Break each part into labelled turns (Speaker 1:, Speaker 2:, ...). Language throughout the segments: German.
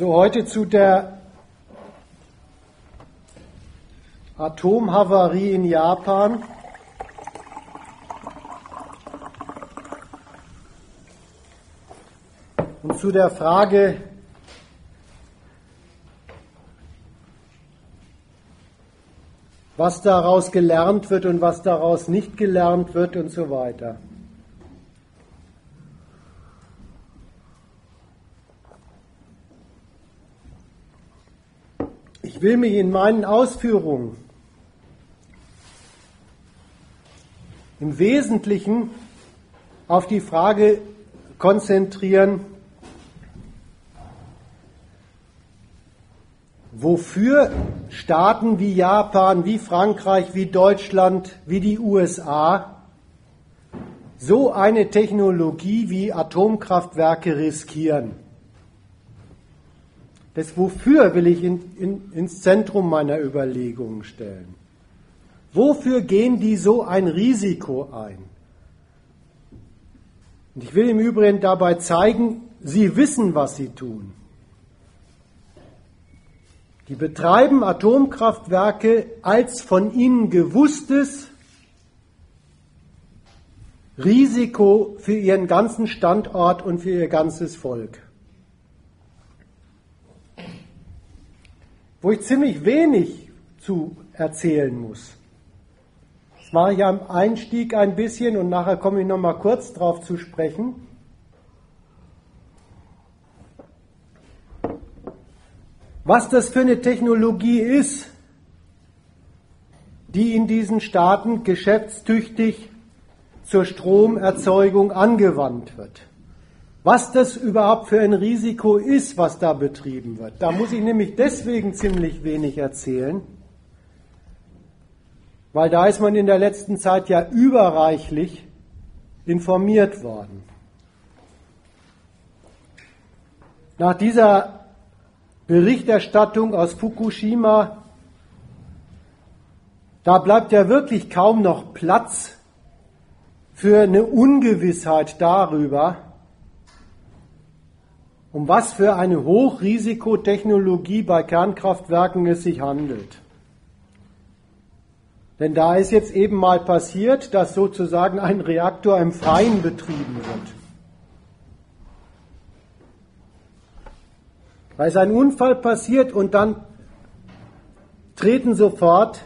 Speaker 1: So, heute zu der Atomhavarie in Japan. Und zu der Frage, was daraus gelernt wird und was daraus nicht gelernt wird und so weiter. Ich will mich in meinen Ausführungen im Wesentlichen auf die Frage konzentrieren, wofür Staaten wie Japan, wie Frankreich, wie Deutschland, wie die USA so eine Technologie wie Atomkraftwerke riskieren. Das Wofür will ich in, in, ins Zentrum meiner Überlegungen stellen. Wofür gehen die so ein Risiko ein? Und ich will im Übrigen dabei zeigen, sie wissen, was sie tun. Die betreiben Atomkraftwerke als von ihnen gewusstes Risiko für ihren ganzen Standort und für ihr ganzes Volk. Wo ich ziemlich wenig zu erzählen muss. Das mache ich am Einstieg ein bisschen und nachher komme ich noch mal kurz darauf zu sprechen. Was das für eine Technologie ist, die in diesen Staaten geschäftstüchtig zur Stromerzeugung angewandt wird. Was das überhaupt für ein Risiko ist, was da betrieben wird. Da muss ich nämlich deswegen ziemlich wenig erzählen, weil da ist man in der letzten Zeit ja überreichlich informiert worden. Nach dieser Berichterstattung aus Fukushima, da bleibt ja wirklich kaum noch Platz für eine Ungewissheit darüber, um was für eine Hochrisikotechnologie bei Kernkraftwerken es sich handelt. Denn da ist jetzt eben mal passiert, dass sozusagen ein Reaktor im Freien betrieben wird. Da ist ein Unfall passiert und dann treten sofort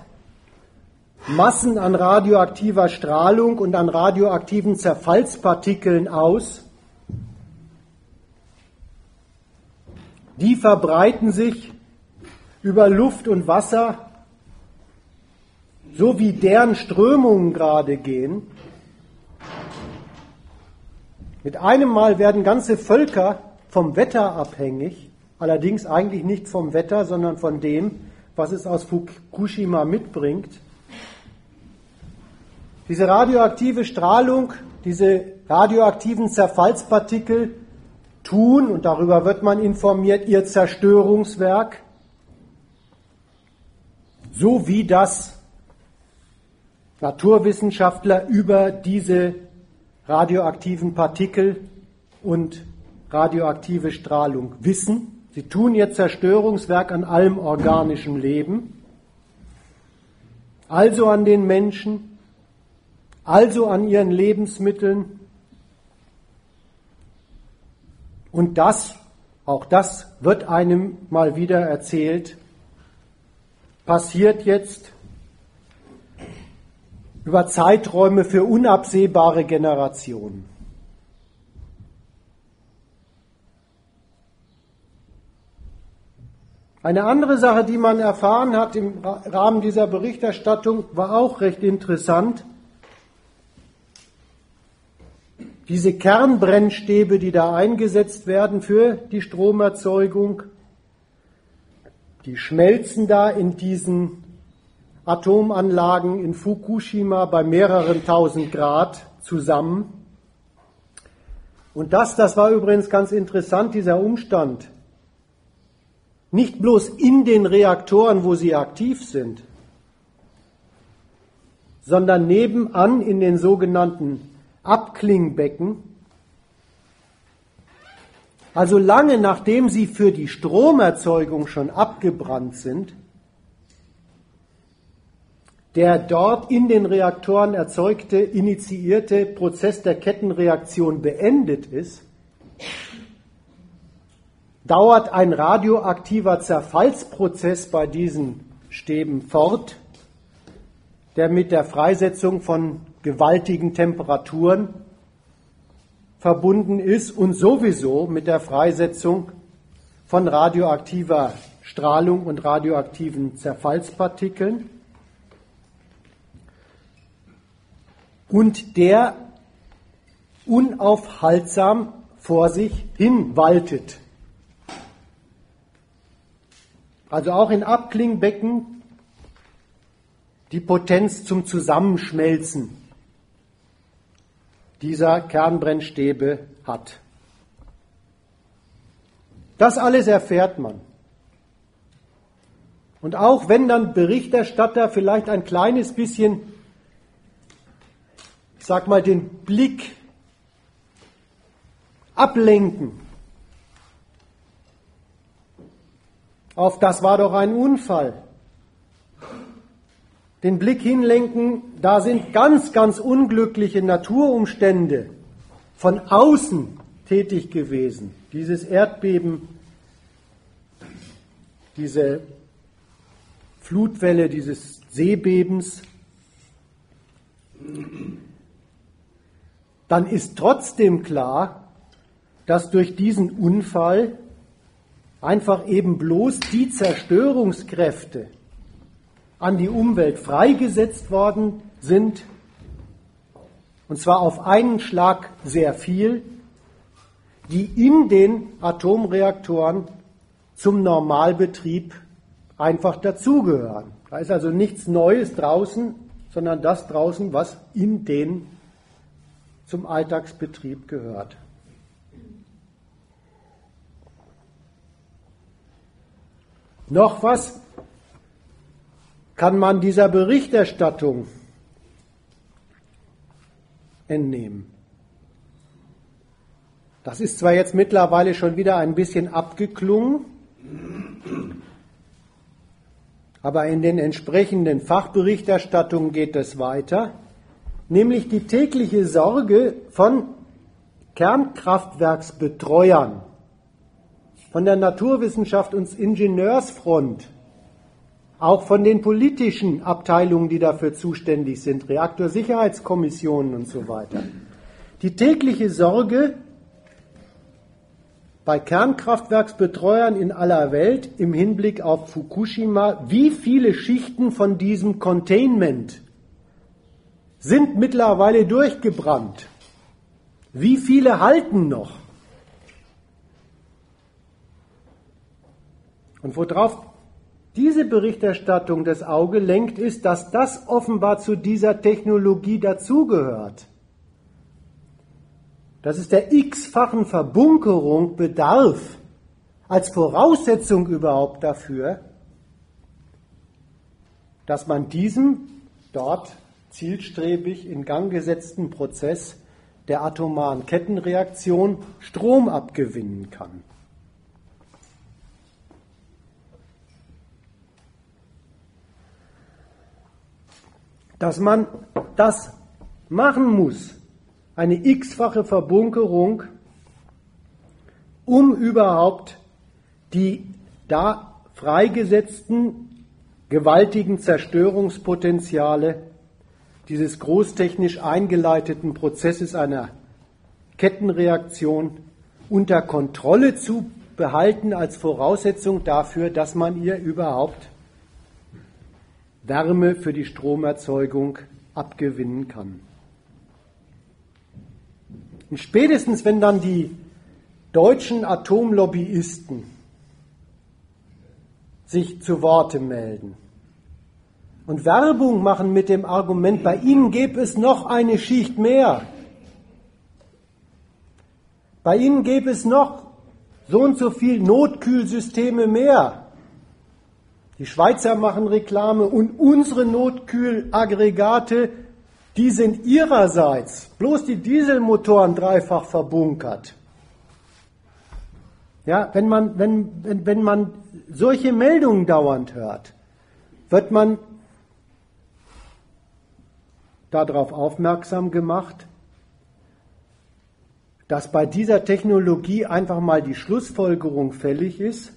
Speaker 1: Massen an radioaktiver Strahlung und an radioaktiven Zerfallspartikeln aus, Die verbreiten sich über Luft und Wasser, so wie deren Strömungen gerade gehen. Mit einem Mal werden ganze Völker vom Wetter abhängig, allerdings eigentlich nicht vom Wetter, sondern von dem, was es aus Fukushima mitbringt. Diese radioaktive Strahlung, diese radioaktiven Zerfallspartikel tun, und darüber wird man informiert, ihr Zerstörungswerk, so wie das Naturwissenschaftler über diese radioaktiven Partikel und radioaktive Strahlung wissen. Sie tun ihr Zerstörungswerk an allem organischen Leben, also an den Menschen, also an ihren Lebensmitteln, Und das, auch das wird einem mal wieder erzählt, passiert jetzt über Zeiträume für unabsehbare Generationen. Eine andere Sache, die man erfahren hat im Rahmen dieser Berichterstattung, war auch recht interessant. Diese Kernbrennstäbe, die da eingesetzt werden für die Stromerzeugung, die schmelzen da in diesen Atomanlagen in Fukushima bei mehreren tausend Grad zusammen. Und das, das war übrigens ganz interessant, dieser Umstand. Nicht bloß in den Reaktoren, wo sie aktiv sind, sondern nebenan in den sogenannten Abklingbecken, also lange nachdem sie für die Stromerzeugung schon abgebrannt sind, der dort in den Reaktoren erzeugte, initiierte Prozess der Kettenreaktion beendet ist, dauert ein radioaktiver Zerfallsprozess bei diesen Stäben fort, der mit der Freisetzung von gewaltigen Temperaturen verbunden ist und sowieso mit der Freisetzung von radioaktiver Strahlung und radioaktiven Zerfallspartikeln und der unaufhaltsam vor sich hin waltet. Also auch in Abklingbecken die Potenz zum Zusammenschmelzen dieser Kernbrennstäbe hat. Das alles erfährt man. Und auch wenn dann Berichterstatter vielleicht ein kleines bisschen, ich sag mal, den Blick ablenken auf das war doch ein Unfall, den Blick hinlenken, da sind ganz, ganz unglückliche Naturumstände von außen tätig gewesen. Dieses Erdbeben, diese Flutwelle dieses Seebebens, dann ist trotzdem klar, dass durch diesen Unfall einfach eben bloß die Zerstörungskräfte, an die Umwelt freigesetzt worden sind, und zwar auf einen Schlag sehr viel, die in den Atomreaktoren zum Normalbetrieb einfach dazugehören. Da ist also nichts Neues draußen, sondern das draußen, was in den zum Alltagsbetrieb gehört. Noch was kann man dieser Berichterstattung entnehmen. Das ist zwar jetzt mittlerweile schon wieder ein bisschen abgeklungen, aber in den entsprechenden Fachberichterstattungen geht es weiter, nämlich die tägliche Sorge von Kernkraftwerksbetreuern, von der Naturwissenschaft und Ingenieursfront auch von den politischen Abteilungen, die dafür zuständig sind, Reaktorsicherheitskommissionen und so weiter. Die tägliche Sorge bei Kernkraftwerksbetreuern in aller Welt im Hinblick auf Fukushima, wie viele Schichten von diesem Containment sind mittlerweile durchgebrannt? Wie viele halten noch? Und worauf diese Berichterstattung das Auge lenkt, ist, dass das offenbar zu dieser Technologie dazugehört. Dass es der x-fachen Verbunkerung bedarf, als Voraussetzung überhaupt dafür, dass man diesem dort zielstrebig in Gang gesetzten Prozess der atomaren Kettenreaktion Strom abgewinnen kann. Dass man das machen muss, eine x-fache Verbunkerung, um überhaupt die da freigesetzten gewaltigen Zerstörungspotenziale dieses großtechnisch eingeleiteten Prozesses einer Kettenreaktion unter Kontrolle zu behalten als Voraussetzung dafür, dass man ihr überhaupt Wärme für die Stromerzeugung abgewinnen kann. Und spätestens, wenn dann die deutschen Atomlobbyisten sich zu Worte melden und Werbung machen mit dem Argument, bei ihnen gäbe es noch eine Schicht mehr. Bei ihnen gäbe es noch so und so viel Notkühlsysteme mehr. Die Schweizer machen Reklame und unsere Notkühlaggregate, die sind ihrerseits bloß die Dieselmotoren dreifach verbunkert. Ja, wenn man, wenn, wenn, wenn man solche Meldungen dauernd hört, wird man darauf aufmerksam gemacht, dass bei dieser Technologie einfach mal die Schlussfolgerung fällig ist,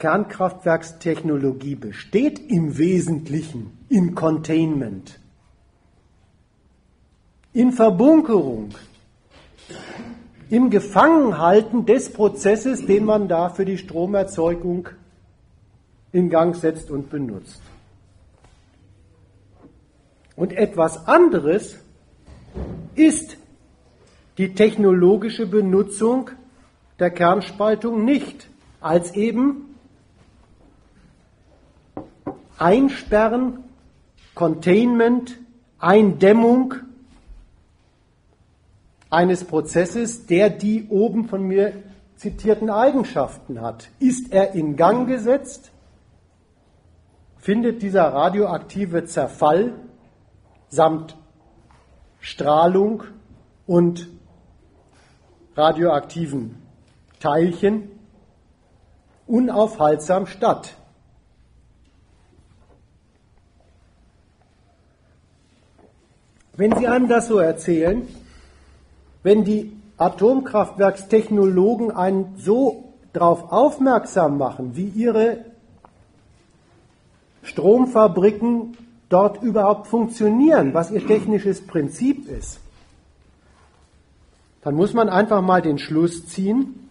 Speaker 1: Kernkraftwerkstechnologie besteht im Wesentlichen in Containment, in Verbunkerung, im Gefangenhalten des Prozesses, den man da für die Stromerzeugung in Gang setzt und benutzt. Und etwas anderes ist die technologische Benutzung der Kernspaltung nicht als eben Einsperren, Containment, Eindämmung eines Prozesses, der die oben von mir zitierten Eigenschaften hat. Ist er in Gang gesetzt, findet dieser radioaktive Zerfall samt Strahlung und radioaktiven Teilchen unaufhaltsam statt. Wenn Sie einem das so erzählen, wenn die Atomkraftwerkstechnologen einen so darauf aufmerksam machen, wie ihre Stromfabriken dort überhaupt funktionieren, was ihr technisches Prinzip ist, dann muss man einfach mal den Schluss ziehen,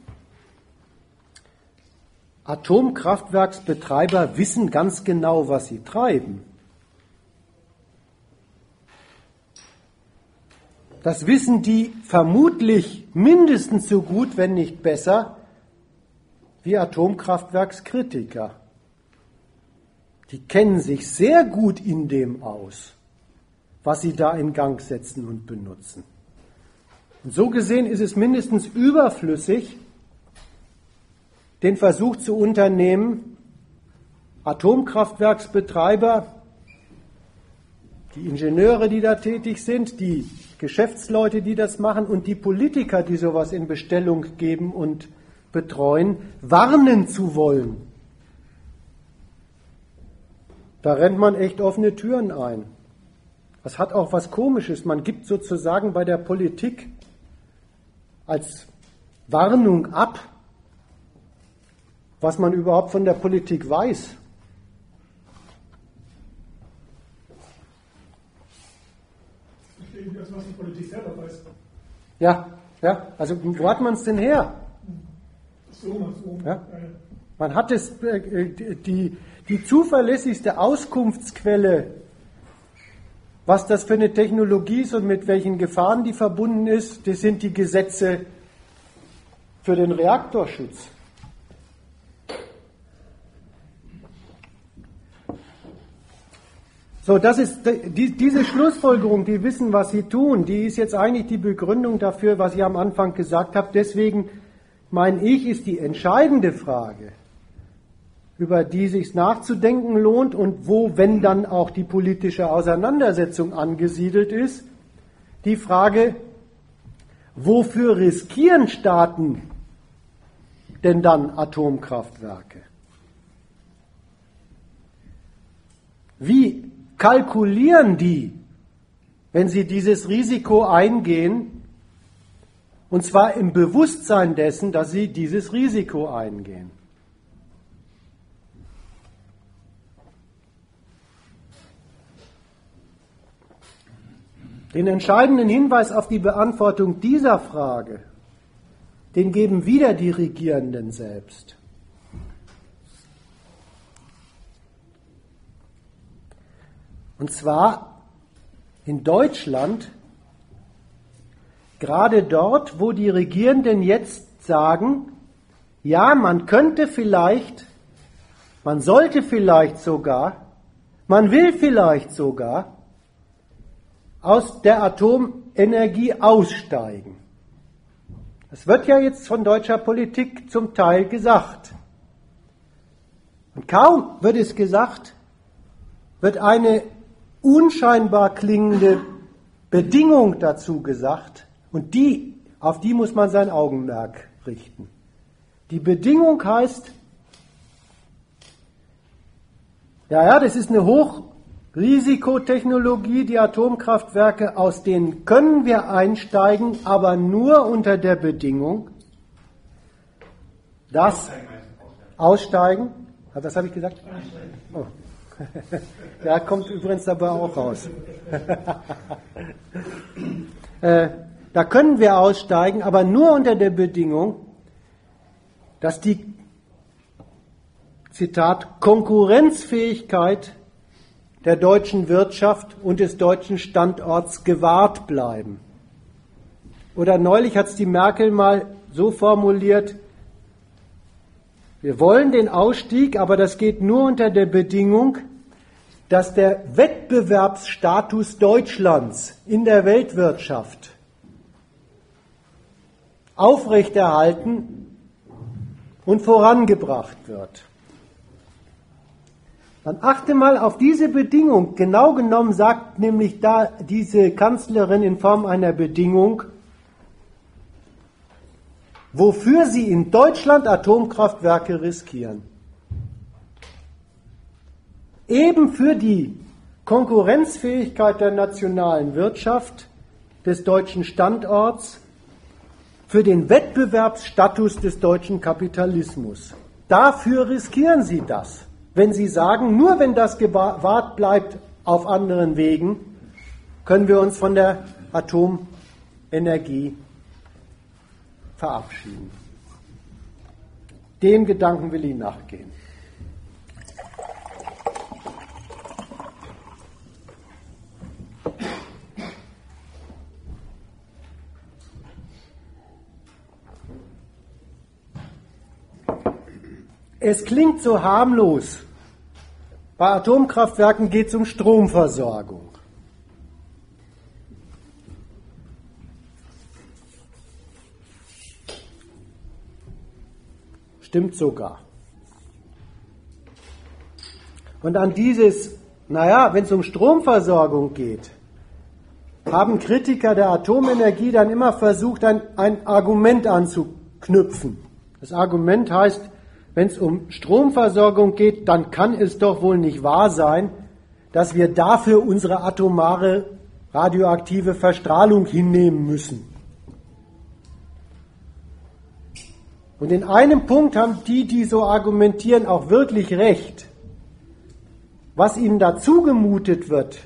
Speaker 1: Atomkraftwerksbetreiber wissen ganz genau, was sie treiben. Das wissen die vermutlich mindestens so gut, wenn nicht besser, wie Atomkraftwerkskritiker. Die kennen sich sehr gut in dem aus, was sie da in Gang setzen und benutzen. Und so gesehen ist es mindestens überflüssig, den Versuch zu unternehmen, Atomkraftwerksbetreiber, die Ingenieure, die da tätig sind, die Geschäftsleute, die das machen und die Politiker, die sowas in Bestellung geben und betreuen, warnen zu wollen. Da rennt man echt offene Türen ein. Das hat auch was Komisches. Man gibt sozusagen bei der Politik als Warnung ab, was man überhaupt von der Politik weiß. Was die Politik selber weiß. Ja, ja, also wo hat man es denn her? So, so. Ja? Man hat es, äh, die, die zuverlässigste Auskunftsquelle, was das für eine Technologie ist und mit welchen Gefahren die verbunden ist, das sind die Gesetze für den Reaktorschutz. So, das ist die, diese Schlussfolgerung, die wissen, was sie tun, die ist jetzt eigentlich die Begründung dafür, was ich am Anfang gesagt habe. Deswegen meine ich, ist die entscheidende Frage, über die sich nachzudenken lohnt und wo, wenn dann auch die politische Auseinandersetzung angesiedelt ist, die Frage, wofür riskieren Staaten denn dann Atomkraftwerke? Wie kalkulieren die, wenn sie dieses Risiko eingehen, und zwar im Bewusstsein dessen, dass sie dieses Risiko eingehen. Den entscheidenden Hinweis auf die Beantwortung dieser Frage, den geben wieder die Regierenden selbst. Und zwar in Deutschland, gerade dort, wo die Regierenden jetzt sagen, ja, man könnte vielleicht, man sollte vielleicht sogar, man will vielleicht sogar aus der Atomenergie aussteigen. Das wird ja jetzt von deutscher Politik zum Teil gesagt. Und kaum wird es gesagt, wird eine unscheinbar klingende Bedingung dazu gesagt und die, auf die muss man sein Augenmerk richten. Die Bedingung heißt, ja, ja, das ist eine Hochrisikotechnologie, die Atomkraftwerke, aus denen können wir einsteigen, aber nur unter der Bedingung, dass aussteigen, was habe ich gesagt? Oh. Da kommt übrigens dabei auch raus. äh, da können wir aussteigen, aber nur unter der Bedingung, dass die, Zitat, Konkurrenzfähigkeit der deutschen Wirtschaft und des deutschen Standorts gewahrt bleiben. Oder neulich hat es die Merkel mal so formuliert, wir wollen den Ausstieg, aber das geht nur unter der Bedingung, dass der Wettbewerbsstatus Deutschlands in der Weltwirtschaft aufrechterhalten und vorangebracht wird. Dann achte mal auf diese Bedingung. Genau genommen sagt nämlich da diese Kanzlerin in Form einer Bedingung, wofür sie in Deutschland Atomkraftwerke riskieren. Eben für die Konkurrenzfähigkeit der nationalen Wirtschaft, des deutschen Standorts, für den Wettbewerbsstatus des deutschen Kapitalismus. Dafür riskieren sie das. Wenn sie sagen, nur wenn das gewahrt bleibt auf anderen Wegen, können wir uns von der Atomenergie verabschieden. Dem Gedanken will ich nachgehen. Es klingt so harmlos. Bei Atomkraftwerken geht es um Stromversorgung. Stimmt sogar. Und an dieses, naja, wenn es um Stromversorgung geht, haben Kritiker der Atomenergie dann immer versucht, ein, ein Argument anzuknüpfen. Das Argument heißt, wenn es um Stromversorgung geht, dann kann es doch wohl nicht wahr sein, dass wir dafür unsere atomare radioaktive Verstrahlung hinnehmen müssen. Und in einem Punkt haben die, die so argumentieren, auch wirklich recht. Was ihnen da zugemutet wird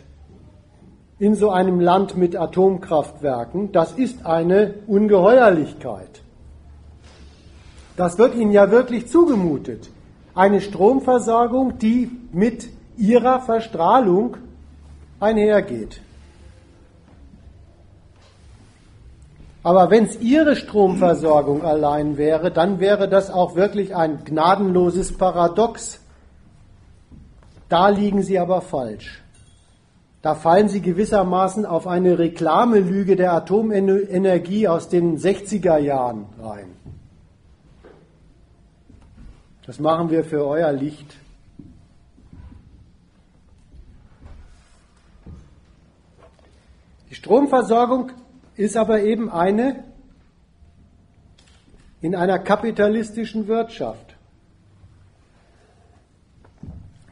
Speaker 1: in so einem Land mit Atomkraftwerken, das ist eine Ungeheuerlichkeit. Das wird ihnen ja wirklich zugemutet. Eine Stromversorgung, die mit ihrer Verstrahlung einhergeht. Aber wenn es ihre Stromversorgung allein wäre, dann wäre das auch wirklich ein gnadenloses Paradox. Da liegen sie aber falsch. Da fallen sie gewissermaßen auf eine Reklamelüge der Atomenergie aus den 60er Jahren rein. Das machen wir für euer Licht. Die Stromversorgung ist aber eben eine in einer kapitalistischen Wirtschaft.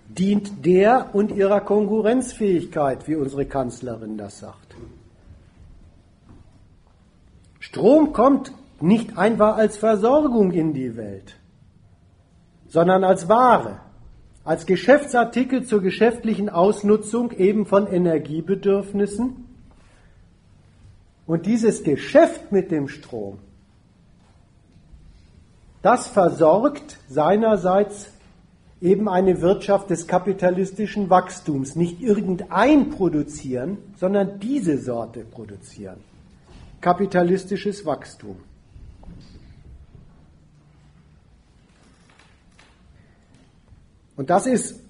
Speaker 1: Dient der und ihrer Konkurrenzfähigkeit, wie unsere Kanzlerin das sagt. Strom kommt nicht einfach als Versorgung in die Welt, sondern als Ware, als Geschäftsartikel zur geschäftlichen Ausnutzung eben von Energiebedürfnissen und dieses Geschäft mit dem Strom, das versorgt seinerseits eben eine Wirtschaft des kapitalistischen Wachstums. Nicht irgendein produzieren, sondern diese Sorte produzieren. Kapitalistisches Wachstum. Und das ist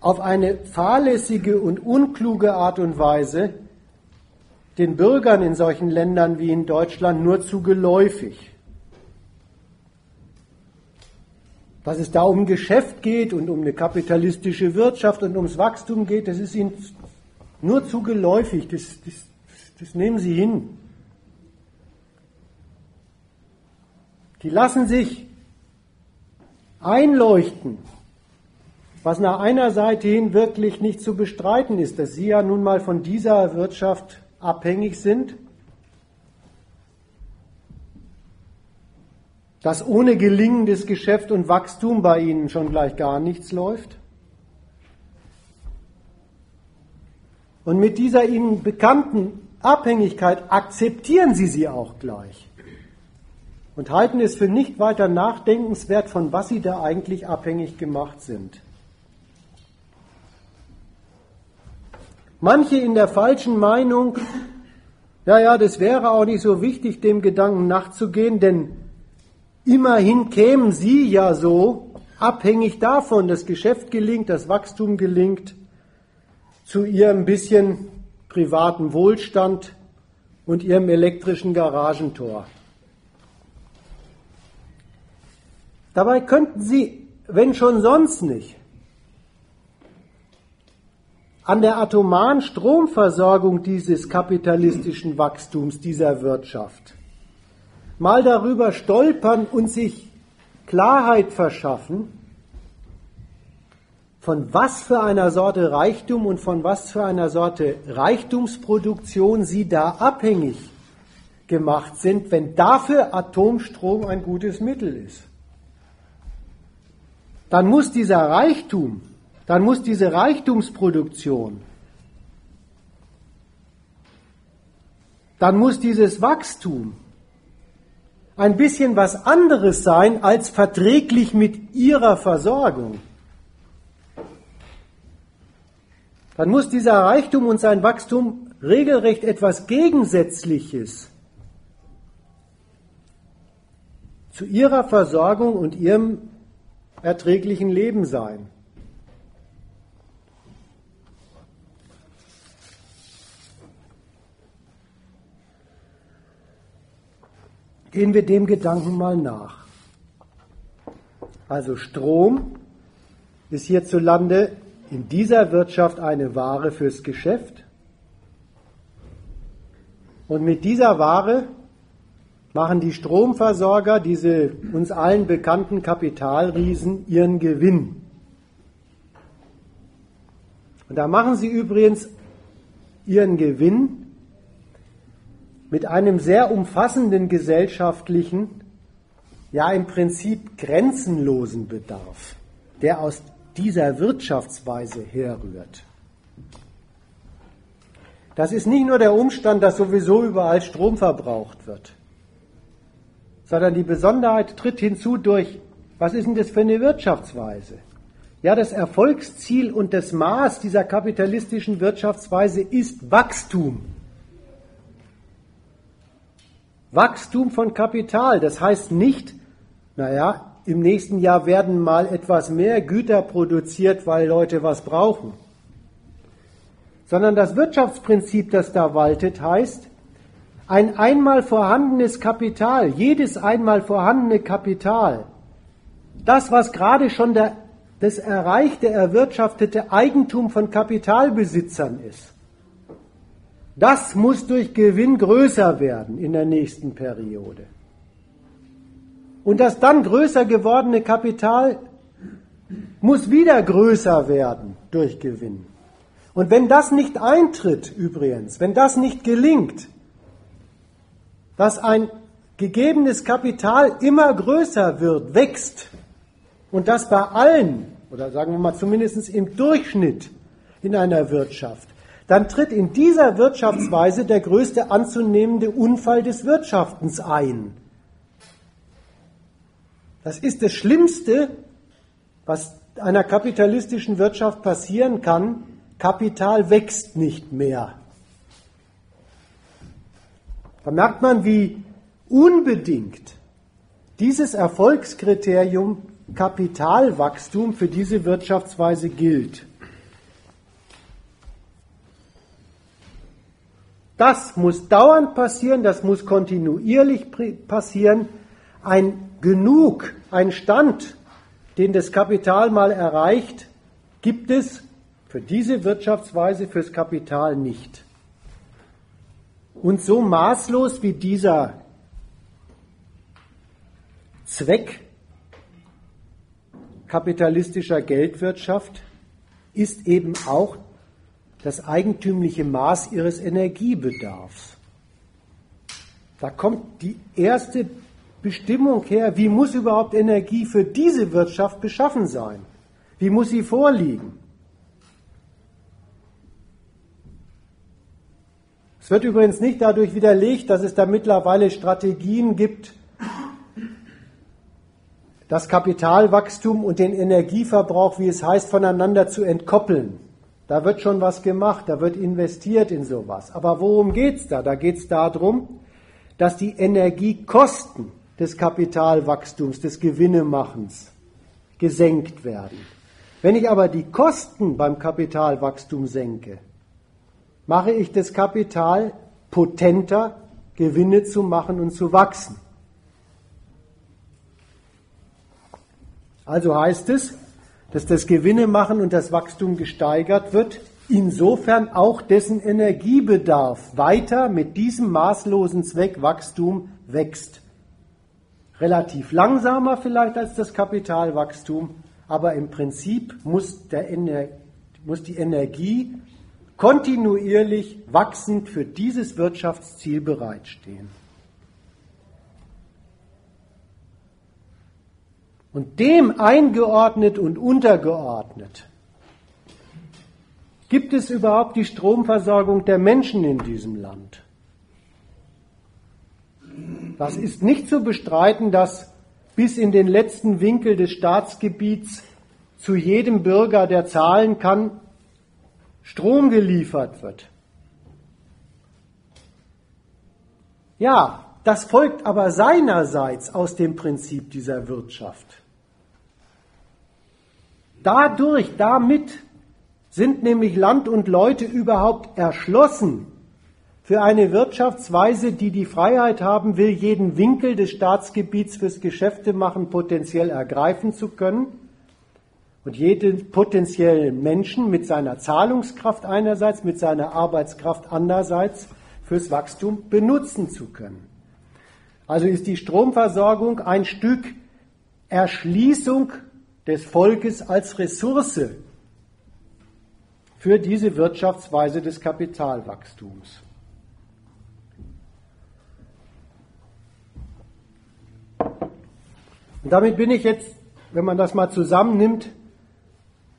Speaker 1: auf eine fahrlässige und unkluge Art und Weise den Bürgern in solchen Ländern wie in Deutschland nur zu geläufig. Dass es da um Geschäft geht und um eine kapitalistische Wirtschaft und ums Wachstum geht, das ist ihnen nur zu geläufig. Das, das, das nehmen sie hin. die lassen sich einleuchten, was nach einer Seite hin wirklich nicht zu bestreiten ist, dass sie ja nun mal von dieser Wirtschaft abhängig sind, dass ohne gelingendes Geschäft und Wachstum bei ihnen schon gleich gar nichts läuft. Und mit dieser ihnen bekannten Abhängigkeit akzeptieren sie sie auch gleich und halten es für nicht weiter nachdenkenswert, von was sie da eigentlich abhängig gemacht sind. Manche in der falschen Meinung, ja, ja, das wäre auch nicht so wichtig, dem Gedanken nachzugehen, denn immerhin kämen sie ja so, abhängig davon, das Geschäft gelingt, das Wachstum gelingt, zu ihrem bisschen privaten Wohlstand und ihrem elektrischen Garagentor. Dabei könnten sie, wenn schon sonst nicht, an der atomaren Stromversorgung dieses kapitalistischen Wachstums dieser Wirtschaft mal darüber stolpern und sich Klarheit verschaffen, von was für einer Sorte Reichtum und von was für einer Sorte Reichtumsproduktion sie da abhängig gemacht sind, wenn dafür Atomstrom ein gutes Mittel ist. Dann muss dieser Reichtum dann muss diese Reichtumsproduktion, dann muss dieses Wachstum ein bisschen was anderes sein als verträglich mit ihrer Versorgung. Dann muss dieser Reichtum und sein Wachstum regelrecht etwas Gegensätzliches zu ihrer Versorgung und ihrem erträglichen Leben sein. Gehen wir dem Gedanken mal nach. Also Strom ist hierzulande in dieser Wirtschaft eine Ware fürs Geschäft. Und mit dieser Ware machen die Stromversorger, diese uns allen bekannten Kapitalriesen, ihren Gewinn. Und da machen sie übrigens ihren Gewinn mit einem sehr umfassenden gesellschaftlichen, ja im Prinzip grenzenlosen Bedarf, der aus dieser Wirtschaftsweise herrührt. Das ist nicht nur der Umstand, dass sowieso überall Strom verbraucht wird, sondern die Besonderheit tritt hinzu durch, was ist denn das für eine Wirtschaftsweise? Ja, das Erfolgsziel und das Maß dieser kapitalistischen Wirtschaftsweise ist Wachstum. Wachstum von Kapital, das heißt nicht, naja, im nächsten Jahr werden mal etwas mehr Güter produziert, weil Leute was brauchen. Sondern das Wirtschaftsprinzip, das da waltet, heißt, ein einmal vorhandenes Kapital, jedes einmal vorhandene Kapital, das, was gerade schon der, das erreichte, erwirtschaftete Eigentum von Kapitalbesitzern ist, das muss durch Gewinn größer werden in der nächsten Periode. Und das dann größer gewordene Kapital muss wieder größer werden durch Gewinn. Und wenn das nicht eintritt, übrigens, wenn das nicht gelingt, dass ein gegebenes Kapital immer größer wird, wächst und das bei allen, oder sagen wir mal zumindest im Durchschnitt in einer Wirtschaft, dann tritt in dieser Wirtschaftsweise der größte anzunehmende Unfall des Wirtschaftens ein. Das ist das Schlimmste, was einer kapitalistischen Wirtschaft passieren kann. Kapital wächst nicht mehr. Da merkt man, wie unbedingt dieses Erfolgskriterium Kapitalwachstum für diese Wirtschaftsweise gilt. Das muss dauernd passieren, das muss kontinuierlich passieren. Ein Genug, ein Stand, den das Kapital mal erreicht, gibt es für diese Wirtschaftsweise fürs Kapital nicht. Und so maßlos wie dieser Zweck kapitalistischer Geldwirtschaft ist eben auch das eigentümliche Maß ihres Energiebedarfs. Da kommt die erste Bestimmung her, wie muss überhaupt Energie für diese Wirtschaft beschaffen sein? Wie muss sie vorliegen? Es wird übrigens nicht dadurch widerlegt, dass es da mittlerweile Strategien gibt, das Kapitalwachstum und den Energieverbrauch, wie es heißt, voneinander zu entkoppeln. Da wird schon was gemacht, da wird investiert in sowas. Aber worum geht's da? Da geht's darum, dass die Energiekosten des Kapitalwachstums, des Gewinnemachens gesenkt werden. Wenn ich aber die Kosten beim Kapitalwachstum senke, mache ich das Kapital potenter, Gewinne zu machen und zu wachsen. Also heißt es, dass das Gewinne machen und das Wachstum gesteigert wird, insofern auch dessen Energiebedarf weiter mit diesem maßlosen Zweck Wachstum wächst. Relativ langsamer vielleicht als das Kapitalwachstum, aber im Prinzip muss, der, muss die Energie kontinuierlich wachsend für dieses Wirtschaftsziel bereitstehen. Und dem eingeordnet und untergeordnet gibt es überhaupt die Stromversorgung der Menschen in diesem Land. Das ist nicht zu bestreiten, dass bis in den letzten Winkel des Staatsgebiets zu jedem Bürger, der zahlen kann, Strom geliefert wird. Ja, das folgt aber seinerseits aus dem Prinzip dieser Wirtschaft. Dadurch, damit sind nämlich Land und Leute überhaupt erschlossen für eine Wirtschaftsweise, die die Freiheit haben will, jeden Winkel des Staatsgebiets fürs Geschäftemachen potenziell ergreifen zu können und jeden potenziellen Menschen mit seiner Zahlungskraft einerseits, mit seiner Arbeitskraft andererseits fürs Wachstum benutzen zu können. Also ist die Stromversorgung ein Stück Erschließung des Volkes als Ressource für diese Wirtschaftsweise des Kapitalwachstums. Und damit bin ich jetzt, wenn man das mal zusammennimmt,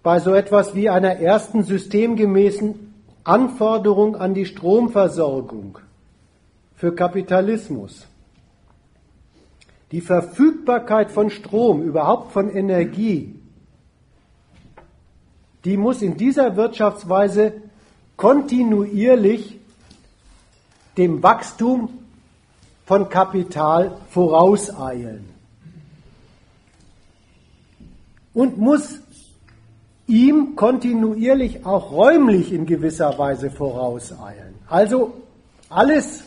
Speaker 1: bei so etwas wie einer ersten systemgemäßen Anforderung an die Stromversorgung für Kapitalismus. Die Verfügbarkeit von Strom, überhaupt von Energie, die muss in dieser Wirtschaftsweise kontinuierlich dem Wachstum von Kapital vorauseilen und muss ihm kontinuierlich auch räumlich in gewisser Weise vorauseilen. Also alles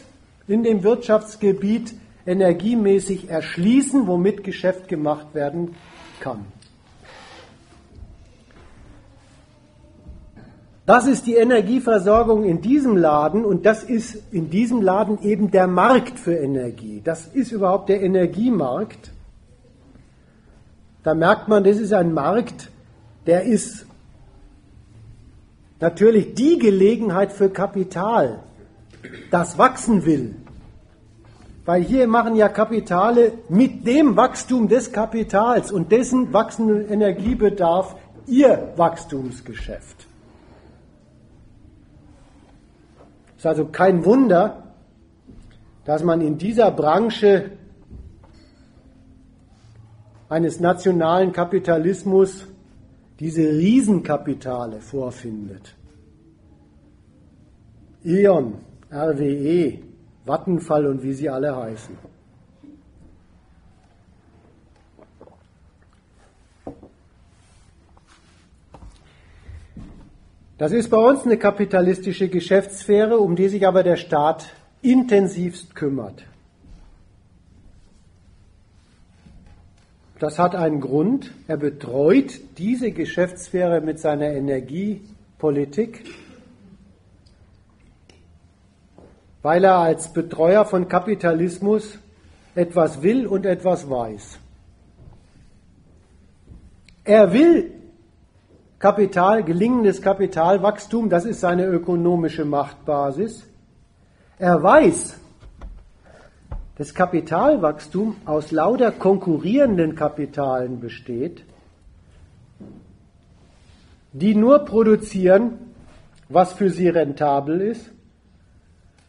Speaker 1: in dem Wirtschaftsgebiet energiemäßig erschließen, womit Geschäft gemacht werden kann. Das ist die Energieversorgung in diesem Laden und das ist in diesem Laden eben der Markt für Energie. Das ist überhaupt der Energiemarkt. Da merkt man, das ist ein Markt, der ist natürlich die Gelegenheit für Kapital, das wachsen will. Weil hier machen ja Kapitale mit dem Wachstum des Kapitals und dessen wachsenden Energiebedarf ihr Wachstumsgeschäft. Es ist also kein Wunder, dass man in dieser Branche eines nationalen Kapitalismus diese Riesenkapitale vorfindet. E.ON, RWE, Vattenfall und wie sie alle heißen. Das ist bei uns eine kapitalistische Geschäftssphäre, um die sich aber der Staat intensivst kümmert. Das hat einen Grund. Er betreut diese Geschäftssphäre mit seiner Energiepolitik, weil er als Betreuer von Kapitalismus etwas will und etwas weiß. Er will Kapital, gelingendes Kapitalwachstum, das ist seine ökonomische Machtbasis. Er weiß, dass Kapitalwachstum aus lauter konkurrierenden Kapitalen besteht, die nur produzieren, was für sie rentabel ist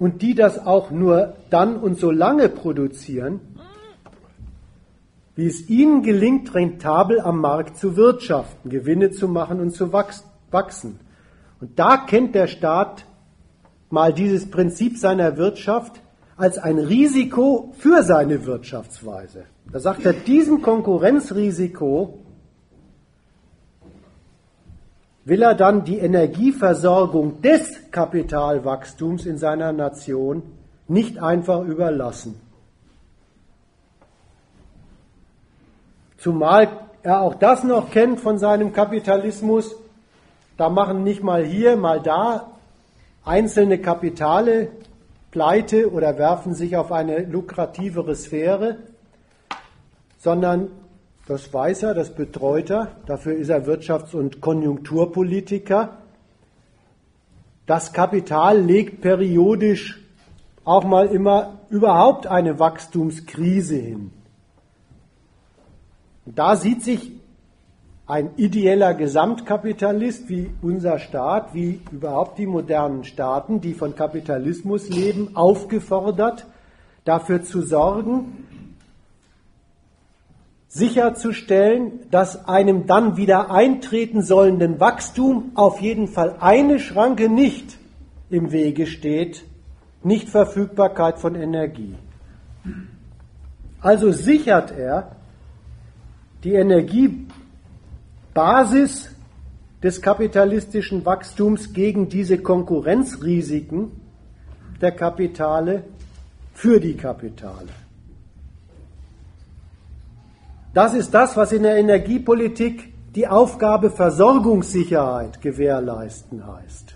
Speaker 1: und die das auch nur dann und so lange produzieren, wie es ihnen gelingt, rentabel am Markt zu wirtschaften, Gewinne zu machen und zu wachsen. Und da kennt der Staat mal dieses Prinzip seiner Wirtschaft als ein Risiko für seine Wirtschaftsweise. Da sagt er, diesem Konkurrenzrisiko will er dann die Energieversorgung des Kapitalwachstums in seiner Nation nicht einfach überlassen. Zumal er auch das noch kennt von seinem Kapitalismus. Da machen nicht mal hier, mal da einzelne Kapitale pleite oder werfen sich auf eine lukrativere Sphäre, sondern das weiß er, das betreut er, dafür ist er Wirtschafts- und Konjunkturpolitiker. Das Kapital legt periodisch auch mal immer überhaupt eine Wachstumskrise hin. Da sieht sich ein ideeller Gesamtkapitalist wie unser Staat, wie überhaupt die modernen Staaten, die von Kapitalismus leben, aufgefordert, dafür zu sorgen, sicherzustellen, dass einem dann wieder eintreten sollenden Wachstum auf jeden Fall eine Schranke nicht im Wege steht, Nichtverfügbarkeit von Energie. Also sichert er, die Energiebasis des kapitalistischen Wachstums gegen diese Konkurrenzrisiken der Kapitale für die Kapitale. Das ist das, was in der Energiepolitik die Aufgabe Versorgungssicherheit gewährleisten heißt.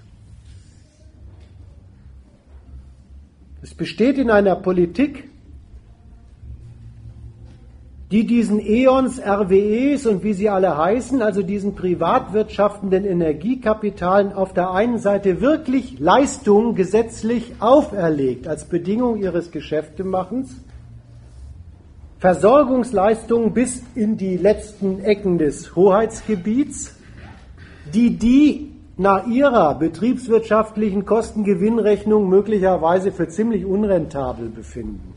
Speaker 1: Es besteht in einer Politik, die diesen E.ONs, RWEs und wie sie alle heißen, also diesen privatwirtschaftenden Energiekapitalen auf der einen Seite wirklich Leistungen gesetzlich auferlegt als Bedingung ihres Geschäftemachens, Versorgungsleistungen bis in die letzten Ecken des Hoheitsgebiets, die die nach ihrer betriebswirtschaftlichen Kostengewinnrechnung möglicherweise für ziemlich unrentabel befinden.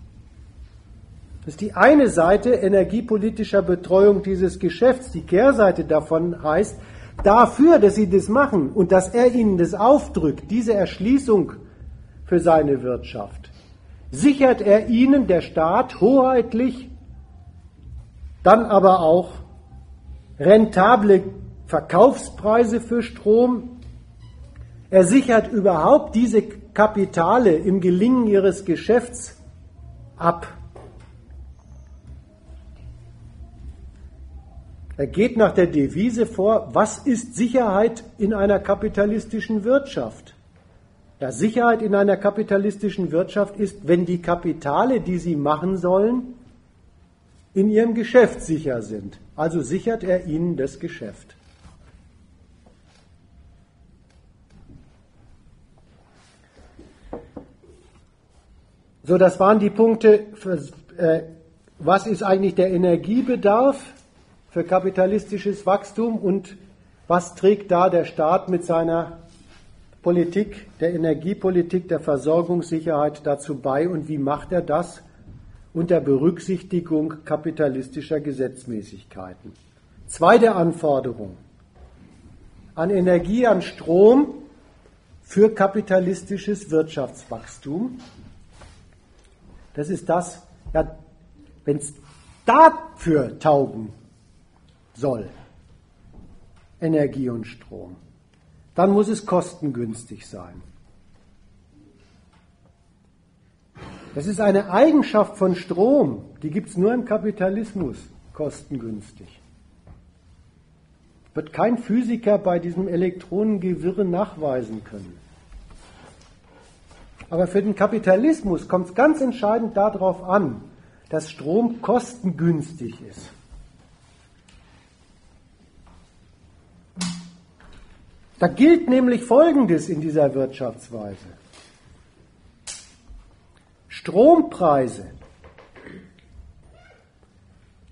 Speaker 1: Das ist die eine Seite energiepolitischer Betreuung dieses Geschäfts. Die Kehrseite davon heißt, dafür, dass sie das machen und dass er ihnen das aufdrückt, diese Erschließung für seine Wirtschaft, sichert er ihnen, der Staat, hoheitlich, dann aber auch rentable Verkaufspreise für Strom. Er sichert überhaupt diese Kapitale im Gelingen ihres Geschäfts ab. Er geht nach der Devise vor, was ist Sicherheit in einer kapitalistischen Wirtschaft? Ja, Sicherheit in einer kapitalistischen Wirtschaft ist, wenn die Kapitale, die sie machen sollen, in ihrem Geschäft sicher sind. Also sichert er ihnen das Geschäft. So, das waren die Punkte, für, äh, was ist eigentlich der Energiebedarf? für kapitalistisches Wachstum und was trägt da der Staat mit seiner Politik, der Energiepolitik, der Versorgungssicherheit dazu bei und wie macht er das unter Berücksichtigung kapitalistischer Gesetzmäßigkeiten? Zweite Anforderung an Energie, an Strom für kapitalistisches Wirtschaftswachstum. Das ist das, ja, wenn es dafür taugen soll. Energie und Strom. Dann muss es kostengünstig sein. Das ist eine Eigenschaft von Strom, die gibt es nur im Kapitalismus, kostengünstig. Wird kein Physiker bei diesem Elektronengewirre nachweisen können. Aber für den Kapitalismus kommt es ganz entscheidend darauf an, dass Strom kostengünstig ist. Da gilt nämlich Folgendes in dieser Wirtschaftsweise. Strompreise,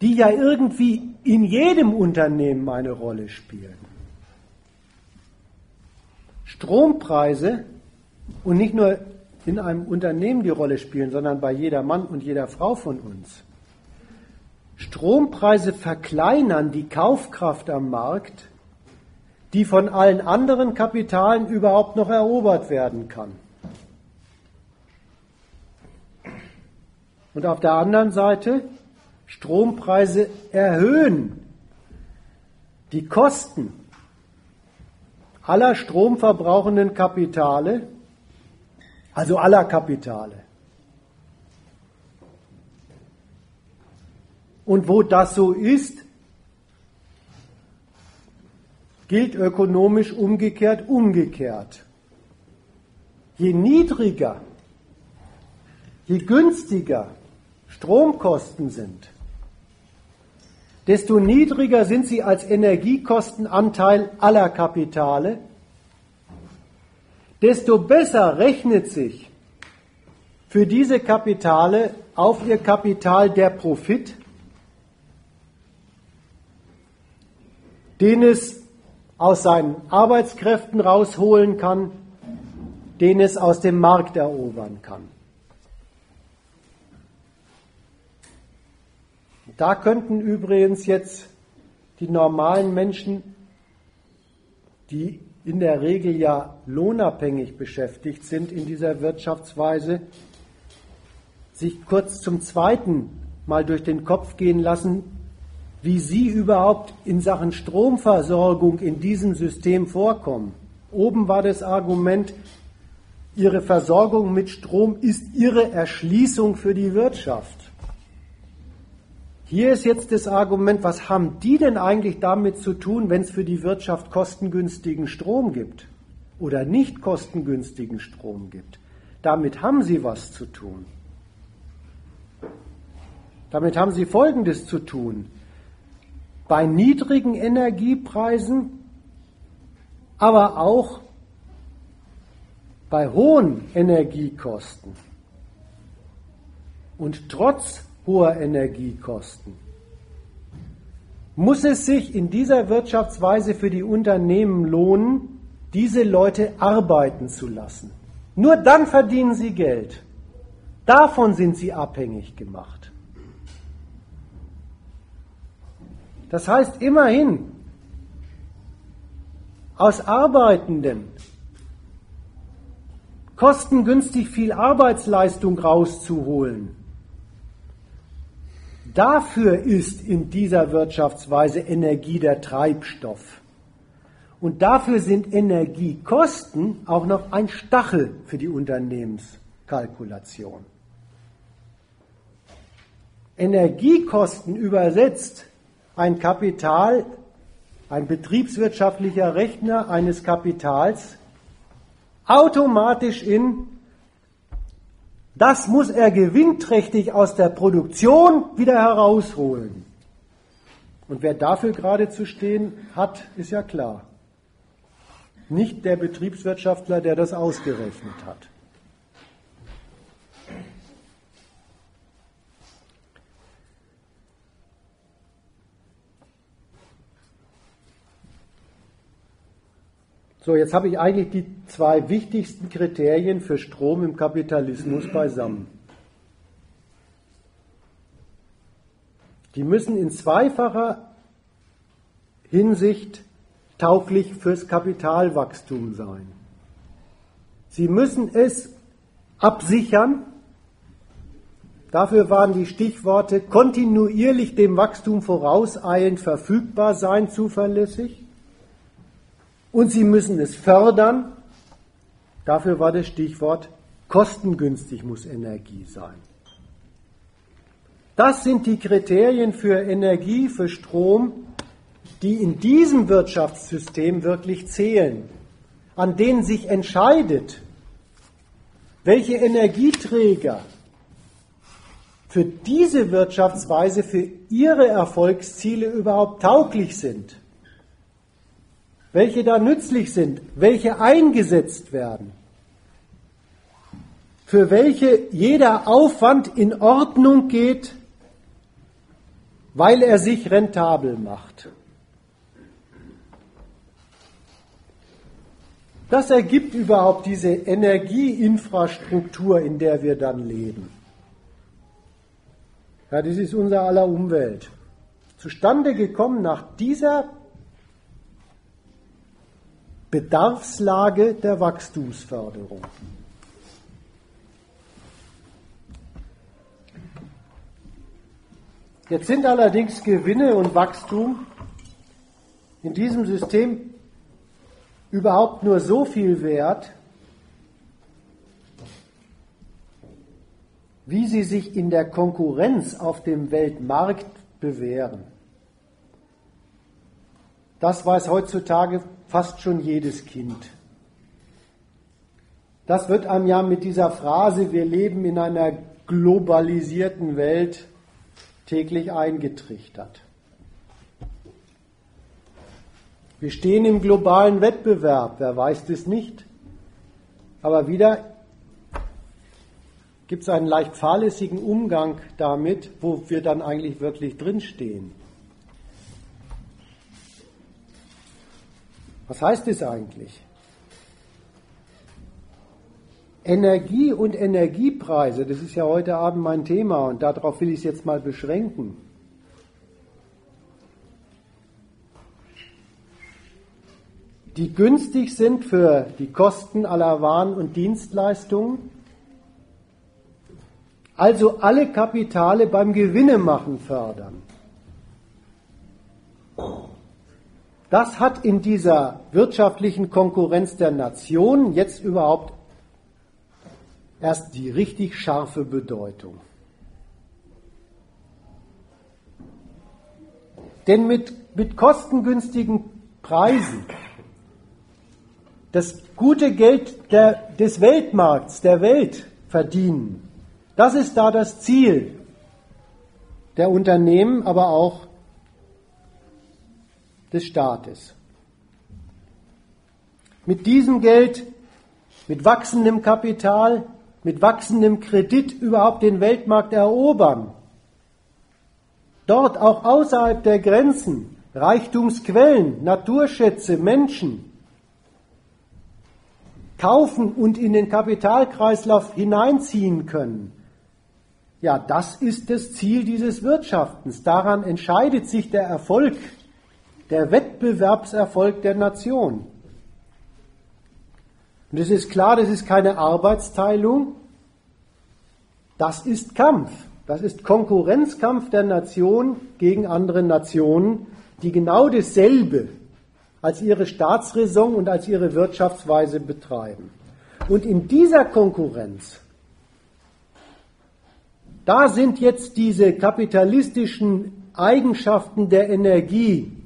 Speaker 1: die ja irgendwie in jedem Unternehmen eine Rolle spielen. Strompreise und nicht nur in einem Unternehmen die Rolle spielen, sondern bei jeder Mann und jeder Frau von uns. Strompreise verkleinern die Kaufkraft am Markt, die von allen anderen Kapitalen überhaupt noch erobert werden kann. Und auf der anderen Seite, Strompreise erhöhen die Kosten aller stromverbrauchenden Kapitale, also aller Kapitale. Und wo das so ist, gilt ökonomisch umgekehrt umgekehrt. Je niedriger, je günstiger Stromkosten sind, desto niedriger sind sie als Energiekostenanteil aller Kapitale, desto besser rechnet sich für diese Kapitale auf ihr Kapital der Profit, den es aus seinen Arbeitskräften rausholen kann, den es aus dem Markt erobern kann. Da könnten übrigens jetzt die normalen Menschen, die in der Regel ja lohnabhängig beschäftigt sind in dieser Wirtschaftsweise, sich kurz zum zweiten Mal durch den Kopf gehen lassen, wie sie überhaupt in Sachen Stromversorgung in diesem System vorkommen. Oben war das Argument, ihre Versorgung mit Strom ist ihre Erschließung für die Wirtschaft. Hier ist jetzt das Argument, was haben die denn eigentlich damit zu tun, wenn es für die Wirtschaft kostengünstigen Strom gibt oder nicht kostengünstigen Strom gibt? Damit haben sie was zu tun. Damit haben sie Folgendes zu tun. Bei niedrigen Energiepreisen, aber auch bei hohen Energiekosten und trotz hoher Energiekosten. Muss es sich in dieser Wirtschaftsweise für die Unternehmen lohnen, diese Leute arbeiten zu lassen? Nur dann verdienen sie Geld. Davon sind sie abhängig gemacht. Das heißt immerhin, aus Arbeitenden kostengünstig viel Arbeitsleistung rauszuholen, Dafür ist in dieser Wirtschaftsweise Energie der Treibstoff. Und dafür sind Energiekosten auch noch ein Stachel für die Unternehmenskalkulation. Energiekosten übersetzt ein Kapital, ein betriebswirtschaftlicher Rechner eines Kapitals automatisch in das muss er gewinnträchtig aus der Produktion wieder herausholen. Und wer dafür gerade zu stehen hat, ist ja klar. Nicht der Betriebswirtschaftler, der das ausgerechnet hat. So, jetzt habe ich eigentlich die zwei wichtigsten Kriterien für Strom im Kapitalismus beisammen. Die müssen in zweifacher Hinsicht tauglich fürs Kapitalwachstum sein. Sie müssen es absichern. Dafür waren die Stichworte kontinuierlich dem Wachstum vorauseilend verfügbar sein, zuverlässig und sie müssen es fördern. Dafür war das Stichwort kostengünstig muss Energie sein. Das sind die Kriterien für Energie, für Strom, die in diesem Wirtschaftssystem wirklich zählen, an denen sich entscheidet, welche Energieträger für diese Wirtschaftsweise, für ihre Erfolgsziele überhaupt tauglich sind. Welche da nützlich sind, welche eingesetzt werden, für welche jeder Aufwand in Ordnung geht, weil er sich rentabel macht. Das ergibt überhaupt diese Energieinfrastruktur, in der wir dann leben. Ja, das ist unser aller Umwelt. Zustande gekommen nach dieser Bedarfslage der Wachstumsförderung. Jetzt sind allerdings Gewinne und Wachstum in diesem System überhaupt nur so viel wert, wie sie sich in der Konkurrenz auf dem Weltmarkt bewähren. Das weiß heutzutage fast schon jedes Kind. Das wird einem ja mit dieser Phrase, wir leben in einer globalisierten Welt, täglich eingetrichtert. Wir stehen im globalen Wettbewerb, wer weiß das nicht. Aber wieder gibt es einen leicht fahrlässigen Umgang damit, wo wir dann eigentlich wirklich drinstehen. Was heißt das eigentlich? Energie und Energiepreise, das ist ja heute Abend mein Thema und darauf will ich es jetzt mal beschränken. Die günstig sind für die Kosten aller Waren und Dienstleistungen, also alle Kapitale beim Gewinnemachen fördern. Das hat in dieser wirtschaftlichen Konkurrenz der Nationen jetzt überhaupt erst die richtig scharfe Bedeutung. Denn mit, mit kostengünstigen Preisen das gute Geld der, des Weltmarkts, der Welt verdienen, das ist da das Ziel der Unternehmen, aber auch des Staates. Mit diesem Geld, mit wachsendem Kapital, mit wachsendem Kredit überhaupt den Weltmarkt erobern. Dort auch außerhalb der Grenzen Reichtumsquellen, Naturschätze, Menschen kaufen und in den Kapitalkreislauf hineinziehen können. Ja, das ist das Ziel dieses Wirtschaftens. Daran entscheidet sich der Erfolg der Wettbewerbserfolg der Nation. Und es ist klar, das ist keine Arbeitsteilung, das ist Kampf. Das ist Konkurrenzkampf der Nation gegen andere Nationen, die genau dasselbe als ihre Staatsräson und als ihre Wirtschaftsweise betreiben. Und in dieser Konkurrenz, da sind jetzt diese kapitalistischen Eigenschaften der Energie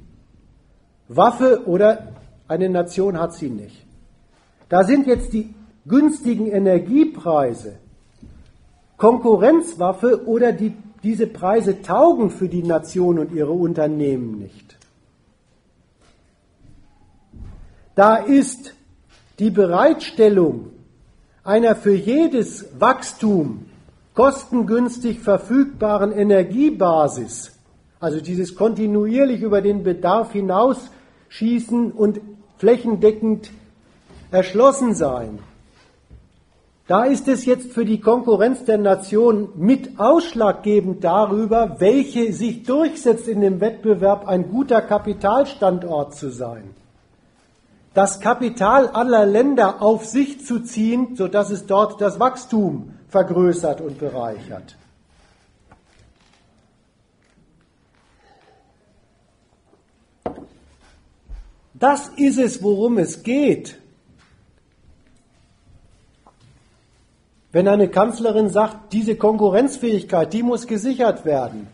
Speaker 1: Waffe oder eine Nation hat sie nicht. Da sind jetzt die günstigen Energiepreise Konkurrenzwaffe oder die, diese Preise taugen für die Nation und ihre Unternehmen nicht. Da ist die Bereitstellung einer für jedes Wachstum kostengünstig verfügbaren Energiebasis, also dieses kontinuierlich über den Bedarf hinaus schießen und flächendeckend erschlossen sein. Da ist es jetzt für die Konkurrenz der Nationen mit ausschlaggebend darüber, welche sich durchsetzt in dem Wettbewerb, ein guter Kapitalstandort zu sein. Das Kapital aller Länder auf sich zu ziehen, sodass es dort das Wachstum vergrößert und bereichert. Das ist es, worum es geht. Wenn eine Kanzlerin sagt, diese Konkurrenzfähigkeit, die muss gesichert werden.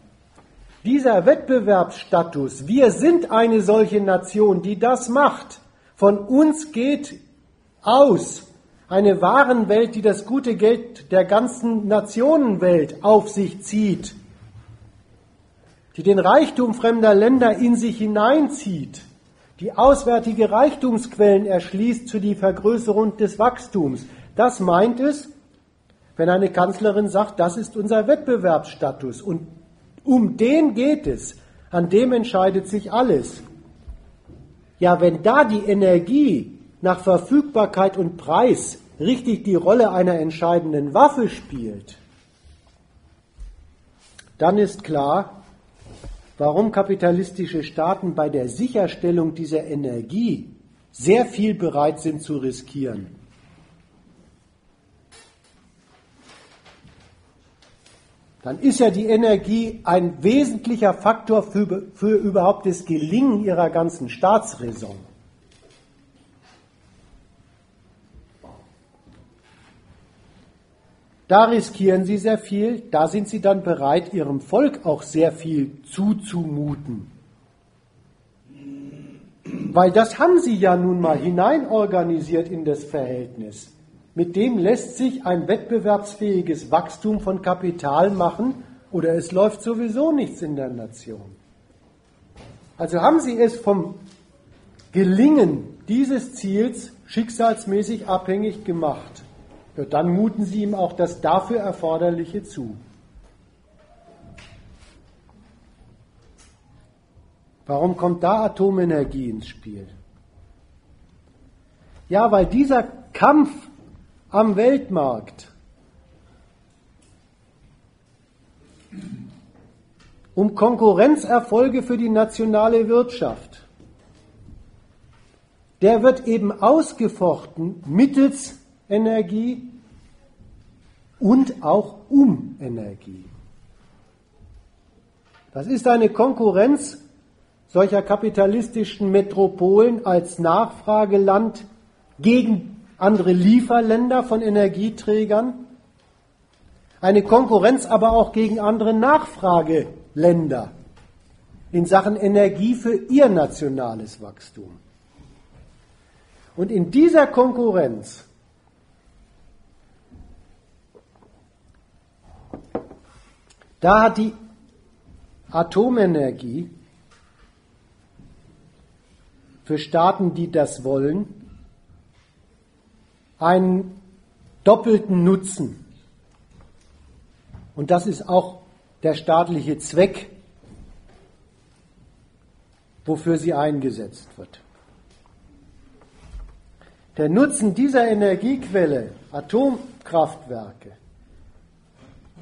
Speaker 1: Dieser Wettbewerbsstatus, wir sind eine solche Nation, die das macht. Von uns geht aus eine Warenwelt, die das gute Geld der ganzen Nationenwelt auf sich zieht, die den Reichtum fremder Länder in sich hineinzieht die auswärtige Reichtumsquellen erschließt zu die Vergrößerung des Wachstums. Das meint es, wenn eine Kanzlerin sagt, das ist unser Wettbewerbsstatus und um den geht es, an dem entscheidet sich alles. Ja, wenn da die Energie nach Verfügbarkeit und Preis richtig die Rolle einer entscheidenden Waffe spielt, dann ist klar, warum kapitalistische Staaten bei der Sicherstellung dieser Energie sehr viel bereit sind zu riskieren. Dann ist ja die Energie ein wesentlicher Faktor für, für überhaupt das Gelingen ihrer ganzen Staatsräson. Da riskieren sie sehr viel, da sind sie dann bereit, ihrem Volk auch sehr viel zuzumuten. Weil das haben sie ja nun mal hineinorganisiert in das Verhältnis. Mit dem lässt sich ein wettbewerbsfähiges Wachstum von Kapital machen oder es läuft sowieso nichts in der Nation. Also haben sie es vom Gelingen dieses Ziels schicksalsmäßig abhängig gemacht. Ja, dann muten Sie ihm auch das dafür Erforderliche zu. Warum kommt da Atomenergie ins Spiel? Ja, weil dieser Kampf am Weltmarkt um Konkurrenzerfolge für die nationale Wirtschaft, der wird eben ausgefochten mittels Energie und auch um Energie. Das ist eine Konkurrenz solcher kapitalistischen Metropolen als Nachfrageland gegen andere Lieferländer von Energieträgern, eine Konkurrenz aber auch gegen andere Nachfrageländer in Sachen Energie für ihr nationales Wachstum. Und in dieser Konkurrenz Da hat die Atomenergie für Staaten, die das wollen, einen doppelten Nutzen. Und das ist auch der staatliche Zweck, wofür sie eingesetzt wird. Der Nutzen dieser Energiequelle, Atomkraftwerke,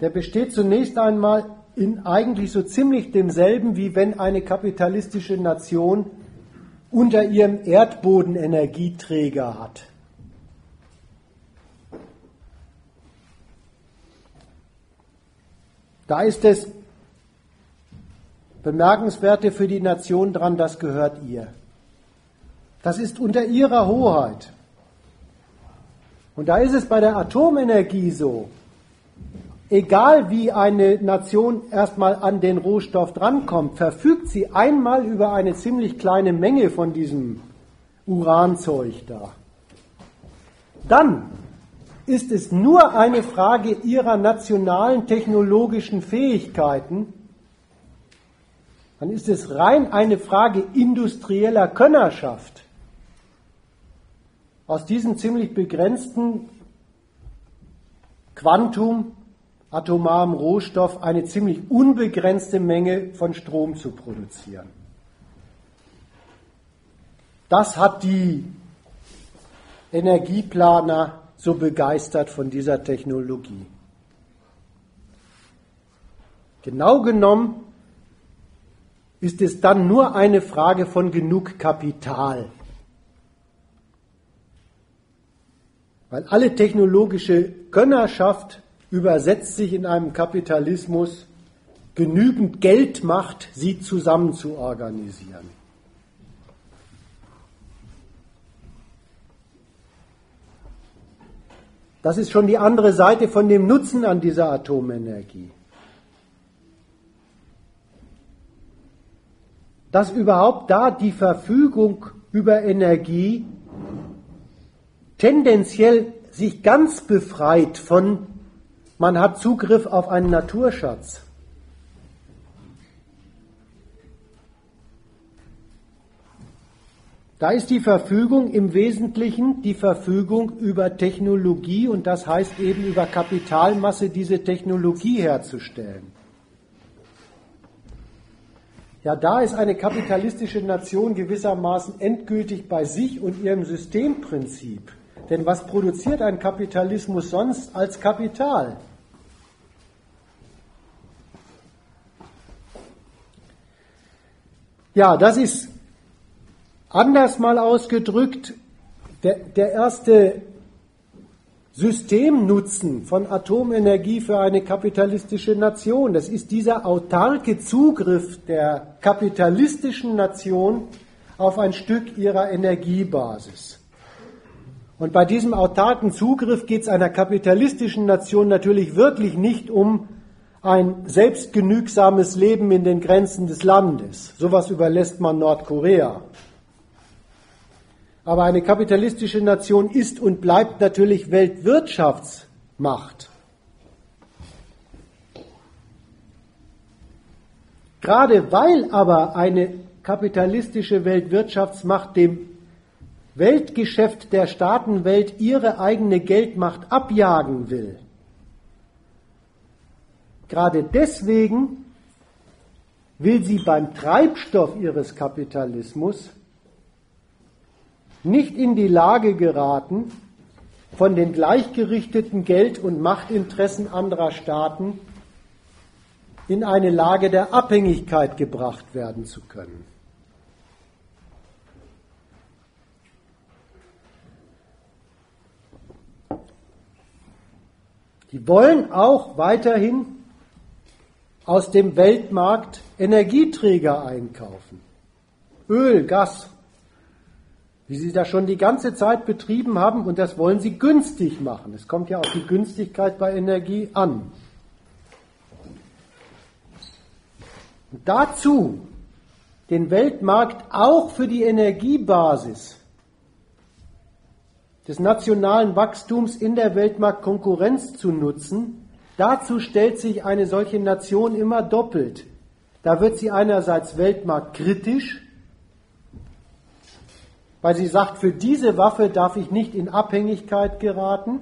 Speaker 1: der besteht zunächst einmal in eigentlich so ziemlich demselben, wie wenn eine kapitalistische Nation unter ihrem Erdboden Energieträger hat. Da ist es Bemerkenswerte für die Nation dran, das gehört ihr. Das ist unter ihrer Hoheit. Und da ist es bei der Atomenergie so, egal wie eine Nation erstmal an den Rohstoff drankommt, verfügt sie einmal über eine ziemlich kleine Menge von diesem Uranzeug da. Dann ist es nur eine Frage ihrer nationalen technologischen Fähigkeiten, dann ist es rein eine Frage industrieller Könnerschaft. Aus diesem ziemlich begrenzten Quantum atomarem Rohstoff eine ziemlich unbegrenzte Menge von Strom zu produzieren. Das hat die Energieplaner so begeistert von dieser Technologie. Genau genommen ist es dann nur eine Frage von genug Kapital. Weil alle technologische Gönnerschaft übersetzt sich in einem Kapitalismus genügend Geld macht, sie zusammen zu organisieren. Das ist schon die andere Seite von dem Nutzen an dieser Atomenergie. Dass überhaupt da die Verfügung über Energie tendenziell sich ganz befreit von man hat Zugriff auf einen Naturschatz. Da ist die Verfügung im Wesentlichen die Verfügung über Technologie und das heißt eben über Kapitalmasse, diese Technologie herzustellen. Ja, da ist eine kapitalistische Nation gewissermaßen endgültig bei sich und ihrem Systemprinzip. Denn was produziert ein Kapitalismus sonst als Kapital? Ja, das ist Anders mal ausgedrückt, der, der erste Systemnutzen von Atomenergie für eine kapitalistische Nation, das ist dieser autarke Zugriff der kapitalistischen Nation auf ein Stück ihrer Energiebasis. Und bei diesem autarken Zugriff geht es einer kapitalistischen Nation natürlich wirklich nicht um ein selbstgenügsames Leben in den Grenzen des Landes. Sowas überlässt man Nordkorea. Aber eine kapitalistische Nation ist und bleibt natürlich Weltwirtschaftsmacht. Gerade weil aber eine kapitalistische Weltwirtschaftsmacht dem Weltgeschäft der Staatenwelt ihre eigene Geldmacht abjagen will, gerade deswegen will sie beim Treibstoff ihres Kapitalismus nicht in die Lage geraten, von den gleichgerichteten Geld- und Machtinteressen anderer Staaten in eine Lage der Abhängigkeit gebracht werden zu können. Die wollen auch weiterhin aus dem Weltmarkt Energieträger einkaufen. Öl, Gas, wie sie das schon die ganze Zeit betrieben haben und das wollen sie günstig machen. Es kommt ja auf die Günstigkeit bei Energie an. Und dazu den Weltmarkt auch für die Energiebasis des nationalen Wachstums in der Weltmarktkonkurrenz zu nutzen, dazu stellt sich eine solche Nation immer doppelt. Da wird sie einerseits weltmarktkritisch, weil sie sagt, für diese Waffe darf ich nicht in Abhängigkeit geraten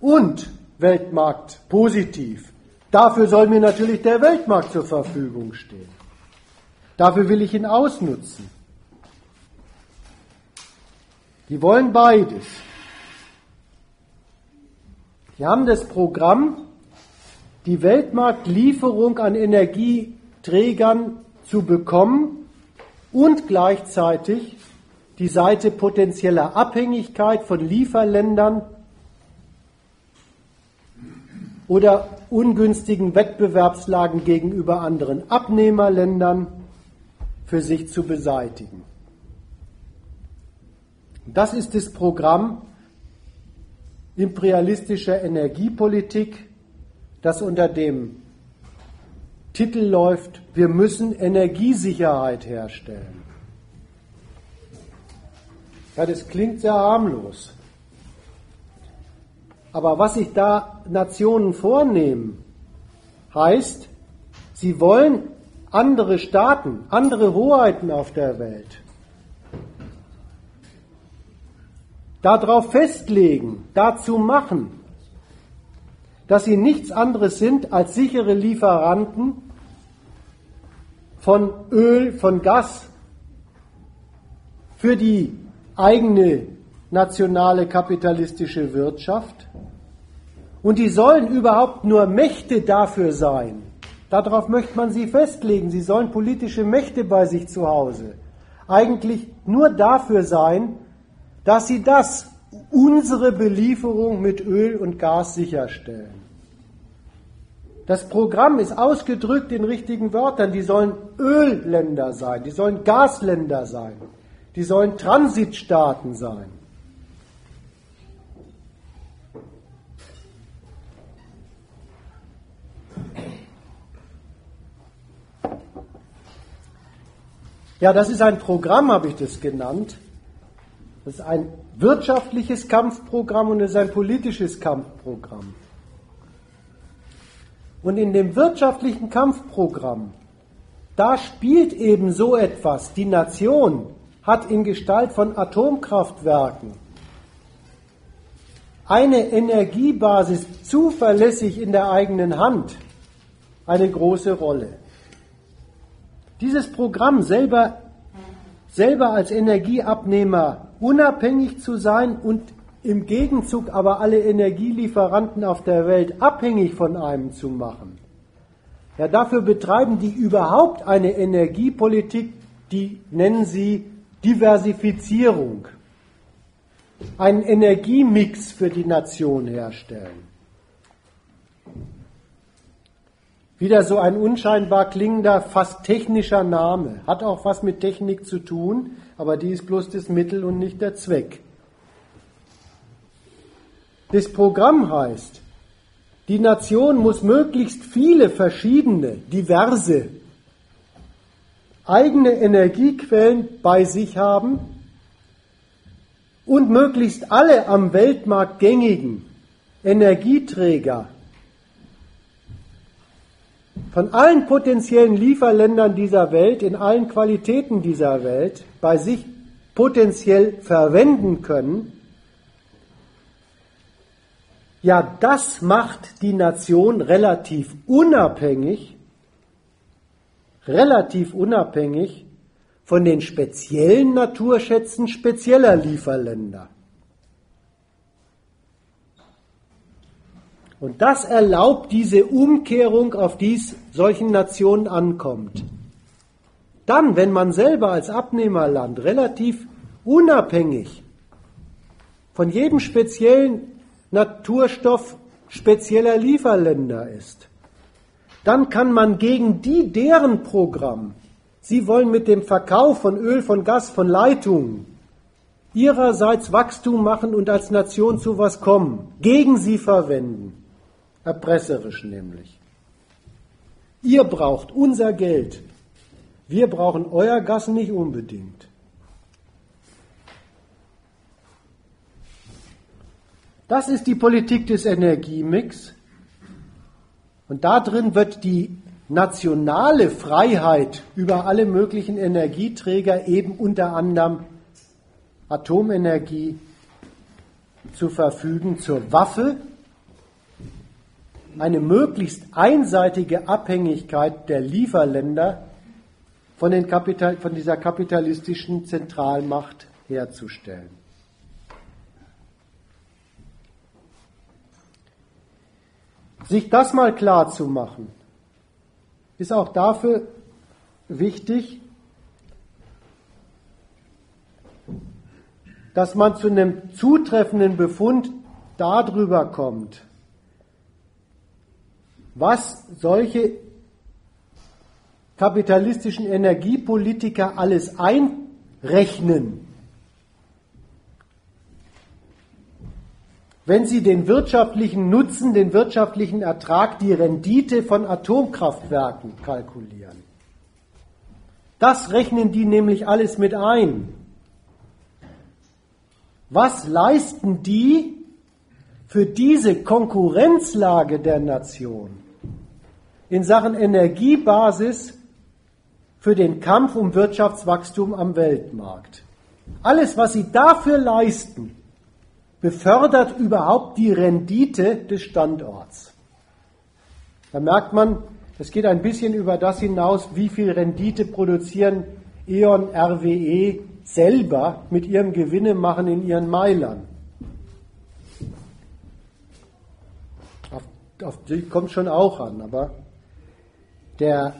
Speaker 1: und Weltmarkt positiv. Dafür soll mir natürlich der Weltmarkt zur Verfügung stehen. Dafür will ich ihn ausnutzen. Die wollen beides. Die haben das Programm, die Weltmarktlieferung an Energieträgern zu bekommen und gleichzeitig die Seite potenzieller Abhängigkeit von Lieferländern oder ungünstigen Wettbewerbslagen gegenüber anderen Abnehmerländern für sich zu beseitigen. Das ist das Programm imperialistischer Energiepolitik, das unter dem Titel läuft, wir müssen Energiesicherheit herstellen. Ja, das klingt sehr harmlos. Aber was sich da Nationen vornehmen, heißt, sie wollen andere Staaten, andere Hoheiten auf der Welt darauf festlegen, dazu machen, dass sie nichts anderes sind als sichere Lieferanten von Öl, von Gas für die eigene nationale kapitalistische Wirtschaft. Und die sollen überhaupt nur Mächte dafür sein. Darauf möchte man sie festlegen. Sie sollen politische Mächte bei sich zu Hause. Eigentlich nur dafür sein, dass sie das, unsere Belieferung mit Öl und Gas sicherstellen. Das Programm ist ausgedrückt in richtigen Wörtern. Die sollen Ölländer sein, die sollen Gasländer sein, die sollen Transitstaaten sein. Ja, das ist ein Programm, habe ich das genannt. Das ist ein wirtschaftliches Kampfprogramm und es ist ein politisches Kampfprogramm. Und in dem wirtschaftlichen Kampfprogramm da spielt eben so etwas. Die Nation hat in Gestalt von Atomkraftwerken eine Energiebasis zuverlässig in der eigenen Hand eine große Rolle. Dieses Programm selber, selber als Energieabnehmer unabhängig zu sein und im Gegenzug aber alle Energielieferanten auf der Welt abhängig von einem zu machen. Ja, dafür betreiben die überhaupt eine Energiepolitik, die nennen sie Diversifizierung. Einen Energiemix für die Nation herstellen. Wieder so ein unscheinbar klingender, fast technischer Name. Hat auch was mit Technik zu tun, aber die ist bloß das Mittel und nicht der Zweck. Das Programm heißt, die Nation muss möglichst viele verschiedene, diverse, eigene Energiequellen bei sich haben und möglichst alle am Weltmarkt gängigen Energieträger von allen potenziellen Lieferländern dieser Welt, in allen Qualitäten dieser Welt, bei sich potenziell verwenden können, ja, das macht die Nation relativ unabhängig, relativ unabhängig von den speziellen Naturschätzen spezieller Lieferländer. Und das erlaubt diese Umkehrung, auf die es solchen Nationen ankommt. Dann, wenn man selber als Abnehmerland relativ unabhängig von jedem speziellen Naturstoff spezieller Lieferländer ist, dann kann man gegen die deren Programm, sie wollen mit dem Verkauf von Öl, von Gas, von Leitungen ihrerseits Wachstum machen und als Nation zu was kommen, gegen sie verwenden, erpresserisch nämlich. Ihr braucht unser Geld, wir brauchen euer Gas nicht unbedingt. Das ist die Politik des Energiemix. Und da drin wird die nationale Freiheit über alle möglichen Energieträger, eben unter anderem Atomenergie, zu verfügen zur Waffe, eine möglichst einseitige Abhängigkeit der Lieferländer von, Kapital, von dieser kapitalistischen Zentralmacht herzustellen. Sich das mal klar zu machen, ist auch dafür wichtig, dass man zu einem zutreffenden Befund darüber kommt, was solche kapitalistischen Energiepolitiker alles einrechnen wenn Sie den wirtschaftlichen Nutzen, den wirtschaftlichen Ertrag, die Rendite von Atomkraftwerken kalkulieren. Das rechnen die nämlich alles mit ein. Was leisten die für diese Konkurrenzlage der Nation in Sachen Energiebasis für den Kampf um Wirtschaftswachstum am Weltmarkt? Alles, was sie dafür leisten, befördert überhaupt die Rendite des Standorts. Da merkt man, es geht ein bisschen über das hinaus, wie viel Rendite produzieren E.ON, RWE selber mit ihrem Gewinne machen in ihren Meilern. Auf, auf die kommt schon auch an, aber der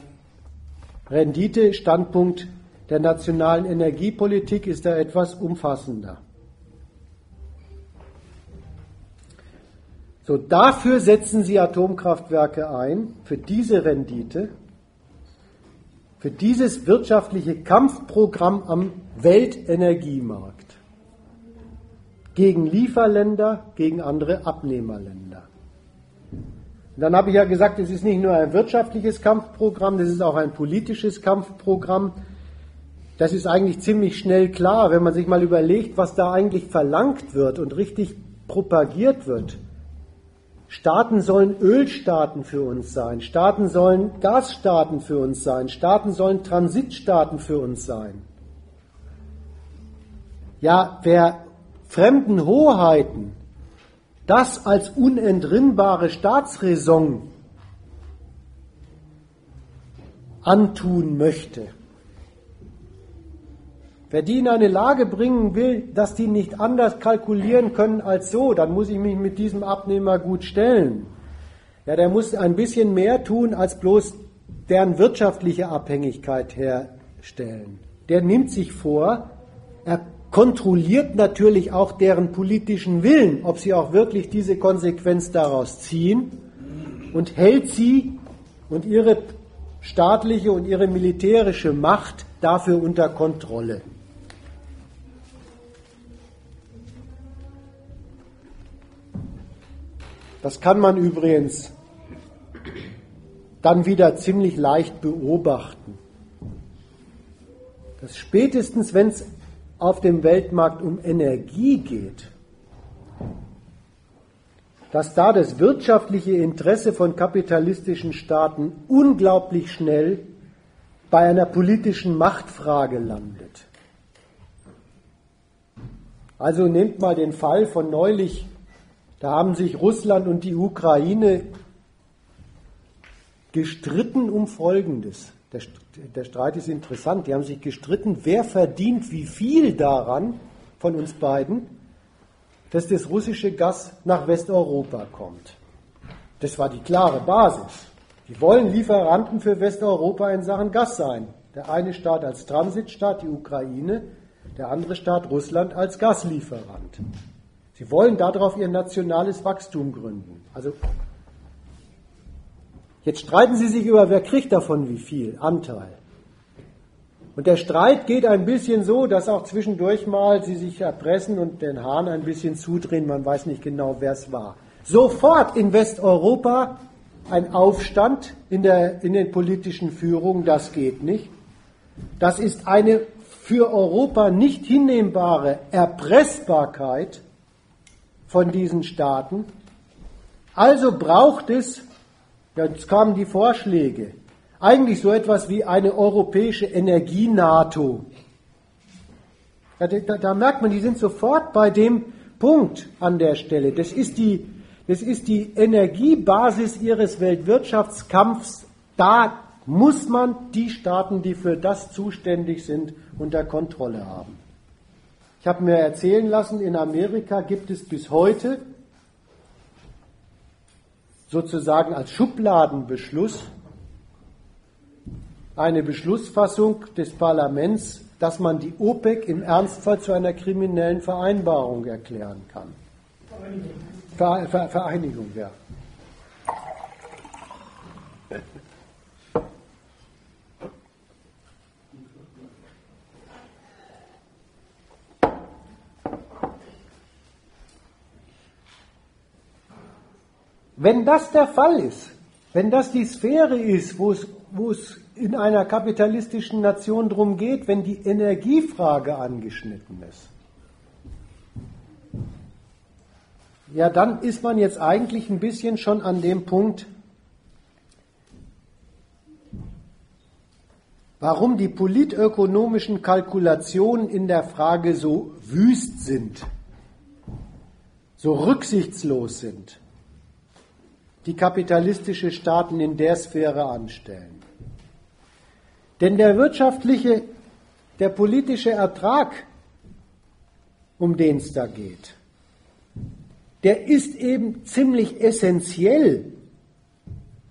Speaker 1: Renditestandpunkt der nationalen Energiepolitik ist da etwas umfassender. So, dafür setzen sie Atomkraftwerke ein, für diese Rendite, für dieses wirtschaftliche Kampfprogramm am Weltenergiemarkt gegen Lieferländer, gegen andere Abnehmerländer. Und dann habe ich ja gesagt, es ist nicht nur ein wirtschaftliches Kampfprogramm, das ist auch ein politisches Kampfprogramm. Das ist eigentlich ziemlich schnell klar, wenn man sich mal überlegt, was da eigentlich verlangt wird und richtig propagiert wird Staaten sollen Ölstaaten für uns sein, Staaten sollen Gasstaaten für uns sein, Staaten sollen Transitstaaten für uns sein. Ja, wer fremden Hoheiten das als unentrinnbare Staatsräson antun möchte, Wer die in eine Lage bringen will, dass die nicht anders kalkulieren können als so, dann muss ich mich mit diesem Abnehmer gut stellen. Ja, der muss ein bisschen mehr tun, als bloß deren wirtschaftliche Abhängigkeit herstellen. Der nimmt sich vor, er kontrolliert natürlich auch deren politischen Willen, ob sie auch wirklich diese Konsequenz daraus ziehen und hält sie und ihre staatliche und ihre militärische Macht dafür unter Kontrolle. Das kann man übrigens dann wieder ziemlich leicht beobachten. Dass spätestens, wenn es auf dem Weltmarkt um Energie geht, dass da das wirtschaftliche Interesse von kapitalistischen Staaten unglaublich schnell bei einer politischen Machtfrage landet. Also nehmt mal den Fall von neulich da haben sich Russland und die Ukraine gestritten um Folgendes. Der, der, Streit ist interessant. Die haben sich gestritten, wer verdient wie viel daran von uns beiden, dass das russische Gas nach Westeuropa kommt. Das war die klare Basis. Die wollen Lieferanten für Westeuropa in Sachen Gas sein. Der eine Staat als Transitstaat, die Ukraine, der andere Staat Russland als Gaslieferant. Sie wollen darauf ihr nationales Wachstum gründen. Also jetzt streiten Sie sich über, wer kriegt davon wie viel Anteil. Und der Streit geht ein bisschen so, dass auch zwischendurch mal sie sich erpressen und den Hahn ein bisschen zudrehen. Man weiß nicht genau, wer es war. Sofort in Westeuropa ein Aufstand in, der, in den politischen Führungen, das geht nicht. Das ist eine für Europa nicht hinnehmbare Erpressbarkeit von diesen Staaten. Also braucht es, jetzt kamen die Vorschläge, eigentlich so etwas wie eine europäische Energie-NATO. Da, da, merkt man, die sind sofort bei dem Punkt an der Stelle. Das ist die, das ist die Energiebasis ihres Weltwirtschaftskampfs. Da muss man die Staaten, die für das zuständig sind, unter Kontrolle haben. Ich habe mir erzählen lassen, in Amerika gibt es bis heute sozusagen als Schubladenbeschluss eine Beschlussfassung des Parlaments, dass man die OPEC im Ernstfall zu einer kriminellen Vereinbarung erklären kann. Vereinigung, Ver Vereinigung ja. Wenn das der Fall ist, wenn das die Sphäre ist, wo es, in einer kapitalistischen Nation darum geht, wenn die Energiefrage angeschnitten ist, ja, dann ist man jetzt eigentlich ein bisschen schon an dem Punkt, warum die politökonomischen Kalkulationen in der Frage so wüst sind, so rücksichtslos sind die kapitalistische Staaten in der Sphäre anstellen. Denn der wirtschaftliche, der politische Ertrag, um den es da geht, der ist eben ziemlich essentiell,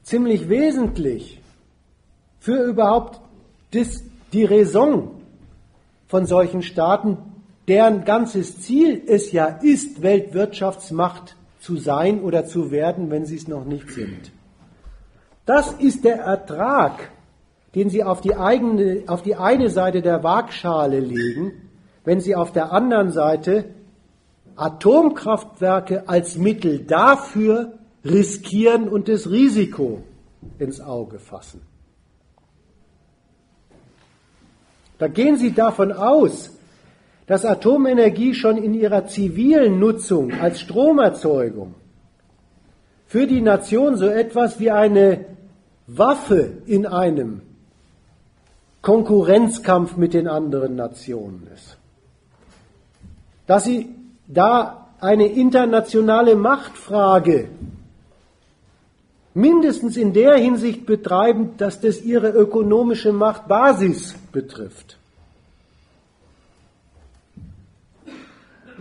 Speaker 1: ziemlich wesentlich für überhaupt das, die Raison von solchen Staaten, deren ganzes Ziel es ja ist, Weltwirtschaftsmacht zu sein oder zu werden, wenn sie es noch nicht sind. Das ist der Ertrag, den sie auf die, eigene, auf die eine Seite der Waagschale legen, wenn sie auf der anderen Seite Atomkraftwerke als Mittel dafür riskieren und das Risiko ins Auge fassen. Da gehen Sie davon aus, dass Atomenergie schon in ihrer zivilen Nutzung als Stromerzeugung für die Nation so etwas wie eine Waffe in einem Konkurrenzkampf mit den anderen Nationen ist. Dass sie da eine internationale Machtfrage mindestens in der Hinsicht betreiben, dass das ihre ökonomische Machtbasis betrifft.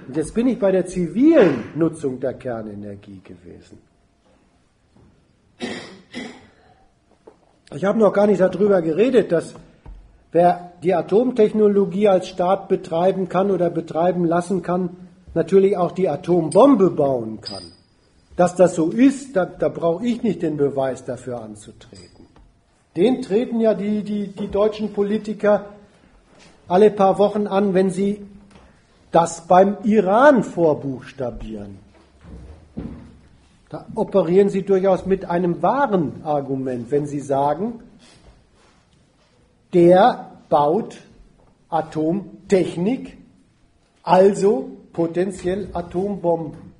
Speaker 1: Und jetzt bin ich bei der zivilen Nutzung der Kernenergie gewesen. Ich habe noch gar nicht darüber geredet, dass wer die Atomtechnologie als Staat betreiben kann oder betreiben lassen kann, natürlich auch die Atombombe bauen kann. Dass das so ist, da, da brauche ich nicht den Beweis dafür anzutreten. Den treten ja die, die, die deutschen Politiker alle paar Wochen an, wenn sie das beim Iran vorbuchstabieren. Da operieren sie durchaus mit einem wahren Argument, wenn sie sagen, der baut Atomtechnik, also potenziell Atombomben.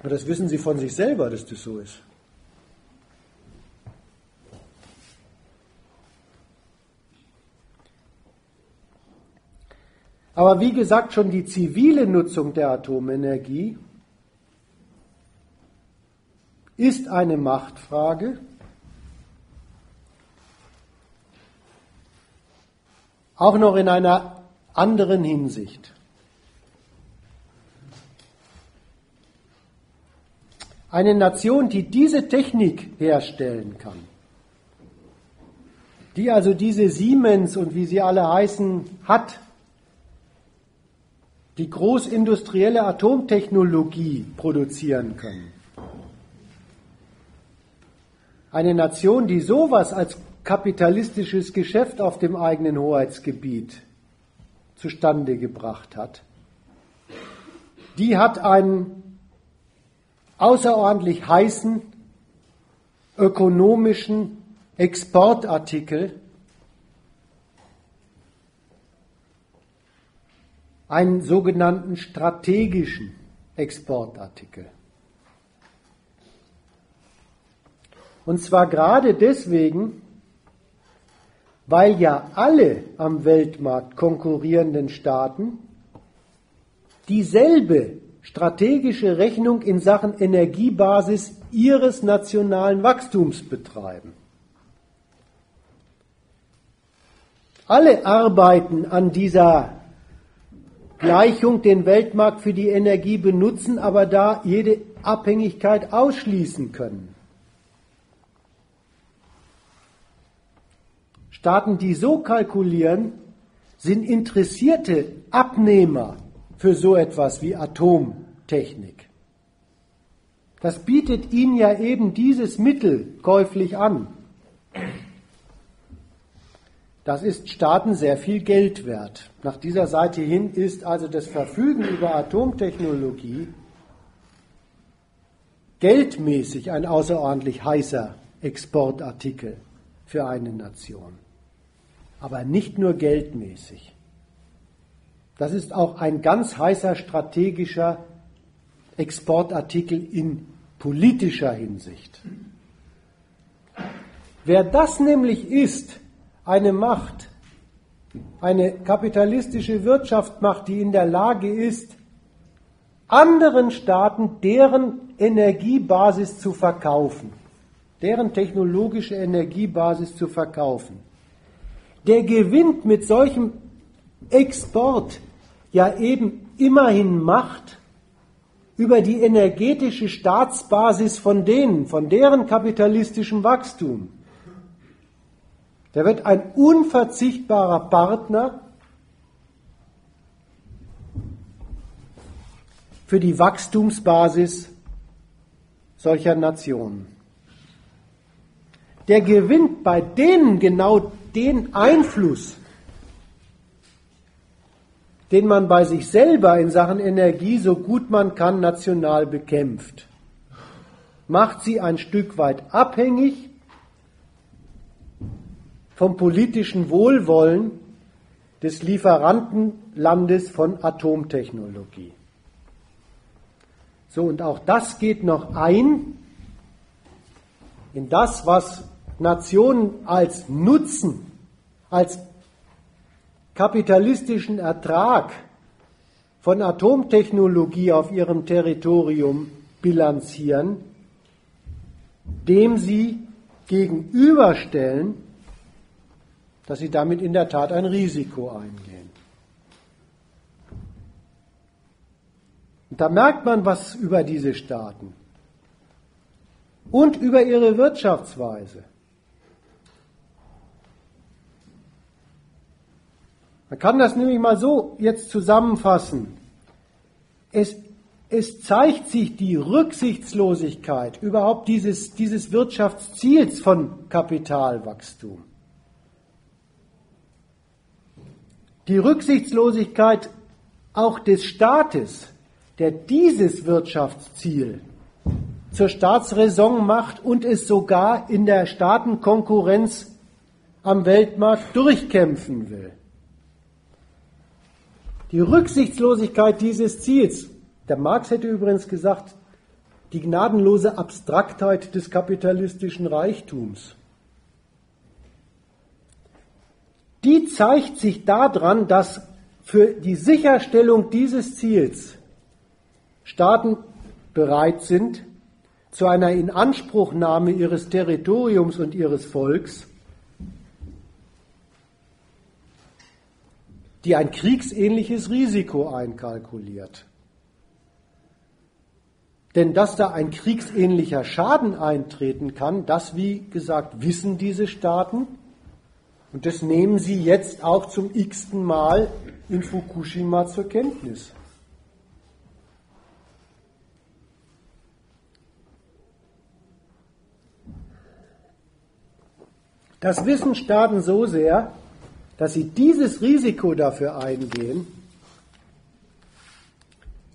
Speaker 1: Aber das wissen sie von sich selber, dass das so ist. Aber wie gesagt, schon die zivile Nutzung der Atomenergie ist eine Machtfrage. Auch noch in einer anderen Hinsicht. Eine Nation, die diese Technik herstellen kann, die also diese Siemens und wie sie alle heißen hat, die großindustrielle Atomtechnologie produzieren können. Eine Nation, die sowas als kapitalistisches Geschäft auf dem eigenen Hoheitsgebiet zustande gebracht hat, die hat einen außerordentlich heißen ökonomischen Exportartikel einen sogenannten strategischen Exportartikel. Und zwar gerade deswegen, weil ja alle am Weltmarkt konkurrierenden Staaten dieselbe strategische Rechnung in Sachen Energiebasis ihres nationalen Wachstums betreiben. Alle arbeiten an dieser Gleichung den Weltmarkt für die Energie benutzen, aber da jede Abhängigkeit ausschließen können. Staaten, die so kalkulieren, sind interessierte Abnehmer für so etwas wie Atomtechnik. Das bietet ihnen ja eben dieses Mittel käuflich an. Das ist Staaten sehr viel Geld wert. Nach dieser Seite hin ist also das Verfügen über Atomtechnologie geldmäßig ein außerordentlich heißer Exportartikel für eine Nation. Aber nicht nur geldmäßig. Das ist auch ein ganz heißer strategischer Exportartikel in politischer Hinsicht. Wer das nämlich ist, eine Macht, eine kapitalistische Wirtschaftsmacht, die in der Lage ist, anderen Staaten deren Energiebasis zu verkaufen, deren technologische Energiebasis zu verkaufen. Der gewinnt mit solchem Export ja eben immerhin Macht über die energetische Staatsbasis von denen, von deren kapitalistischem Wachstum. Der wird ein unverzichtbarer Partner für die Wachstumsbasis solcher Nationen. Der gewinnt bei denen genau den Einfluss, den man bei sich selber in Sachen Energie so gut man kann national bekämpft, macht sie ein Stück weit abhängig vom politischen Wohlwollen des Lieferantenlandes von Atomtechnologie. So, und auch das geht noch ein in das, was Nationen als Nutzen, als kapitalistischen Ertrag von Atomtechnologie auf ihrem Territorium bilanzieren, dem sie gegenüberstellen, dass sie damit in der Tat ein Risiko eingehen. Und da merkt man was über diese Staaten und über ihre Wirtschaftsweise. Man kann das nämlich mal so jetzt zusammenfassen. Es, es zeigt sich die Rücksichtslosigkeit überhaupt dieses, dieses Wirtschaftsziels von Kapitalwachstum. Die Rücksichtslosigkeit auch des Staates, der dieses Wirtschaftsziel zur Staatsräson macht und es sogar in der Staatenkonkurrenz am Weltmarkt durchkämpfen will. Die Rücksichtslosigkeit dieses Ziels, der Marx hätte übrigens gesagt, die gnadenlose Abstraktheit des kapitalistischen Reichtums. Die zeigt sich daran, dass für die Sicherstellung dieses Ziels Staaten bereit sind, zu einer Inanspruchnahme ihres Territoriums und ihres Volks, die ein kriegsähnliches Risiko einkalkuliert. Denn dass da ein kriegsähnlicher Schaden eintreten kann, das, wie gesagt, wissen diese Staaten. Und das nehmen sie jetzt auch zum x-ten Mal in Fukushima zur Kenntnis. Das wissen Staaten so sehr, dass sie dieses Risiko dafür eingehen,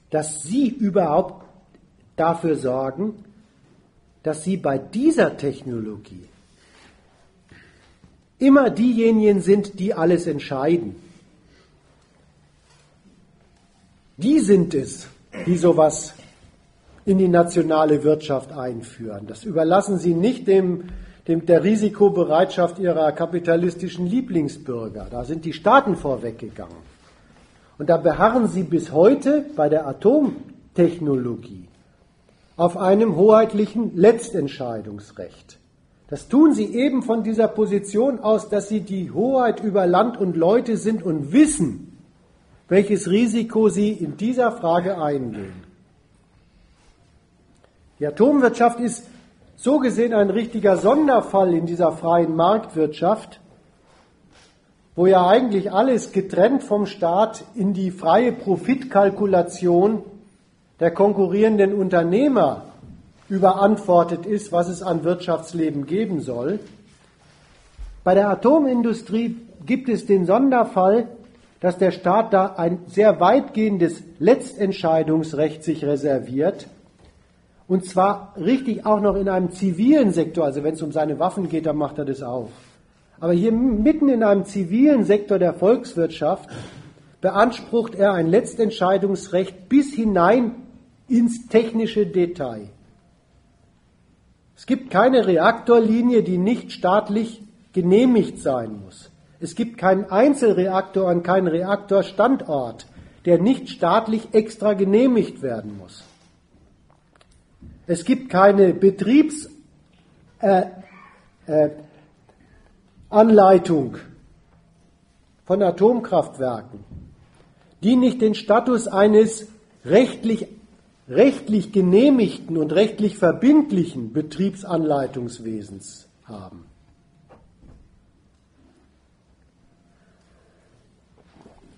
Speaker 1: dass sie überhaupt dafür sorgen, dass sie bei dieser Technologie immer diejenigen sind, die alles entscheiden. Die sind es, die sowas in die nationale Wirtschaft einführen. Das überlassen sie nicht dem dem, der Risikobereitschaft ihrer kapitalistischen Lieblingsbürger. Da sind die Staaten vorweggegangen. Und da beharren sie bis heute bei der Atomtechnologie auf einem hoheitlichen Letztentscheidungsrecht. Das tun sie eben von dieser Position aus, dass sie die Hoheit über Land und Leute sind und wissen, welches Risiko sie in dieser Frage eingehen. Die Atomwirtschaft ist so gesehen ein richtiger Sonderfall in dieser freien Marktwirtschaft, wo ja eigentlich alles getrennt vom Staat in die freie Profitkalkulation der konkurrierenden Unternehmer überantwortet ist, was es an Wirtschaftsleben geben soll. Bei der Atomindustrie gibt es den Sonderfall, dass der Staat da ein sehr weitgehendes Letztentscheidungsrecht sich reserviert und zwar richtig auch noch in einem zivilen Sektor, also wenn es um seine Waffen geht, dann macht er das auch. Aber hier mitten in einem zivilen Sektor der Volkswirtschaft beansprucht er ein Letztentscheidungsrecht bis hinein ins technische Detail. Es gibt keine Reaktorlinie, die nicht staatlich genehmigt sein muss. Es gibt keinen Einzelreaktor und keinen Reaktorstandort, der nicht staatlich extra genehmigt werden muss. Es gibt keine Betriebsanleitung äh, äh, von Atomkraftwerken, die nicht den Status eines rechtlich, rechtlich genehmigten und rechtlich verbindlichen Betriebsanleitungswesens haben.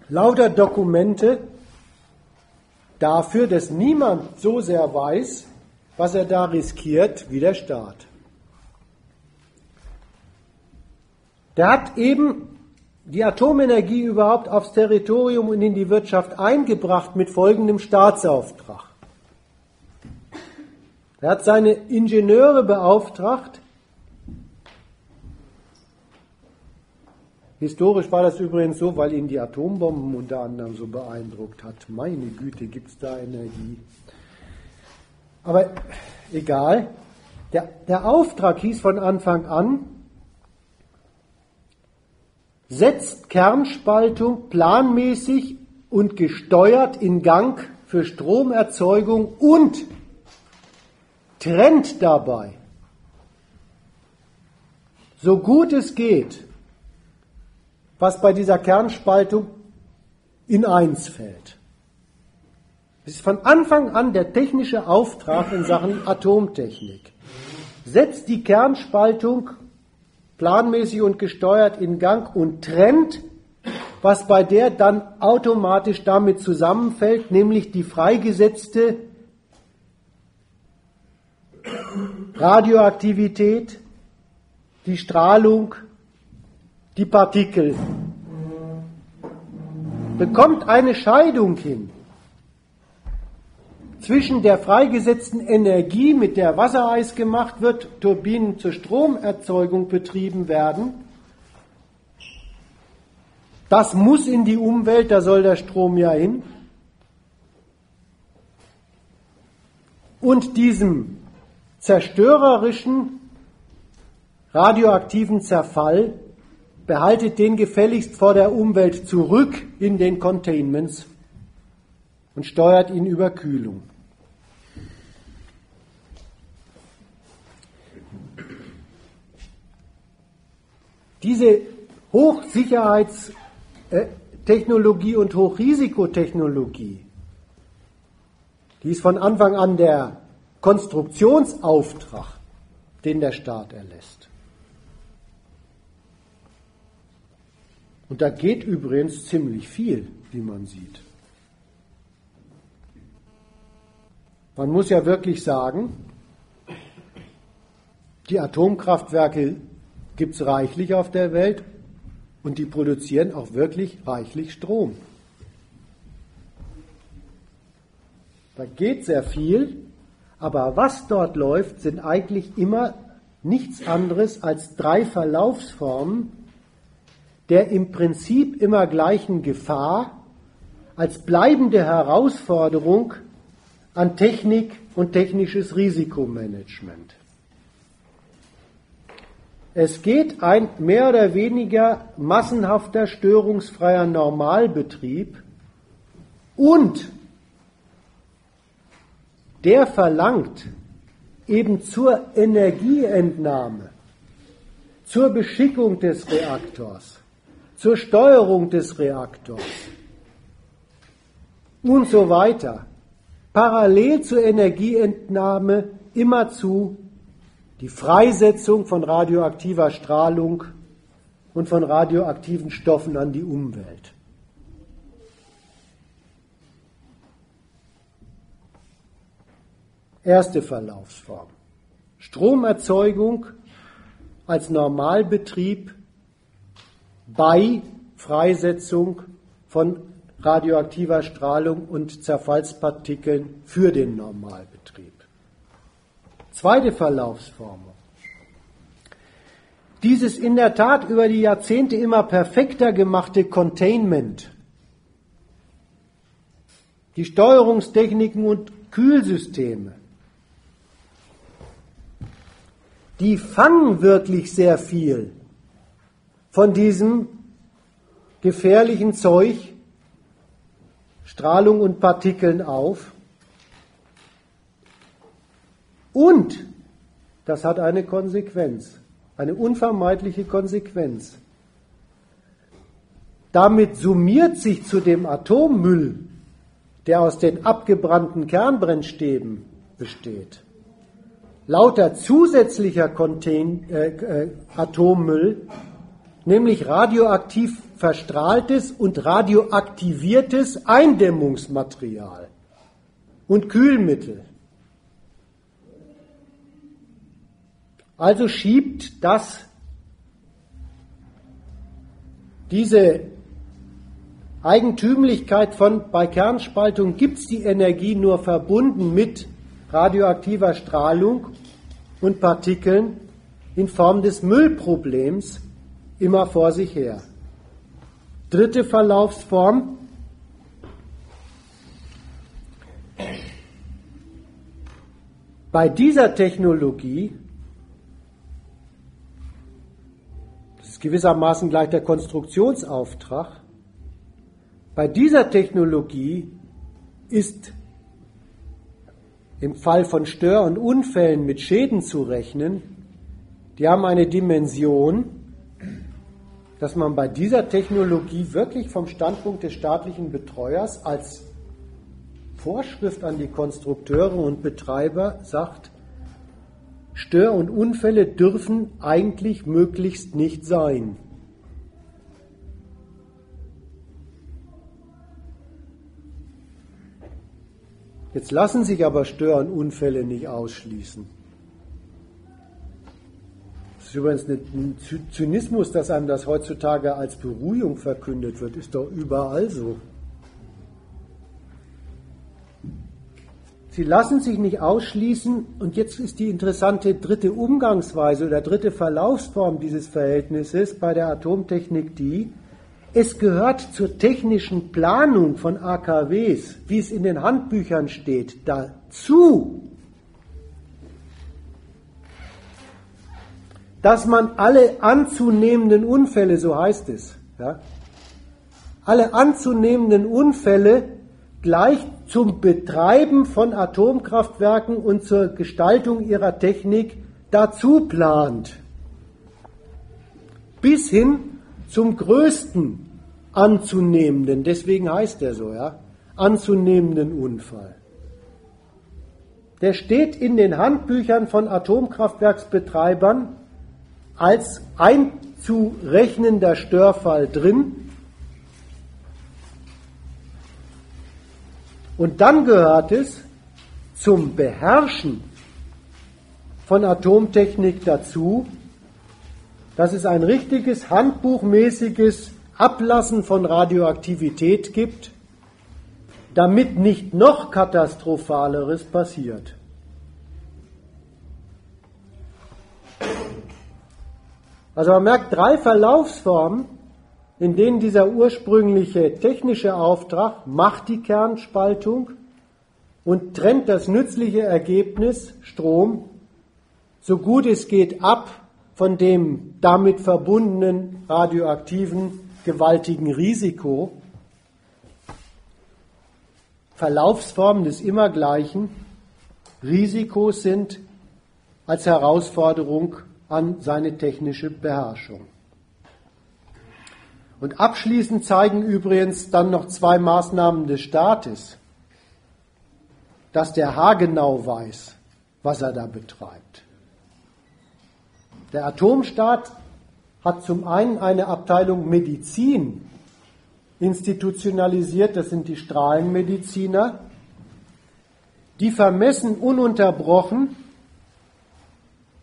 Speaker 1: Lauter Dokumente dafür, dass niemand so sehr weiß, was er da riskiert, wie der Staat. Der hat eben die Atomenergie überhaupt aufs Territorium und in die Wirtschaft eingebracht mit folgendem Staatsauftrag. Er hat seine Ingenieure beauftragt. Historisch war das übrigens so, weil ihn die Atombomben unter anderem so beeindruckt hat. Meine Güte, gibt es da Energie. Aber egal. Der, der Auftrag hieß von Anfang an, setzt Kernspaltung planmäßig und gesteuert in Gang für Stromerzeugung und trennt dabei, so gut es geht, was bei dieser Kernspaltung in eins fällt. Es ist von Anfang an der technische Auftrag in Sachen Atomtechnik. Setzt die Kernspaltung planmäßig und gesteuert in Gang und trennt, was bei der dann automatisch damit zusammenfällt, nämlich die freigesetzte Radioaktivität, die Strahlung, die Partikel. Bekommt eine Scheidung hin zwischen der freigesetzten Energie, mit der Wassereis gemacht wird, Turbinen zur Stromerzeugung betrieben werden. Das muss in die Umwelt, da soll der Strom ja hin. Und diesem zerstörerischen radioaktiven Zerfall behaltet den gefälligst vor der Umwelt zurück in den Containments und steuert ihn über Kühlung. Diese Hochsicherheitstechnologie und Hochrisikotechnologie, die ist von Anfang an der Konstruktionsauftrag, den der Staat erlässt. Und da geht übrigens ziemlich viel, wie man sieht. Man muss ja wirklich sagen, die Atomkraftwerke gibt es reichlich auf der Welt und die produzieren auch wirklich reichlich Strom. Da geht sehr viel, aber was dort läuft, sind eigentlich immer nichts anderes als drei Verlaufsformen der im Prinzip immer gleichen Gefahr als bleibende Herausforderung an Technik und technisches Risikomanagement. Es geht ein mehr oder weniger massenhafter störungsfreier Normalbetrieb und der verlangt eben zur Energieentnahme, zur Beschickung des Reaktors, zur Steuerung des Reaktors und so weiter parallel zur Energieentnahme immerzu die Freisetzung von radioaktiver Strahlung und von radioaktiven Stoffen an die Umwelt. Erste Verlaufsform. Stromerzeugung als Normalbetrieb bei Freisetzung von radioaktiver Strahlung und Zerfallspartikeln für den Normalbetrieb. Zweite Verlaufsform. Dieses in der Tat über die Jahrzehnte immer perfekter gemachte Containment, die Steuerungstechniken und Kühlsysteme, die fangen wirklich sehr viel von diesem gefährlichen Zeug, Strahlung und Partikeln auf. Und das hat eine Konsequenz, eine unvermeidliche Konsequenz. Damit summiert sich zu dem Atommüll, der aus den abgebrannten Kernbrennstäben besteht, lauter zusätzlicher Contain, äh, äh, Atommüll, nämlich radioaktiv verstrahltes und radioaktiviertes Eindämmungsmaterial und Kühlmittel. Also schiebt das diese Eigentümlichkeit von bei Kernspaltung gibt es die Energie nur verbunden mit radioaktiver Strahlung und Partikeln in Form des Müllproblems immer vor sich her. Dritte Verlaufsform. Bei dieser Technologie, das ist gewissermaßen gleich der Konstruktionsauftrag, bei dieser Technologie ist im Fall von Stör- und Unfällen mit Schäden zu rechnen, die haben eine Dimension, dass man bei dieser Technologie wirklich vom Standpunkt des staatlichen Betreuers als Vorschrift an die Konstrukteure und Betreiber sagt, Stör- und Unfälle dürfen eigentlich möglichst nicht sein. Jetzt lassen sich aber Stör- und Unfälle nicht ausschließen. Das ist übrigens ein Zynismus, dass einem das heutzutage als Beruhigung verkündet wird, ist doch überall so. Sie lassen sich nicht ausschließen, und jetzt ist die interessante dritte Umgangsweise oder dritte Verlaufsform dieses Verhältnisses bei der Atomtechnik die, es gehört zur technischen Planung von AKWs, wie es in den Handbüchern steht, dazu, dass man alle anzunehmenden Unfälle, so heißt es, ja, alle anzunehmenden Unfälle gleich zum Betreiben von Atomkraftwerken und zur Gestaltung ihrer Technik dazu plant. Bis hin zum größten anzunehmenden, deswegen heißt er so, ja, anzunehmenden Unfall. Der steht in den Handbüchern von Atomkraftwerksbetreibern als einzurechnender Störfall drin. Und dann gehört es zum Beherrschen von Atomtechnik dazu, dass es ein richtiges handbuchmäßiges Ablassen von Radioaktivität gibt, damit nicht noch katastrophaleres passiert. Also man merkt drei Verlaufsformen, in denen dieser ursprüngliche technische Auftrag macht die Kernspaltung und trennt das nützliche Ergebnis Strom so gut es geht ab von dem damit verbundenen radioaktiven gewaltigen Risiko. Verlaufsformen des Immergleichen. Risikos sind als Herausforderung an seine technische Beherrschung. Und abschließend zeigen übrigens dann noch zwei Maßnahmen des Staates, dass der haargenau weiß, was er da betreibt. Der Atomstaat hat zum einen eine Abteilung Medizin institutionalisiert, das sind die Strahlenmediziner, die vermessen ununterbrochen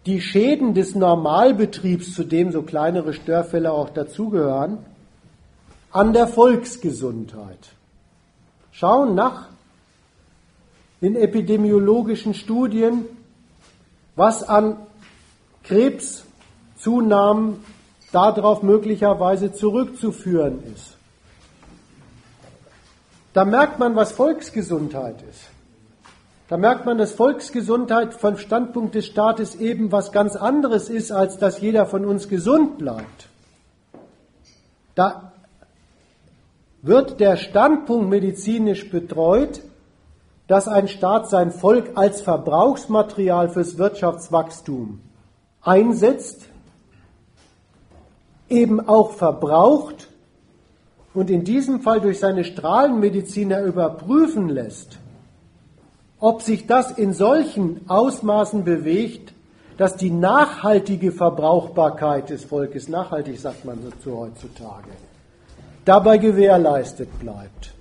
Speaker 1: die Schäden des Normalbetriebs, zu dem so kleinere Störfälle auch dazugehören, an der Volksgesundheit. Schauen nach in epidemiologischen Studien, was an Krebszunahmen darauf möglicherweise zurückzuführen ist. Da merkt man, was Volksgesundheit ist. Da merkt man, dass Volksgesundheit vom Standpunkt des Staates eben was ganz anderes ist, als dass jeder von uns gesund bleibt. Da wird der Standpunkt medizinisch betreut, dass ein Staat sein Volk als Verbrauchsmaterial fürs Wirtschaftswachstum einsetzt, eben auch verbraucht und in diesem Fall durch seine Strahlenmediziner überprüfen lässt, ob sich das in solchen Ausmaßen bewegt, dass die nachhaltige Verbrauchbarkeit des Volkes, nachhaltig sagt man dazu heutzutage, dabei gewährleistet bleibt.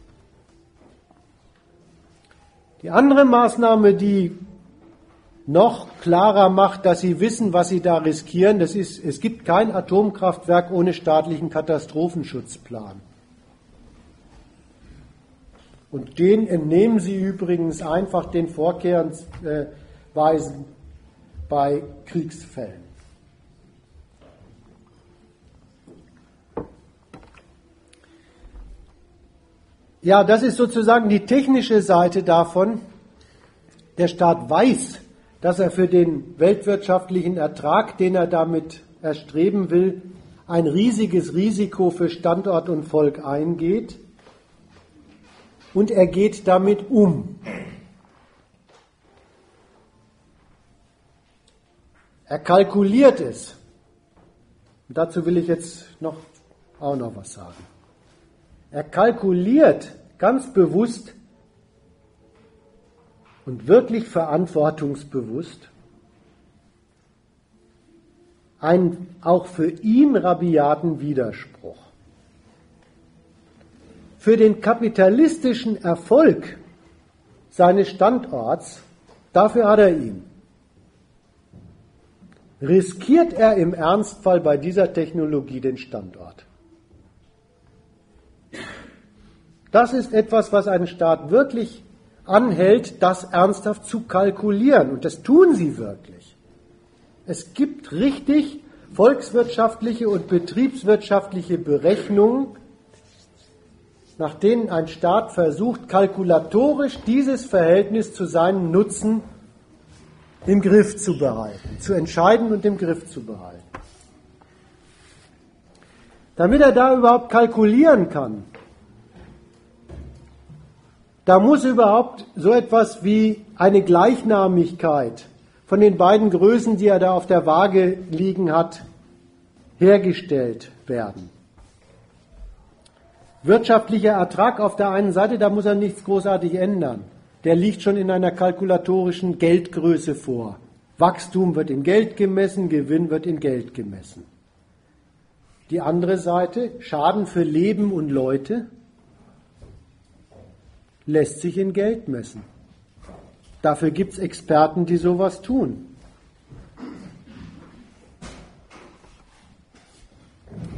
Speaker 1: Die andere Maßnahme, die noch klarer macht, dass sie wissen, was sie da riskieren. Das ist, es gibt kein Atomkraftwerk ohne staatlichen Katastrophenschutzplan. Und den entnehmen Sie übrigens einfach den Vorkehrsweisen bei Kriegsfällen. Ja, das ist sozusagen die technische Seite davon. Der Staat weiß, dass er für den weltwirtschaftlichen Ertrag, den er damit erstreben will, ein riesiges Risiko für Standort und Volk eingeht und er geht damit um. Er kalkuliert es. Und dazu will ich jetzt noch, auch noch was sagen. Er kalkuliert ganz bewusst und wirklich verantwortungsbewusst einen auch für ihn rabiaten Widerspruch. Für den kapitalistischen Erfolg seines Standorts, dafür hat er ihn. Riskiert er im Ernstfall bei dieser Technologie den Standort? Das ist etwas, was einen Staat wirklich anhält, das ernsthaft zu kalkulieren. Und das tun sie wirklich. Es gibt richtig volkswirtschaftliche und betriebswirtschaftliche Berechnungen, nach denen ein Staat versucht, kalkulatorisch dieses Verhältnis zu seinem Nutzen im Griff zu behalten, zu entscheiden und im Griff zu behalten. Damit er da überhaupt kalkulieren kann, da muss überhaupt so etwas wie eine Gleichnamigkeit von den beiden Größen, die er da auf der Waage liegen hat, hergestellt werden. Wirtschaftlicher Ertrag auf der einen Seite, da muss er nichts großartig ändern. Der liegt schon in einer kalkulatorischen Geldgröße vor. Wachstum wird in Geld gemessen, Gewinn wird in Geld gemessen. Die andere Seite, Schaden für Leben und Leute, lässt sich in Geld messen. Dafür gibt es Experten, die sowas tun.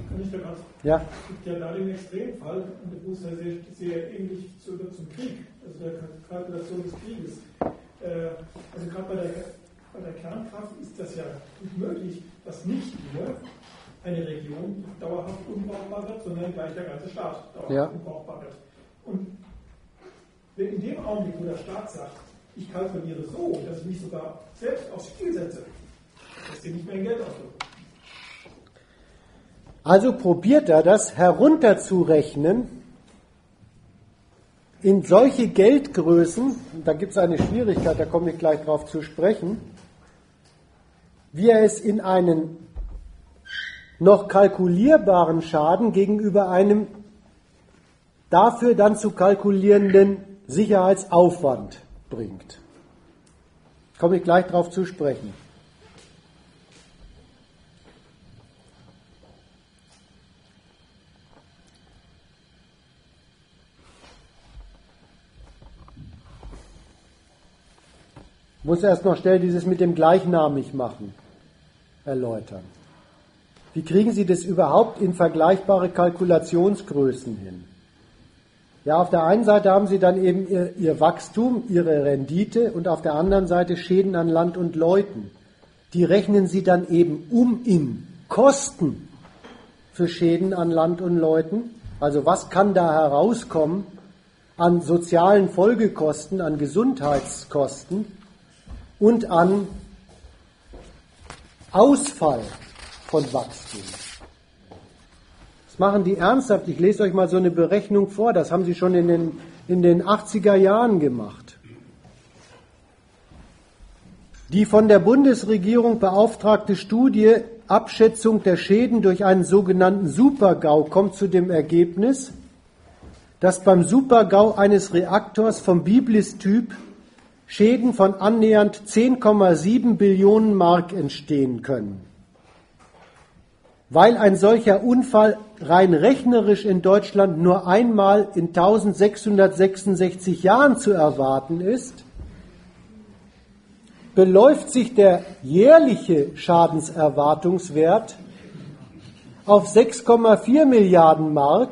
Speaker 2: Kann ich da ganz ja. Es gibt ja da den Extremfall, und der ist ja sehr, sehr ähnlich zu, zum Krieg, also der Kalkulation des Krieges. Äh, also gerade bei der, bei der Kernkraft ist das ja nicht möglich, dass nicht nur eine Region dauerhaft unbrauchbar wird, sondern gleich der ganze Staat dauerhaft ja. unbrauchbar wird. Und in dem Augenblick, wo der Staat sagt, ich kalkuliere so, dass ich mich sogar selbst aufs Spiel setze, dass sie nicht mehr in Geld ausdrücken.
Speaker 1: Also probiert er das herunterzurechnen in solche Geldgrößen, da gibt es eine Schwierigkeit, da komme ich gleich drauf zu sprechen, wie er es in einen noch kalkulierbaren Schaden gegenüber einem dafür dann zu kalkulierenden Sicherheitsaufwand bringt. Komme ich gleich darauf zu sprechen. Ich muss erst noch schnell dieses mit dem gleichnamig machen erläutern. Wie kriegen Sie das überhaupt in vergleichbare Kalkulationsgrößen hin? Ja, auf der einen Seite haben sie dann eben ihr, ihr, Wachstum, ihre Rendite und auf der anderen Seite Schäden an Land und Leuten. Die rechnen sie dann eben um in Kosten für Schäden an Land und Leuten. Also was kann da herauskommen an sozialen Folgekosten, an Gesundheitskosten und an Ausfall von Wachstum machen die ernsthaft. Ich lese euch mal so eine Berechnung vor. Das haben sie schon in den, in den 80er Jahren gemacht. Die von der Bundesregierung beauftragte Studie Abschätzung der Schäden durch einen sogenannten Supergau kommt zu dem Ergebnis, dass beim Supergau eines Reaktors vom Biblis-Typ Schäden von annähernd 10,7 Billionen Mark entstehen können. Weil ein solcher Unfall rein rechnerisch in Deutschland nur einmal in 1666 Jahren zu erwarten ist, beläuft sich der jährliche Schadenserwartungswert auf 6,4 Milliarden Mark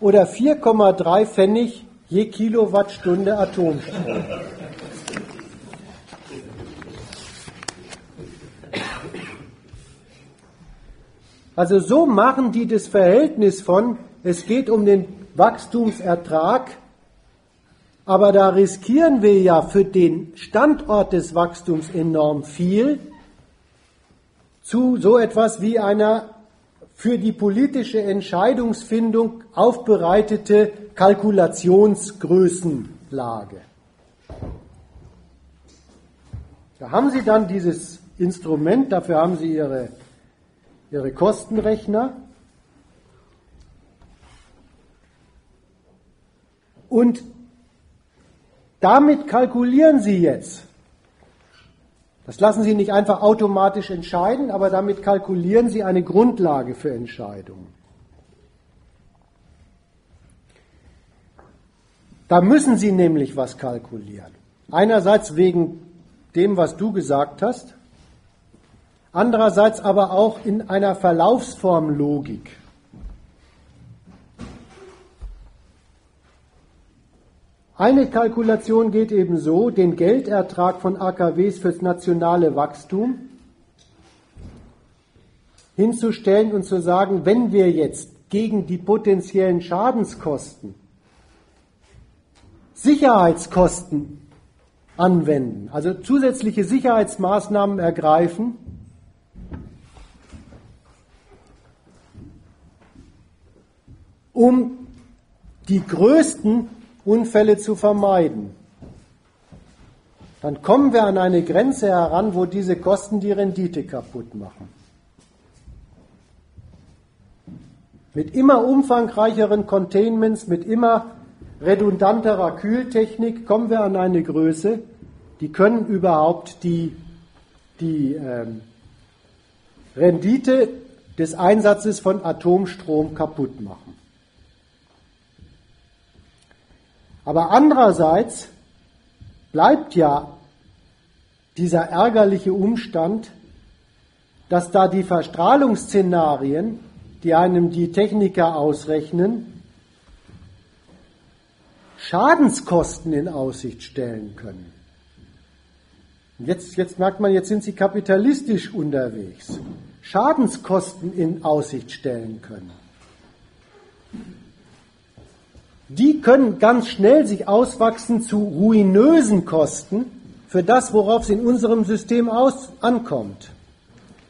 Speaker 1: oder 4,3 Pfennig je Kilowattstunde Atomstrom. Also so machen die das Verhältnis von, es geht um den Wachstumsertrag Aber da riskieren wir ja für den Standort des Wachstums enorm viel zu so etwas wie einer für die politische Entscheidungsfindung aufbereitete Kalkulationsgrößenlage. Da haben Sie dann dieses Instrument, dafür haben Sie Ihre, Ihre Kostenrechner. Und damit kalkulieren Sie jetzt. Das lassen Sie nicht einfach automatisch entscheiden, aber damit kalkulieren Sie eine Grundlage für Entscheidungen. Da müssen Sie nämlich was kalkulieren. Einerseits wegen dem, was du gesagt hast, andererseits aber auch in einer Verlaufsformlogik. Eine Kalkulation geht eben so, den Geldertrag von AKWs fürs nationale Wachstum hinzustellen und zu sagen, wenn wir jetzt gegen die potenziellen Schadenskosten Sicherheitskosten anwenden, also zusätzliche Sicherheitsmaßnahmen ergreifen, um die größten Unfälle zu vermeiden. Dann kommen wir an eine Grenze heran, wo diese Kosten die Rendite kaputt machen. Mit immer umfangreicheren Containments, mit immer redundanterer Kühltechnik kommen wir an eine Größe, die können überhaupt die, die ähm, Rendite des Einsatzes von Atomstrom kaputt machen. Aber andererseits bleibt ja dieser ärgerliche Umstand, dass da die Verstrahlungsszenarien, die einem die Techniker ausrechnen, Schadenskosten in Aussicht stellen können. Jetzt, jetzt merkt man, jetzt sind sie kapitalistisch unterwegs. Schadenskosten in Aussicht stellen können. Die können ganz schnell sich auswachsen zu ruinösen Kosten für das, worauf es in unserem System aus, ankommt.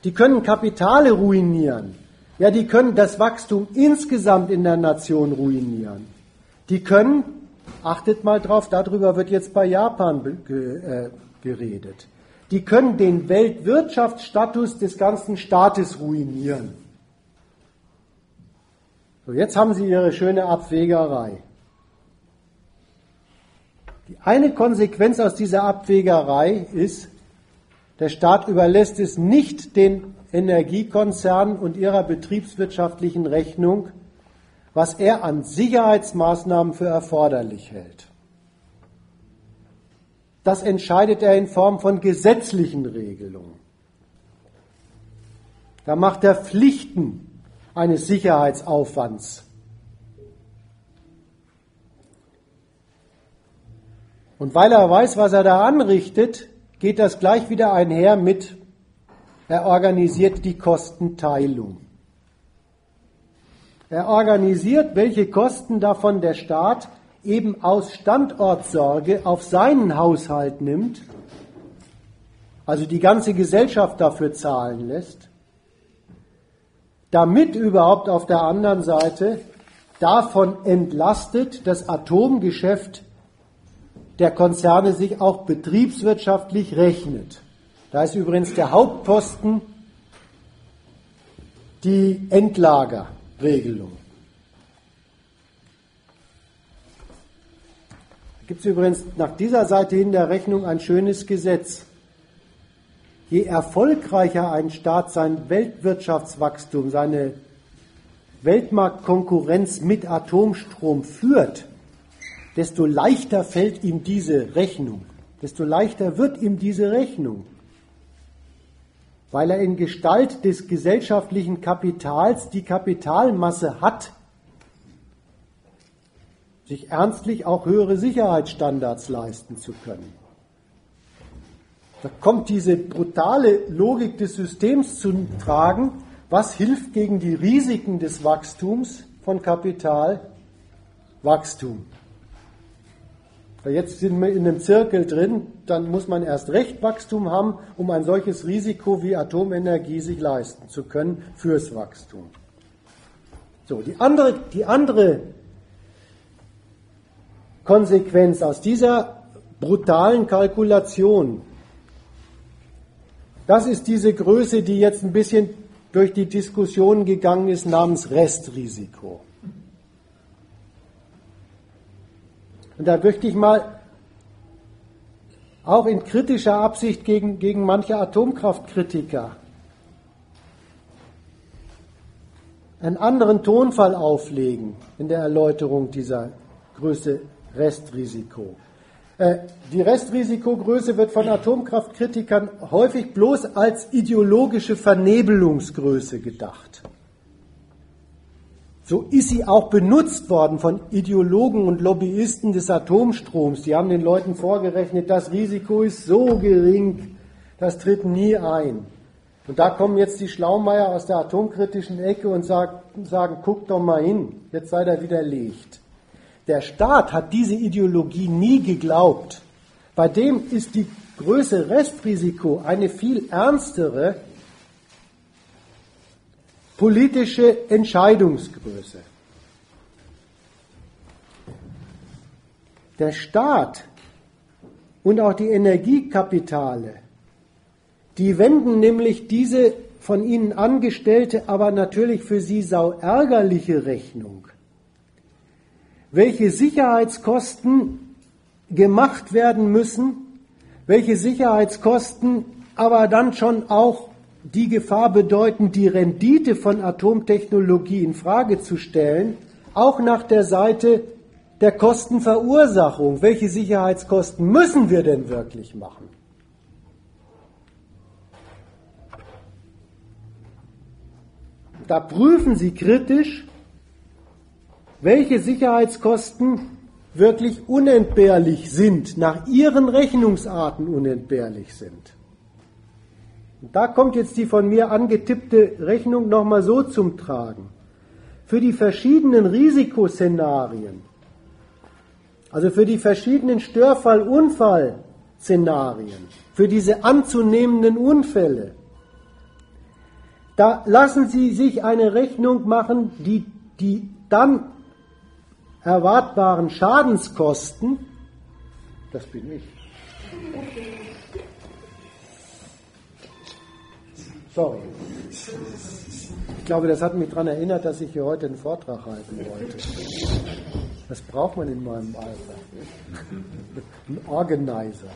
Speaker 1: Die können Kapitale ruinieren. Ja, die können das Wachstum insgesamt in der Nation ruinieren. Die können Achtet mal drauf, darüber wird jetzt bei Japan äh, geredet. Die können den Weltwirtschaftsstatus des ganzen Staates ruinieren. So, jetzt haben Sie Ihre schöne Abwägerei. Die eine Konsequenz aus dieser Abwägerei ist, der Staat überlässt es nicht den Energiekonzernen und ihrer betriebswirtschaftlichen Rechnung, was er an Sicherheitsmaßnahmen für erforderlich hält. Das entscheidet er in Form von gesetzlichen Regelungen. Da macht er Pflichten eines Sicherheitsaufwands. Und weil er weiß, was er da anrichtet, geht das gleich wieder einher mit, er organisiert die Kostenteilung. Er organisiert, welche Kosten davon der Staat eben aus Standortsorge auf seinen Haushalt nimmt, also die ganze Gesellschaft dafür zahlen lässt, damit überhaupt auf der anderen Seite davon entlastet das Atomgeschäft der Konzerne sich auch betriebswirtschaftlich rechnet. Da ist übrigens der Hauptposten die Endlager. Regelung. Da gibt es übrigens nach dieser Seite hin der Rechnung ein schönes Gesetz. Je erfolgreicher ein Staat sein Weltwirtschaftswachstum, seine Weltmarktkonkurrenz mit Atomstrom führt, desto leichter fällt ihm diese Rechnung, desto leichter wird ihm diese Rechnung weil er in Gestalt des gesellschaftlichen Kapitals die Kapitalmasse hat, sich ernstlich auch höhere Sicherheitsstandards leisten zu können. Da kommt diese brutale Logik des Systems zu tragen, was hilft gegen die Risiken des Wachstums von Kapital? Wachstum. Jetzt sind wir in einem Zirkel drin, dann muss man erst recht Wachstum haben, um ein solches Risiko wie Atomenergie sich leisten zu können fürs Wachstum. So, die andere, die andere Konsequenz aus dieser brutalen Kalkulation, das ist diese Größe, die jetzt ein bisschen durch die Diskussion gegangen ist namens Restrisiko. Und da möchte ich mal auch in kritischer Absicht gegen, gegen manche Atomkraftkritiker einen anderen Tonfall auflegen in der Erläuterung dieser Größe Restrisiko. Äh, die Restrisikogröße wird von Atomkraftkritikern häufig bloß als ideologische Vernebelungsgröße gedacht. So ist sie auch benutzt worden von Ideologen und Lobbyisten des Atomstroms. Die haben den Leuten vorgerechnet, das Risiko ist so gering, das tritt nie ein. Und da kommen jetzt die Schlaumeier aus der atomkritischen Ecke und sagen, guck doch mal hin, jetzt sei er widerlegt. Der Staat hat diese Ideologie nie geglaubt. Bei dem ist die Größe Restrisiko eine viel ernstere politische Entscheidungsgröße. Der Staat und auch die Energiekapitale, die wenden nämlich diese von ihnen angestellte, aber natürlich für sie sau ärgerliche Rechnung, welche Sicherheitskosten gemacht werden müssen, welche Sicherheitskosten aber dann schon auch die Gefahr bedeuten, die Rendite von Atomtechnologie in Frage zu stellen, auch nach der Seite der Kostenverursachung. Welche Sicherheitskosten müssen wir denn wirklich machen? Da prüfen Sie kritisch, welche Sicherheitskosten wirklich unentbehrlich sind, nach Ihren Rechnungsarten unentbehrlich sind. Da kommt jetzt die von mir angetippte Rechnung nochmal so zum Tragen. Für die verschiedenen Risikoszenarien, also für die verschiedenen Störfall-Unfall-Szenarien, für diese anzunehmenden Unfälle, da lassen Sie sich eine Rechnung machen, die die dann erwartbaren Schadenskosten, das bin ich, Sorry. Ich glaube, das hat mich daran erinnert, dass ich hier heute einen Vortrag halten wollte. Das braucht man in meinem Alter. Ein Organizer.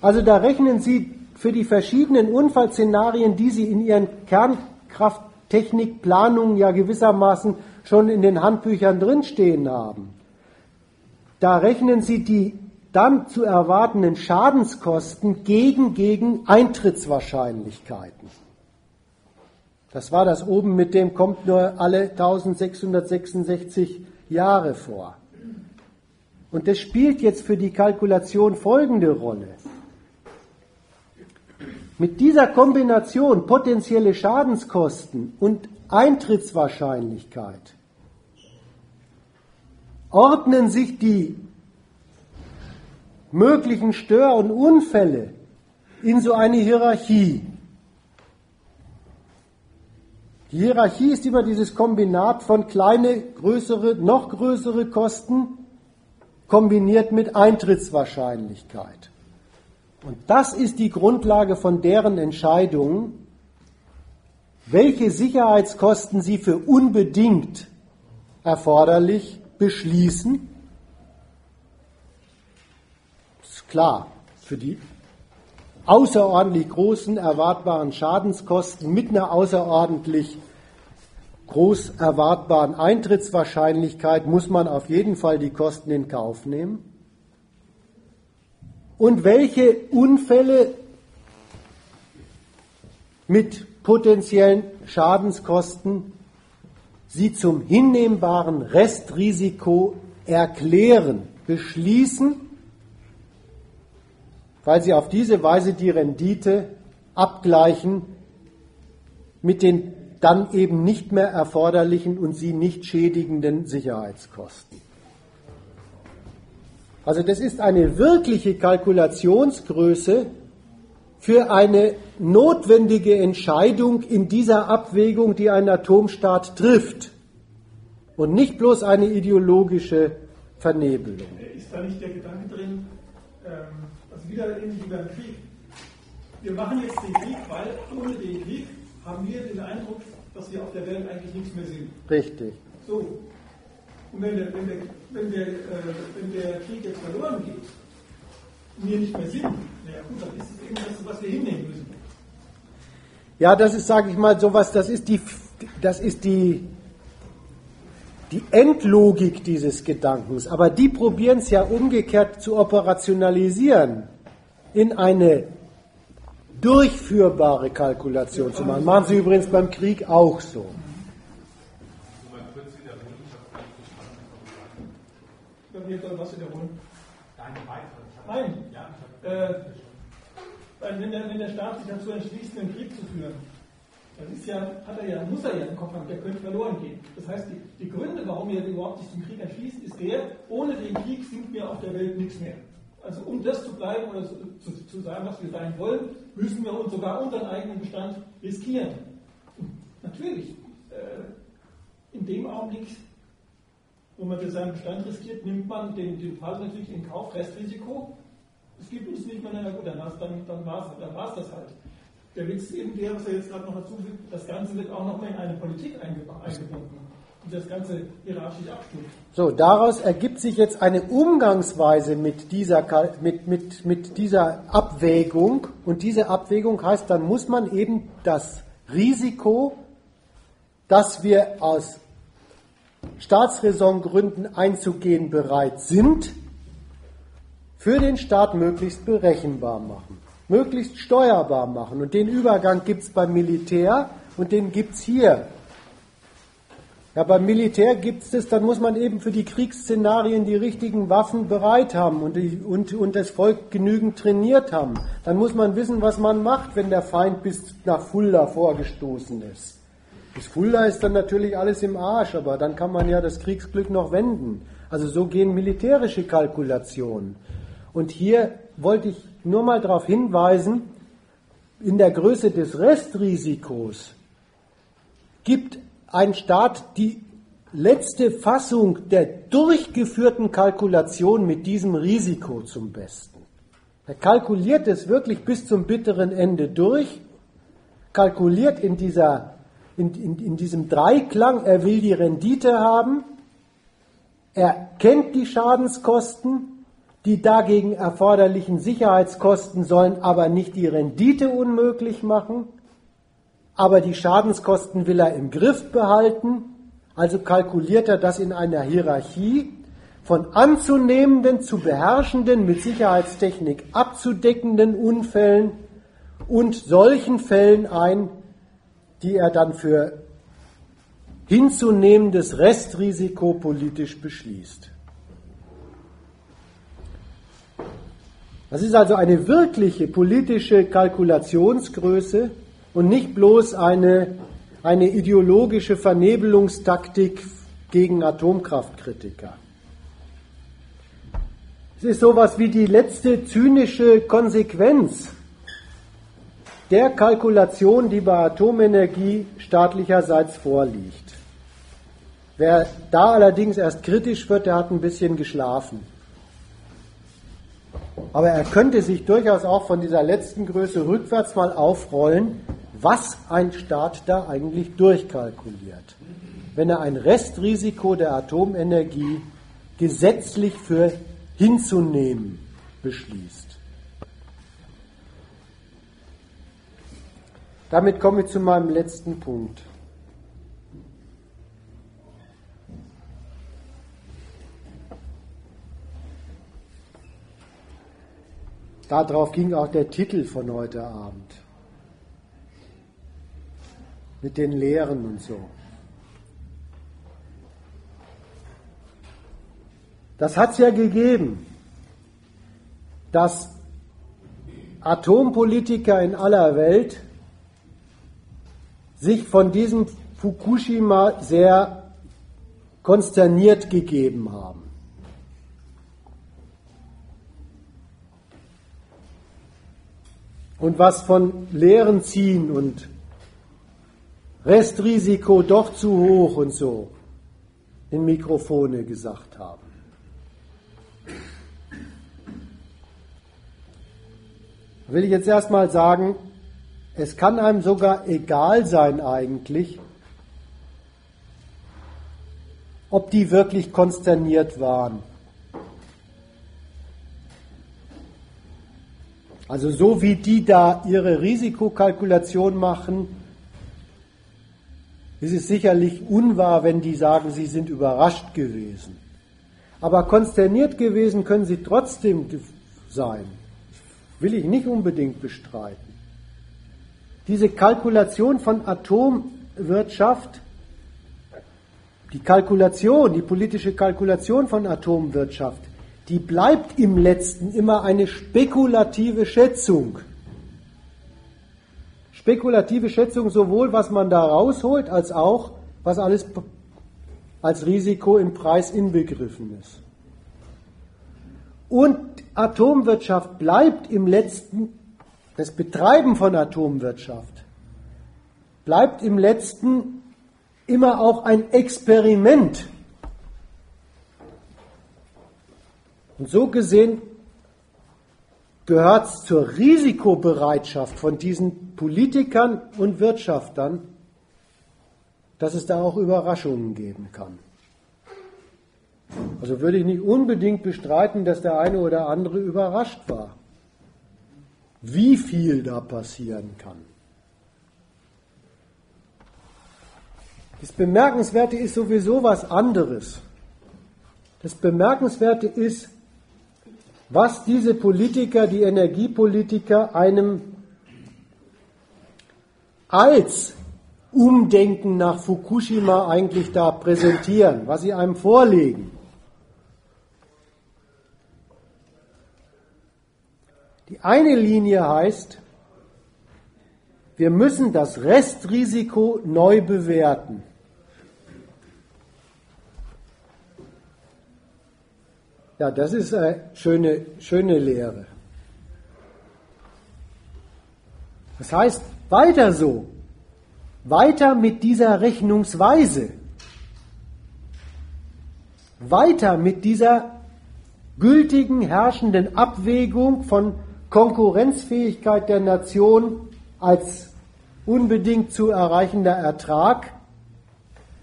Speaker 1: Also da rechnen Sie für die verschiedenen Unfallszenarien, die Sie in Ihren Kernkrafttechnikplanungen ja gewissermaßen schon in den Handbüchern drinstehen haben. Da rechnen Sie die dann zu erwartenden Schadenskosten gegen, gegen Eintrittswahrscheinlichkeiten. Das war das oben mit dem kommt nur alle 1666 Jahre vor. Und das spielt jetzt für die Kalkulation folgende Rolle. Mit dieser Kombination potenzielle Schadenskosten und Eintrittswahrscheinlichkeit ordnen sich die möglichen Stör- und Unfälle in so eine Hierarchie. Die Hierarchie ist immer dieses Kombinat von kleine, größere, noch größere Kosten kombiniert mit Eintrittswahrscheinlichkeit. Und das ist die Grundlage von deren Entscheidungen, welche Sicherheitskosten sie für unbedingt erforderlich beschließen klar, für die außerordentlich großen erwartbaren Schadenskosten mit einer außerordentlich groß erwartbaren Eintrittswahrscheinlichkeit muss man auf jeden Fall die Kosten in Kauf nehmen. Und welche Unfälle mit potenziellen Schadenskosten sie zum hinnehmbaren Restrisiko erklären, beschließen weil sie auf diese Weise die Rendite abgleichen mit den dann eben nicht mehr erforderlichen und sie nicht schädigenden Sicherheitskosten. Also das ist eine wirkliche Kalkulationsgröße für eine notwendige Entscheidung in dieser Abwägung, die ein Atomstaat trifft und nicht bloß eine ideologische Vernebelung.
Speaker 2: Ist da nicht der Gedanke drin, ähm, also wieder ähnlich wie beim Krieg, wir machen jetzt den Krieg, weil ohne den Krieg haben wir den Eindruck, dass wir auf der Welt eigentlich nichts mehr sind.
Speaker 1: Richtig.
Speaker 2: So. Und wenn der, wenn der, wenn der, äh, wenn der Krieg jetzt verloren geht, und wir nicht mehr sind, naja gut, dann ist es irgendwas, was wir hinnehmen müssen.
Speaker 1: Ja, das ist, sage ich mal, sowas, das ist die, das ist die, die Endlogik dieses Gedankens. Aber die probieren es ja umgekehrt zu operationalisieren in eine durchführbare Kalkulation zu machen. Machen Sie übrigens beim Krieg auch so.
Speaker 2: Was wiederholen? Nein. Äh, wenn, der, wenn der Staat sich dazu entschließt, einen Krieg zu führen, dann ist ja, hat er ja, muss er ja im Kopf haben, der könnte verloren gehen. Das heißt, die, die Gründe, warum er überhaupt sich zum Krieg entschließt, ist der, ohne den Krieg sind wir auf der Welt nichts mehr. Also um das zu bleiben oder zu, zu, sagen, was wir sein wollen, müssen wir uns sogar unseren eigenen Bestand riskieren. Natürlich, äh, in dem Augenblick, wo man für seinen Bestand riskiert, nimmt man den, den Fall natürlich in Kauf, Restrisiko. Es gibt uns nicht mehr, na gut, dann, dann, dann war es dann das halt. Der Witz eben der, was er jetzt gerade noch dazu fügt, das Ganze wird auch noch mal in eine Politik eingebunden das Ganze hierarchisch abstuft.
Speaker 1: So, daraus ergibt sich jetzt eine Umgangsweise mit dieser, mit, mit, mit dieser Abwägung. Und diese Abwägung heißt, dann muss man eben das Risiko, das wir aus Staatsräsongründen einzugehen bereit sind, für den Staat möglichst berechenbar machen, möglichst steuerbar machen. Und den Übergang gibt es beim Militär und den gibt es hier ja, beim Militär gibt es das, dann muss man eben für die Kriegsszenarien die richtigen Waffen bereit haben und, und, und das Volk genügend trainiert haben. Dann muss man wissen, was man macht, wenn der Feind bis nach Fulda vorgestoßen ist. Bis Fulda ist dann natürlich alles im Arsch, aber dann kann man ja das Kriegsglück noch wenden. Also so gehen militärische Kalkulationen. Und hier wollte ich nur mal darauf hinweisen, in der Größe des Restrisikos gibt ein Staat die letzte Fassung der durchgeführten Kalkulation mit diesem Risiko zum Besten. Er kalkuliert es wirklich bis zum bitteren Ende durch, kalkuliert in, dieser, in, in, in diesem Dreiklang, er will die Rendite haben, er kennt die Schadenskosten, die dagegen erforderlichen Sicherheitskosten sollen aber nicht die Rendite unmöglich machen aber die Schadenskosten will er im Griff behalten, also kalkuliert er das in einer Hierarchie von anzunehmenden zu beherrschenden, mit Sicherheitstechnik abzudeckenden Unfällen und solchen Fällen ein, die er dann für hinzunehmendes Restrisiko politisch beschließt. Das ist also eine wirkliche politische Kalkulationsgröße, und nicht bloß eine, eine ideologische Vernebelungstaktik gegen Atomkraftkritiker. Es ist sowas wie die letzte zynische Konsequenz der Kalkulation, die bei Atomenergie staatlicherseits vorliegt. Wer da allerdings erst kritisch wird, der hat ein bisschen geschlafen. Aber er könnte sich durchaus auch von dieser letzten Größe rückwärts mal aufrollen was ein Staat da eigentlich durchkalkuliert, wenn er ein Restrisiko der Atomenergie gesetzlich für hinzunehmen beschließt. Damit komme ich zu meinem letzten Punkt. Darauf ging auch der Titel von heute Abend mit den Lehren und so. Das hat es ja gegeben, dass Atompolitiker in aller Welt sich von diesem Fukushima sehr konsterniert gegeben haben. Und was von Lehren ziehen und Restrisiko doch zu hoch und so in Mikrofone gesagt haben. Will ich jetzt erstmal sagen, es kann einem sogar egal sein eigentlich, ob die wirklich konsterniert waren. Also so wie die da ihre Risikokalkulation machen, ist es sicherlich unwahr, wenn die sagen, sie sind überrascht gewesen. Aber konsterniert gewesen können sie trotzdem sein. Will ich nicht unbedingt bestreiten. Diese Kalkulation von Atomwirtschaft, die Kalkulation, die politische Kalkulation von Atomwirtschaft, die bleibt im letzten immer eine spekulative Schätzung. Spekulative Schätzung sowohl, was man da rausholt, als auch, was alles als Risiko im Preis inbegriffen ist. Und Atomwirtschaft bleibt im letzten, das Betreiben von Atomwirtschaft bleibt im letzten immer auch ein Experiment. Und so gesehen gehört es zur Risikobereitschaft von diesen Politikern und Wirtschaftern, dass es da auch Überraschungen geben kann. Also würde ich nicht unbedingt bestreiten, dass der eine oder andere überrascht war, wie viel da passieren kann. Das Bemerkenswerte ist sowieso was anderes. Das Bemerkenswerte ist, was diese Politiker, die Energiepolitiker, einem als Umdenken nach Fukushima eigentlich da präsentieren, was sie einem vorlegen. Die eine Linie heißt, wir müssen das Restrisiko neu bewerten. Ja, das ist eine schöne, schöne Lehre. Das heißt, weiter so, weiter mit dieser Rechnungsweise, weiter mit dieser gültigen, herrschenden Abwägung von Konkurrenzfähigkeit der Nation als unbedingt zu erreichender Ertrag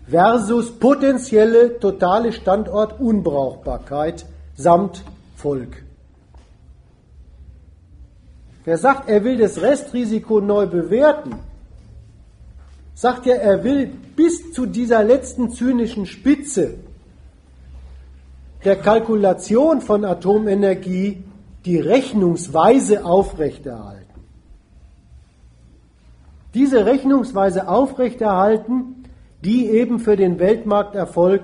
Speaker 1: versus potenzielle totale Standortunbrauchbarkeit samt Volk. Wer sagt, er will das Restrisiko neu bewerten, sagt ja, er will bis zu dieser letzten zynischen Spitze der Kalkulation von Atomenergie die Rechnungsweise aufrechterhalten. Diese Rechnungsweise aufrechterhalten, die eben für den Weltmarkterfolg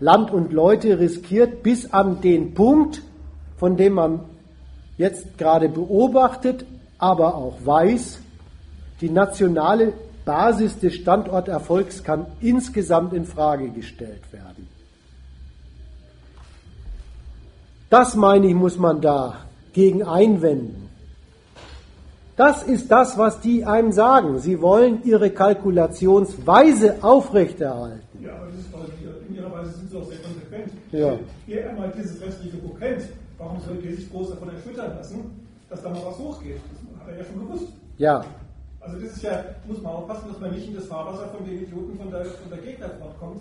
Speaker 1: Land und Leute riskiert bis an den Punkt, von dem man jetzt gerade beobachtet, aber auch weiß, die nationale Basis des Standorterfolgs kann insgesamt in Frage gestellt werden. Das meine ich, muss man da gegen einwenden. Das ist das, was die einem sagen. Sie wollen ihre Kalkulationsweise aufrechterhalten.
Speaker 2: Ja, aber das ist, weil in ihrer Weise sind sie auch sehr konsequent.
Speaker 1: Ja.
Speaker 2: Ihr einmal dieses restliche kennt, warum soll ihr sich groß davon erschüttern lassen, dass da mal was hochgeht? Das hat er ja schon gewusst.
Speaker 1: Ja.
Speaker 2: Also das ist ja, muss man aufpassen, dass man nicht in das Fahrwasser von den Idioten von der, von der Gegnerfront kommt,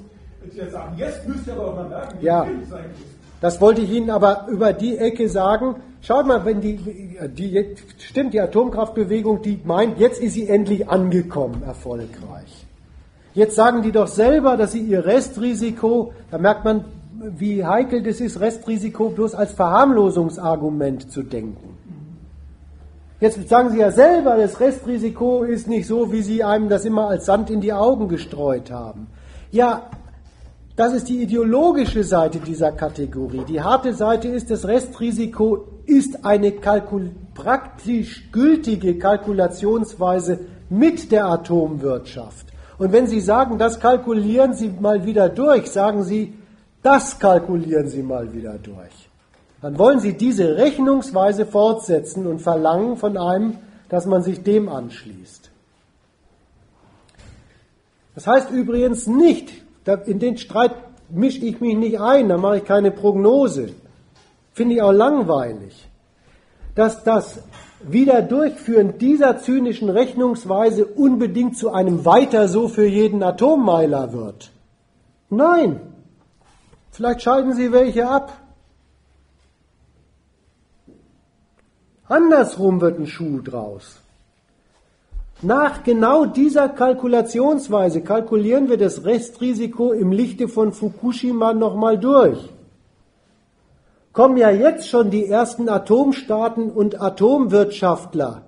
Speaker 2: die jetzt sagen, jetzt müsst ihr aber auch mal merken, wie
Speaker 1: ja.
Speaker 2: es eigentlich ist.
Speaker 1: Das wollte ich Ihnen aber über die Ecke sagen. Schaut mal, wenn die, die, stimmt, die Atomkraftbewegung, die meint, jetzt ist sie endlich angekommen, erfolgreich. Jetzt sagen die doch selber, dass sie ihr Restrisiko, da merkt man, wie heikel das ist, Restrisiko bloß als Verharmlosungsargument zu denken. Jetzt sagen sie ja selber, das Restrisiko ist nicht so, wie sie einem das immer als Sand in die Augen gestreut haben. Ja, das ist die ideologische Seite dieser Kategorie. Die harte Seite ist, das Restrisiko ist eine Kalkul praktisch gültige Kalkulationsweise mit der Atomwirtschaft. Und wenn Sie sagen, das kalkulieren Sie mal wieder durch, sagen Sie, das kalkulieren Sie mal wieder durch. Dann wollen Sie diese Rechnungsweise fortsetzen und verlangen von einem, dass man sich dem anschließt. Das heißt übrigens nicht, in den Streit mische ich mich nicht ein, da mache ich keine Prognose. Finde ich auch langweilig. Dass das Wiederdurchführen dieser zynischen Rechnungsweise unbedingt zu einem Weiter so für jeden Atommeiler wird. Nein. Vielleicht schalten Sie welche ab. Andersrum wird ein Schuh draus. Nach genau dieser Kalkulationsweise kalkulieren wir das Restrisiko im Lichte von Fukushima nochmal durch. Kommen ja jetzt schon die ersten Atomstaaten und Atomwirtschaftler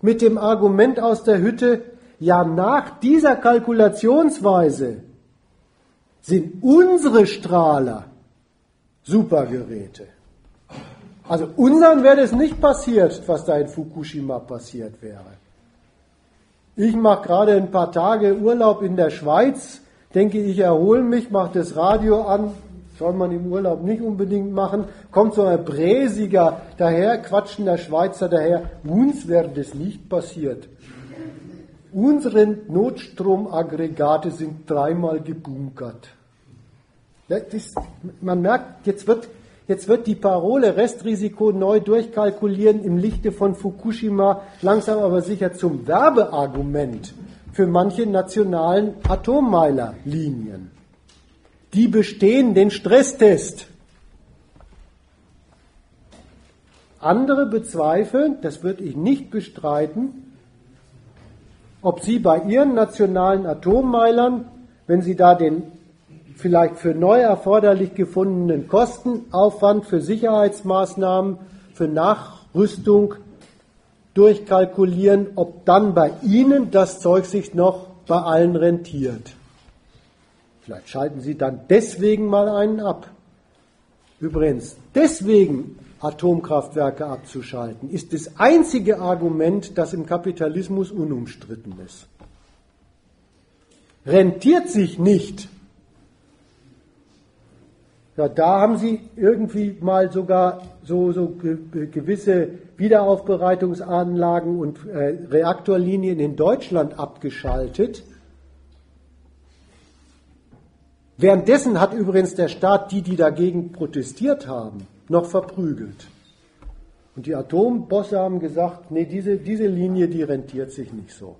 Speaker 1: mit dem Argument aus der Hütte, ja nach dieser Kalkulationsweise sind unsere Strahler Supergeräte. Also unseren wäre es nicht passiert, was da in Fukushima passiert wäre. Ich mache gerade ein paar Tage Urlaub in der Schweiz, denke ich erhole mich, mache das Radio an, soll man im Urlaub nicht unbedingt machen, kommt so ein bräsiger daher, quatschender Schweizer daher, uns wäre das nicht passiert. Unsere Notstromaggregate sind dreimal gebunkert. Das, man merkt, jetzt wird Jetzt wird die Parole Restrisiko neu durchkalkulieren im Lichte von Fukushima langsam aber sicher zum Werbeargument für manche nationalen Atommeilerlinien. Die bestehen den Stresstest. Andere bezweifeln, das würde ich nicht bestreiten, ob sie bei ihren nationalen Atommeilern, wenn sie da den vielleicht für neu erforderlich gefundenen Kostenaufwand für Sicherheitsmaßnahmen, für Nachrüstung durchkalkulieren, ob dann bei Ihnen das Zeug sich noch bei allen rentiert. Vielleicht schalten Sie dann deswegen mal einen ab. Übrigens, deswegen Atomkraftwerke abzuschalten, ist das einzige Argument, das im Kapitalismus unumstritten ist. Rentiert sich nicht, ja, da haben sie irgendwie mal sogar so, so gewisse Wiederaufbereitungsanlagen und äh, Reaktorlinien in Deutschland abgeschaltet. Währenddessen hat übrigens der Staat die, die dagegen protestiert haben, noch verprügelt. Und die Atombosse haben gesagt, nee, diese, diese Linie, die rentiert sich nicht so.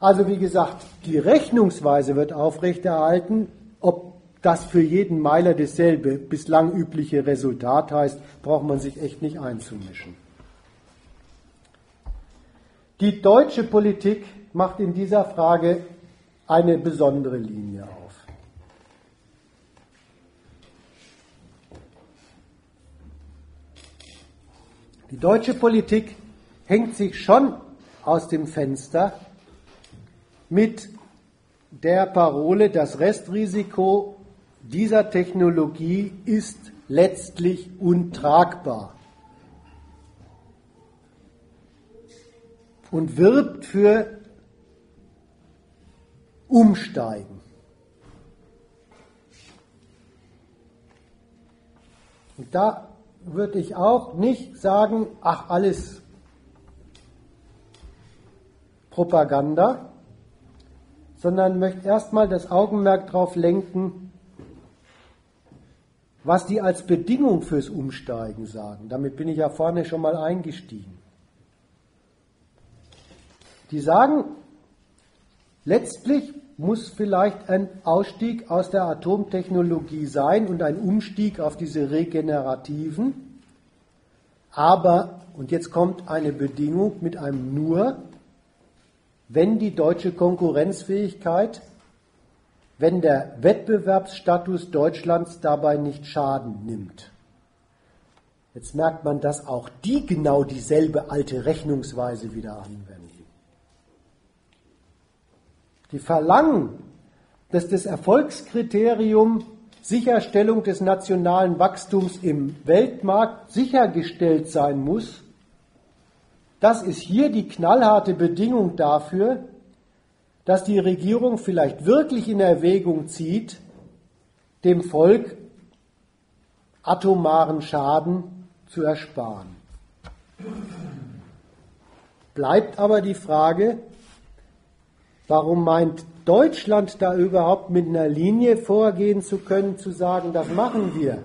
Speaker 1: Also wie gesagt, die Rechnungsweise wird aufrechterhalten, ob das für jeden Meiler dasselbe bislang übliche Resultat heißt, braucht man sich echt nicht einzumischen. Die deutsche Politik macht in dieser Frage eine besondere Linie auf. Die deutsche Politik hängt sich schon aus dem Fenster mit der Parole, das Restrisiko dieser Technologie ist letztlich untragbar und wirbt für Umsteigen. Und da würde ich auch nicht sagen, ach alles Propaganda, sondern möchte erstmal das Augenmerk darauf lenken, was die als Bedingung fürs Umsteigen sagen. Damit bin ich ja vorne schon mal eingestiegen. Die sagen, letztlich muss vielleicht ein Ausstieg aus der Atomtechnologie sein und ein Umstieg auf diese regenerativen. Aber, und jetzt kommt eine Bedingung mit einem nur, wenn die deutsche Konkurrenzfähigkeit wenn der Wettbewerbsstatus Deutschlands dabei nicht Schaden nimmt. Jetzt merkt man, dass auch die genau dieselbe alte Rechnungsweise wieder anwenden. Die verlangen, dass das Erfolgskriterium Sicherstellung des nationalen Wachstums im Weltmarkt sichergestellt sein muss. Das ist hier die knallharte Bedingung dafür, dass die Regierung vielleicht wirklich in Erwägung zieht, dem Volk atomaren Schaden zu ersparen. bleibt aber die Frage, warum meint Deutschland da überhaupt mit einer Linie vorgehen zu können, zu sagen, das machen wir?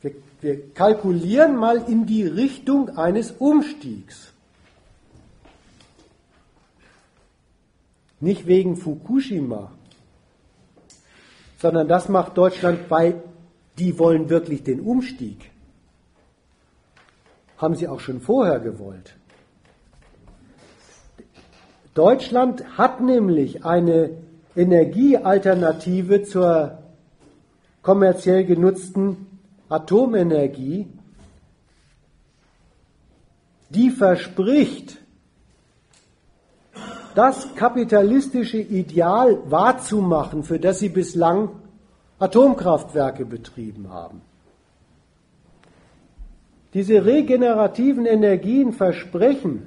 Speaker 1: Wir, wir kalkulieren mal in die Richtung eines Umstiegs. Nicht wegen Fukushima, sondern das macht Deutschland, weil die wollen wirklich den Umstieg. Haben sie auch schon vorher gewollt. Deutschland hat nämlich eine Energiealternative zur kommerziell genutzten Atomenergie, die verspricht, das kapitalistische Ideal wahrzumachen, für das sie bislang Atomkraftwerke betrieben haben. Diese regenerativen Energien versprechen,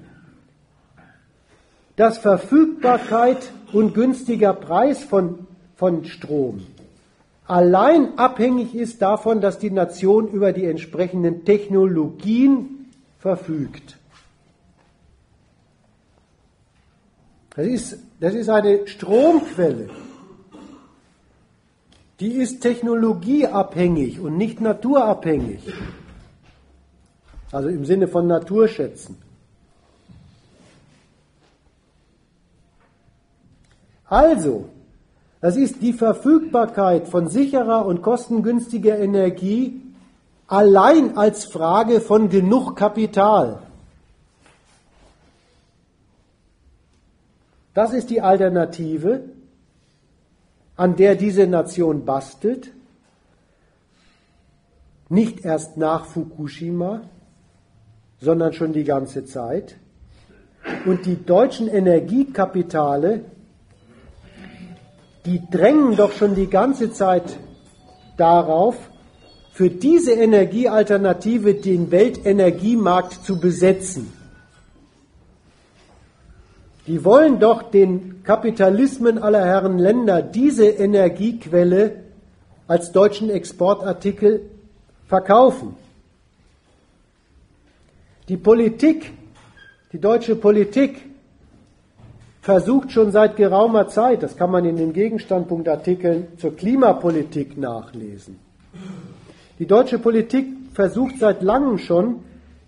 Speaker 1: dass Verfügbarkeit und günstiger Preis von, von Strom allein abhängig ist davon, dass die Nation über die entsprechenden Technologien verfügt. Das ist, das ist eine Stromquelle. Die ist technologieabhängig und nicht naturabhängig. Also im Sinne von Naturschätzen. Also, das ist die Verfügbarkeit von sicherer und kostengünstiger Energie allein als Frage von genug Kapital. Das ist die Alternative, an der diese Nation bastelt, nicht erst nach Fukushima, sondern schon die ganze Zeit. Und die deutschen Energiekapitale, die drängen doch schon die ganze Zeit darauf, für diese Energiealternative den Weltenergiemarkt zu besetzen. Die wollen doch den Kapitalismen aller Herren Länder diese Energiequelle als deutschen Exportartikel verkaufen. Die Politik, die deutsche Politik versucht schon seit geraumer Zeit, das kann man in den Gegenstandpunktartikeln zur Klimapolitik nachlesen. Die deutsche Politik versucht seit langem schon,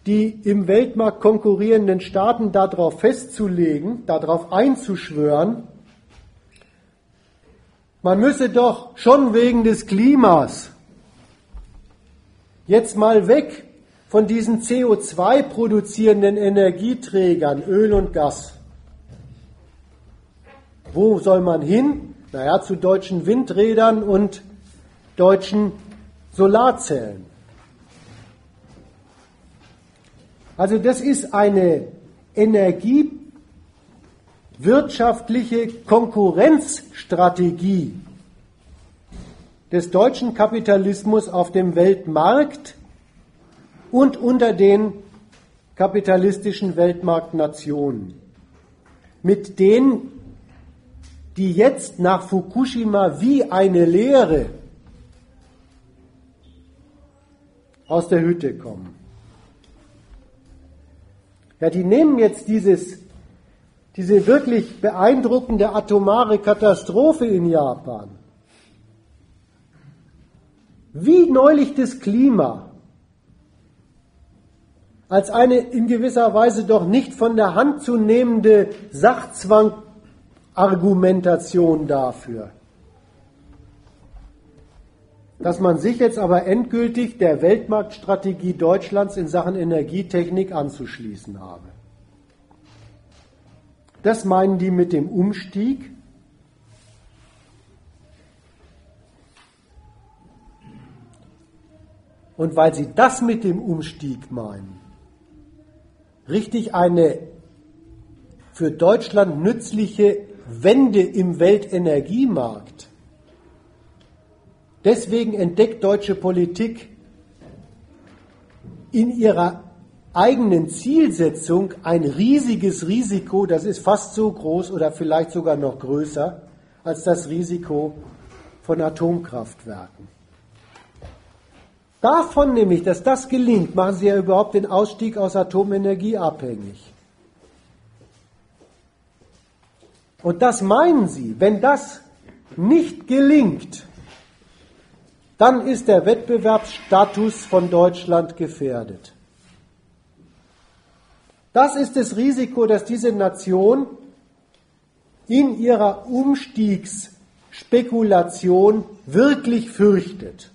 Speaker 1: die im Weltmarkt konkurrierenden Staaten darauf festzulegen, darauf einzuschwören, man müsse doch schon wegen des Klimas jetzt mal weg von diesen CO2 produzierenden Energieträgern, Öl und Gas. Wo soll man hin? Naja, zu deutschen Windrädern und deutschen Solarzellen. Also das ist eine energiewirtschaftliche Konkurrenzstrategie des deutschen Kapitalismus auf dem Weltmarkt und unter den kapitalistischen Weltmarktnationen, mit denen, die jetzt nach Fukushima wie eine Lehre aus der Hütte kommen. Ja, die nehmen jetzt dieses, diese wirklich beeindruckende atomare Katastrophe in Japan, wie neulich das Klima, als eine in gewisser Weise doch nicht von der Hand zu nehmende Sachzwangargumentation dafür dass man sich jetzt aber endgültig der Weltmarktstrategie Deutschlands in Sachen Energietechnik anzuschließen habe. Das meinen die mit dem Umstieg. Und weil sie das mit dem Umstieg meinen, richtig eine für Deutschland nützliche Wende im Weltenergiemarkt Deswegen entdeckt deutsche Politik in ihrer eigenen Zielsetzung ein riesiges Risiko, das ist fast so groß oder vielleicht sogar noch größer als das Risiko von Atomkraftwerken. Davon nämlich, dass das gelingt, machen Sie ja überhaupt den Ausstieg aus Atomenergie abhängig. Und das meinen Sie, wenn das nicht gelingt, dann ist der Wettbewerbsstatus von Deutschland gefährdet. Das ist das Risiko, dass diese Nation in ihrer Umstiegsspekulation wirklich fürchtet.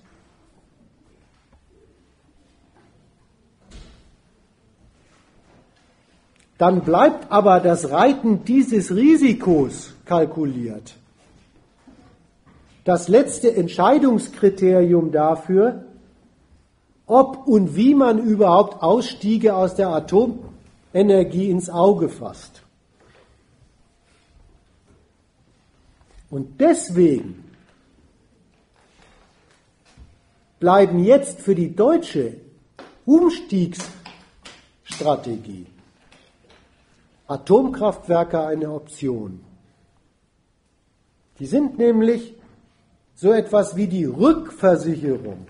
Speaker 1: Dann bleibt aber das Reiten dieses Risikos kalkuliert. Das letzte Entscheidungskriterium dafür, ob und wie man überhaupt Ausstiege aus der Atomenergie ins Auge fasst. Und deswegen bleiben jetzt für die deutsche Umstiegsstrategie Atomkraftwerke eine Option. Die sind nämlich so etwas wie die Rückversicherung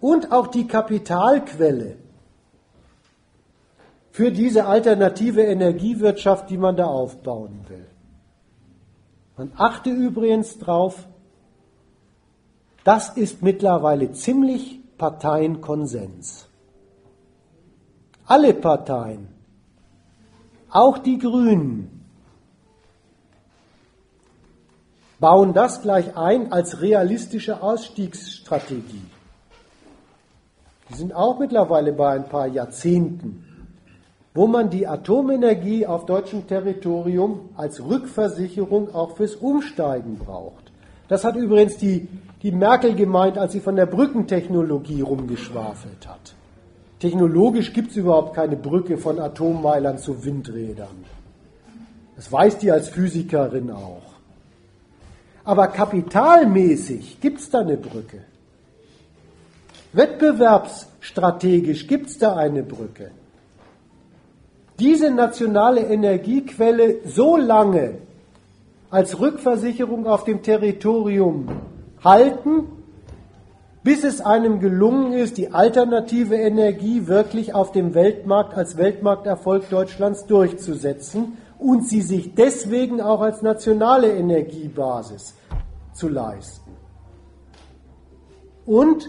Speaker 1: und auch die Kapitalquelle für diese alternative Energiewirtschaft, die man da aufbauen will. Man achte übrigens drauf, das ist mittlerweile ziemlich Parteienkonsens. Alle Parteien auch die Grünen bauen das gleich ein als realistische Ausstiegsstrategie. Die sind auch mittlerweile bei ein paar Jahrzehnten, wo man die Atomenergie auf deutschem Territorium als Rückversicherung auch fürs Umsteigen braucht. Das hat übrigens die, die Merkel gemeint, als sie von der Brückentechnologie rumgeschwafelt hat. Technologisch gibt es überhaupt keine Brücke von Atommeilern zu Windrädern. Das weiß die als Physikerin auch. Aber kapitalmäßig gibt es da eine Brücke. Wettbewerbsstrategisch gibt es da eine Brücke. Diese nationale Energiequelle so lange als Rückversicherung auf dem Territorium halten, bis es einem gelungen ist, die alternative Energie wirklich auf dem Weltmarkt als Weltmarkterfolg Deutschlands durchzusetzen und sie sich deswegen auch als nationale Energiebasis zu leisten. Und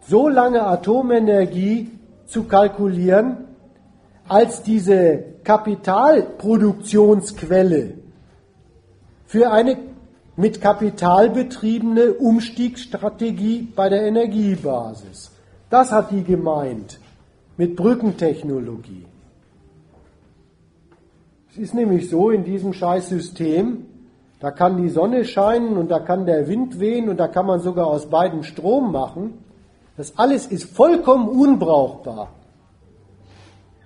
Speaker 1: so lange Atomenergie zu kalkulieren als diese Kapitalproduktionsquelle für eine mit Kapital betriebene Umstiegsstrategie bei der Energiebasis. Das hat die gemeint mit Brückentechnologie. Es ist nämlich so in diesem Scheißsystem, da kann die Sonne scheinen und da kann der Wind wehen und da kann man sogar aus beiden Strom machen. Das alles ist vollkommen unbrauchbar.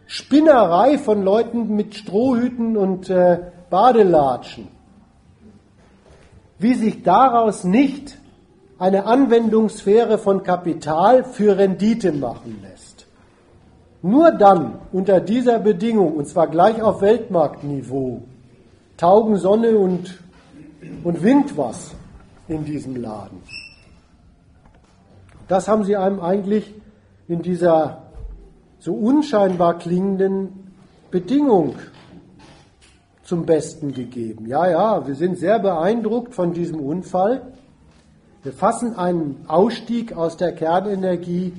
Speaker 1: Spinnerei von Leuten mit Strohhüten und äh, Badelatschen wie sich daraus nicht eine Anwendungssphäre von Kapital für Rendite machen lässt. Nur dann unter dieser Bedingung, und zwar gleich auf Weltmarktniveau, taugen Sonne und, und Wind was in diesem Laden. Das haben sie einem eigentlich in dieser so unscheinbar klingenden Bedingung zum Besten gegeben. Ja, ja, wir sind sehr beeindruckt von diesem Unfall. Wir fassen einen Ausstieg aus der Kernenergie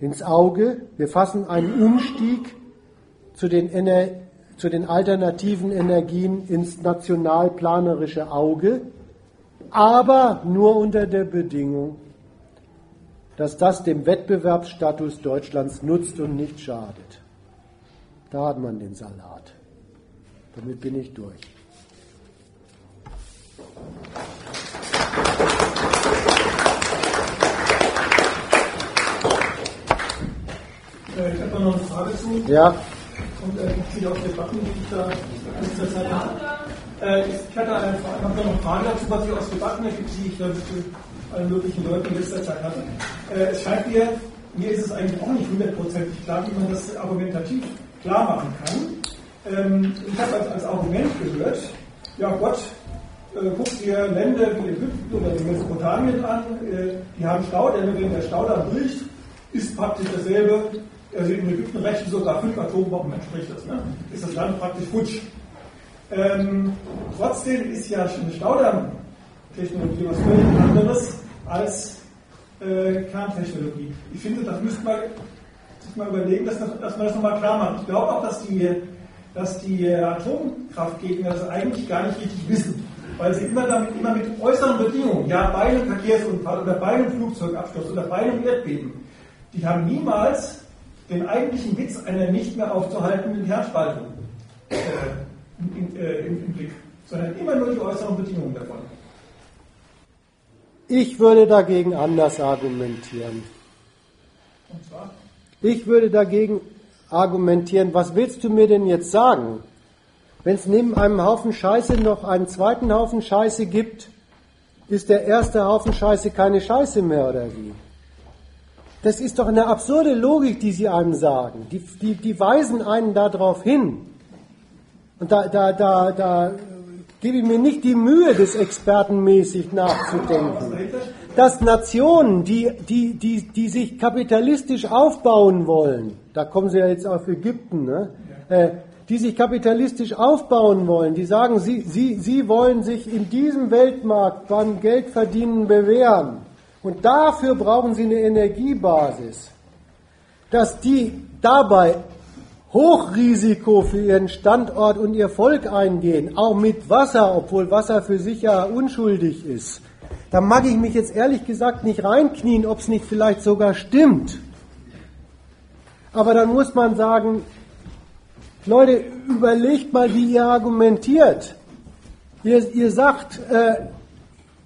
Speaker 1: ins Auge. Wir fassen einen Umstieg zu den, Ener zu den alternativen Energien ins nationalplanerische Auge, aber nur unter der Bedingung, dass das dem Wettbewerbsstatus Deutschlands nutzt und nicht schadet. Da hat man den Salat. Damit bin ich durch.
Speaker 2: Äh, ich habe noch eine Frage zu.
Speaker 1: Ja.
Speaker 2: Und äh, viele auch Debatten, die ich da in letzter Zeit habe. Äh, ich hatte eine, habe noch eine Frage dazu, was ich aus Debatten ergibt, die ich da mit allen möglichen Leuten in letzter Zeit hatte. Äh, es scheint mir, mir ist es eigentlich auch nicht hundertprozentig klar, wie man das argumentativ klar machen kann. Ähm, ich habe als, als, Argument gehört, ja Gott äh, guck dir Länder wie Ägypten oder die Mesopotamien an, äh, die haben Staudämme, wenn der Staudamm bricht, ist praktisch dasselbe. Also in Ägypten rechnen sogar fünf Atombomben entspricht das. Ne? Ist das Land praktisch futsch. Ähm, trotzdem ist ja eine Staudammtechnologie was völlig anderes als äh, Kerntechnologie. Ich finde, das müsste man sich mal überlegen, dass, dass man das nochmal klar macht. Ich glaube auch, dass die, dass die Atomkraftgegner das eigentlich gar nicht richtig wissen weil sie immer, damit, immer mit äußeren Bedingungen, ja, bei einem Verkehrsunfall oder bei einem Flugzeugabsturz oder bei einem Erdbeben, die haben niemals den eigentlichen Witz einer nicht mehr aufzuhaltenden Herzspaltung äh, in, äh, im, im Blick, sondern immer nur die äußeren Bedingungen davon.
Speaker 1: Ich würde dagegen anders argumentieren. Und zwar? Ich würde dagegen argumentieren, was willst du mir denn jetzt sagen? Wenn es neben einem Haufen Scheiße noch einen zweiten Haufen Scheiße gibt, ist der erste Haufen Scheiße keine Scheiße mehr oder wie? Das ist doch eine absurde Logik, die sie einem sagen. Die, die, die weisen einen darauf hin. Und da, da, da, da gebe ich mir nicht die Mühe, das expertenmäßig nachzudenken. Dass Nationen, die, die, die, die sich kapitalistisch aufbauen wollen, da kommen sie ja jetzt auf Ägypten, ne? Äh, die sich kapitalistisch aufbauen wollen, die sagen, sie, sie, sie wollen sich in diesem Weltmarkt beim Geldverdienen bewähren. Und dafür brauchen sie eine Energiebasis. Dass die dabei Hochrisiko für ihren Standort und ihr Volk eingehen, auch mit Wasser, obwohl Wasser für sich ja unschuldig ist. Da mag ich mich jetzt ehrlich gesagt nicht reinknien, ob es nicht vielleicht sogar stimmt. Aber dann muss man sagen, Leute, überlegt mal, wie ihr argumentiert. Ihr, ihr sagt, äh,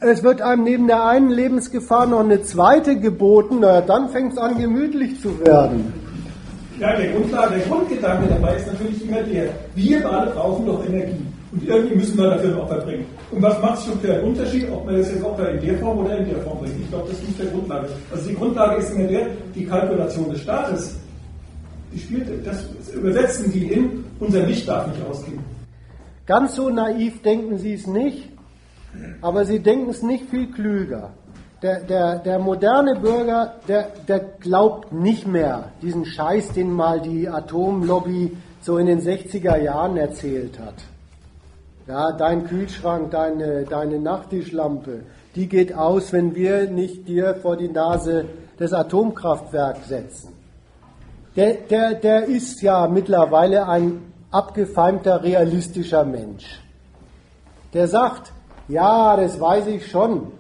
Speaker 1: es wird einem neben der einen Lebensgefahr noch eine zweite geboten, na, dann fängt es an, gemütlich zu werden.
Speaker 2: Ja, der, Grundlage, der Grundgedanke dabei ist natürlich immer der, wir alle brauchen doch Energie. Und irgendwie müssen wir dafür ein Opfer bringen. Und was macht schon für einen Unterschied, ob man das jetzt Opfer in der Form oder in der Form bringt? Ich glaube, das ist nicht der Grundlage. Also die Grundlage ist immer der, die Kalkulation des Staates die spielt, das übersetzen die in, unser Licht darf nicht ausgehen.
Speaker 1: Ganz so naiv denken sie es nicht, aber sie denken es nicht viel klüger. Der, der, der moderne Bürger, der, der glaubt nicht mehr diesen Scheiß, den mal die Atomlobby so in den 60er Jahren erzählt hat. Ja, dein Kühlschrank, deine, deine Nachttischlampe, die geht aus, wenn wir nicht dir vor die Nase das Atomkraftwerk setzen der, der, der ist ja mittlerweile ein abgefeimter, realistischer Mensch. Der sagt, ja, das weiß ich schon,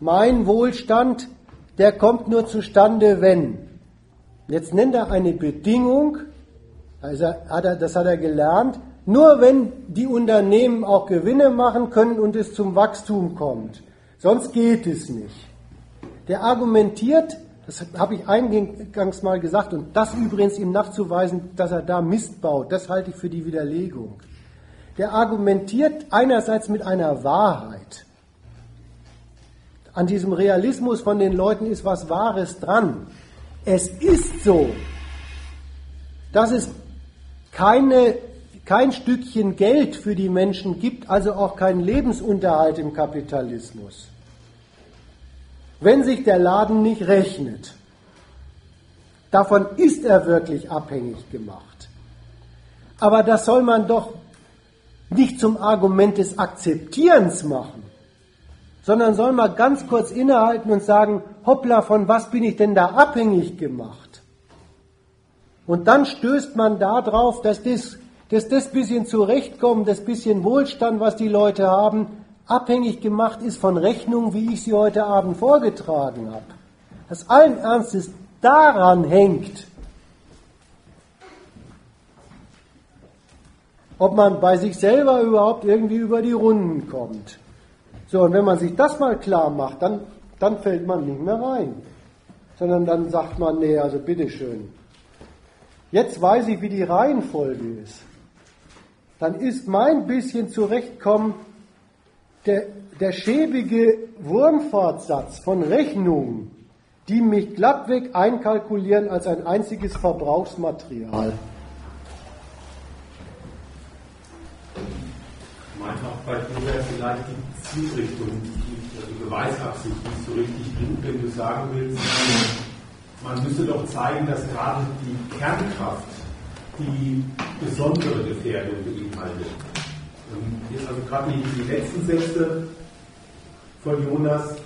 Speaker 1: mein Wohlstand, der kommt nur zustande, wenn. Jetzt nennt er eine Bedingung, also hat er, das hat er gelernt, nur wenn die Unternehmen auch Gewinne machen können und es zum Wachstum kommt. Sonst geht es nicht. Der argumentiert, das habe ich eingangs mal gesagt und das übrigens ihm nachzuweisen, dass er da Mist baut, das halte ich für die Widerlegung. Der argumentiert einerseits mit einer Wahrheit. An diesem Realismus von den Leuten ist was Wahres dran. Es ist so, dass es keine, kein Stückchen Geld für die Menschen gibt, also auch keinen Lebensunterhalt im Kapitalismus wenn sich der Laden nicht rechnet. Davon ist er wirklich abhängig gemacht. Aber das soll man doch nicht zum Argument des Akzeptierens machen, sondern soll mal ganz kurz innehalten und sagen, hoppla, von was bin ich denn da abhängig gemacht? Und dann stößt man darauf, dass das, dass das bisschen Zurechtkommen, das bisschen Wohlstand, was die Leute haben, abhängig gemacht ist von Rechnungen, wie ich sie heute Abend vorgetragen habe. Dass allen Ernstes daran hängt, ob man bei sich selber überhaupt irgendwie über die Runden kommt. So, und wenn man sich das mal klar macht, dann, dann fällt man nicht mehr rein. Sondern dann sagt man, nee, also bitteschön. Jetzt weiß ich, wie die Reihenfolge ist. Dann ist mein bisschen Zurechtkommen der, der schäbige Wurmfortsatz von Rechnungen, die mich glattweg einkalkulieren als ein einziges Verbrauchsmaterial.
Speaker 3: Mein auch bei dir vielleicht die Zielrichtung, die, also Beweisabsicht nicht so richtig klingt, wenn du sagen willst, man müsste doch zeigen, dass gerade die Kernkraft die besondere Gefährdung beinhaltet. Jetzt also gerade die, die letzten Sätze von Jonas,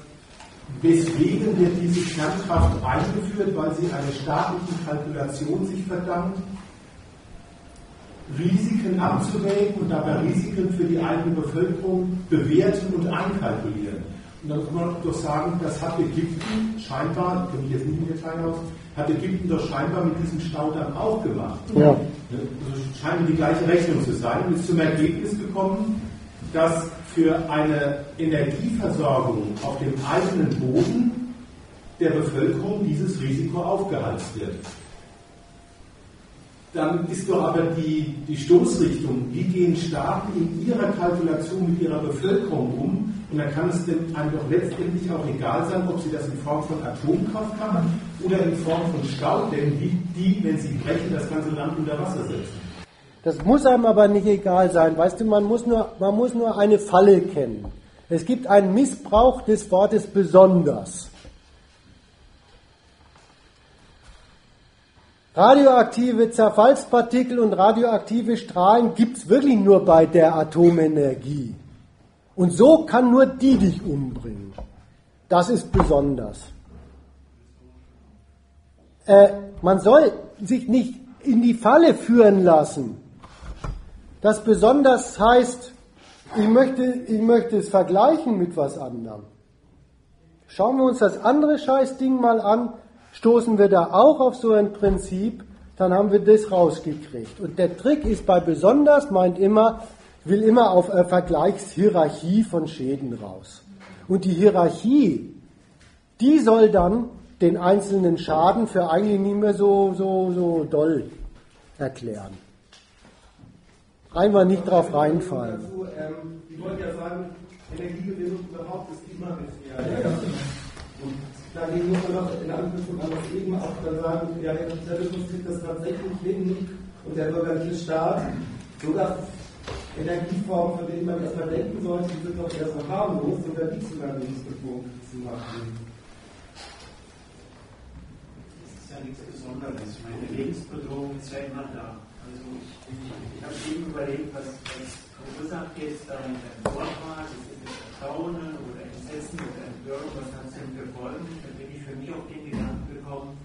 Speaker 3: weswegen wird diese Kernkraft eingeführt, weil sie einer staatlichen Kalkulation sich verdankt, Risiken abzuwägen und dabei Risiken für die eigene Bevölkerung bewerten und einkalkulieren. Und dann kann man doch sagen, das hat Ägypten scheinbar, kenne ich jetzt nicht im Detail aus, hat Ägypten doch scheinbar mit diesem Staudamm auch gemacht. Ja. Also scheint die gleiche Rechnung zu sein und ist zum Ergebnis gekommen, dass für eine Energieversorgung auf dem eigenen Boden der Bevölkerung dieses Risiko aufgehalst wird. Dann ist doch aber die, die Stoßrichtung, wie gehen Staaten in ihrer Kalkulation mit ihrer Bevölkerung um? Und dann kann es einem doch letztendlich auch egal sein, ob sie das in Form von Atomkraft machen oder in Form von Staudämmen, die, die, wenn sie brechen, das ganze Land unter Wasser setzen.
Speaker 1: Das muss einem aber nicht egal sein. Weißt du, man muss nur, man muss nur eine Falle kennen. Es gibt einen Missbrauch des Wortes besonders. Radioaktive Zerfallspartikel und radioaktive Strahlen gibt es wirklich nur bei der Atomenergie. Und so kann nur die dich umbringen. Das ist besonders. Äh, man soll sich nicht in die Falle führen lassen. Das besonders heißt, ich möchte, ich möchte es vergleichen mit was anderem. Schauen wir uns das andere Scheißding mal an, Stoßen wir da auch auf so ein Prinzip, dann haben wir das rausgekriegt. Und der Trick ist bei besonders, meint immer, will immer auf eine Vergleichshierarchie von Schäden raus. Und die Hierarchie, die soll dann den einzelnen Schaden für eigentlich nicht mehr so, so, so doll erklären. Einmal nicht drauf reinfallen.
Speaker 4: Ähm, ich wollte ja sagen, Energiegewinnung überhaupt ist immer gefährlich. Und dagegen muss man noch in Anknüpfung an das eben auch dann sagen, ja, der Kapitalismus kriegt das tatsächlich hin und der bürgerliche Staat, sogar Energieformen, von denen man erstmal denken sollte, die sind doch so harmlos, sogar die zu Überlebensbedrohung zu machen.
Speaker 5: Das ist ja nichts Besonderes. Meine, Lebensbedrohung ist ja immer da. Also ich, ich, habe eben überlegt, was, was verursacht jetzt dein Vortrag, ist es jetzt Erstaunen oder Entsetzen oder Empörung, was hat es denn für Folgen? Da bin ich für mich auf den Gedanken gekommen,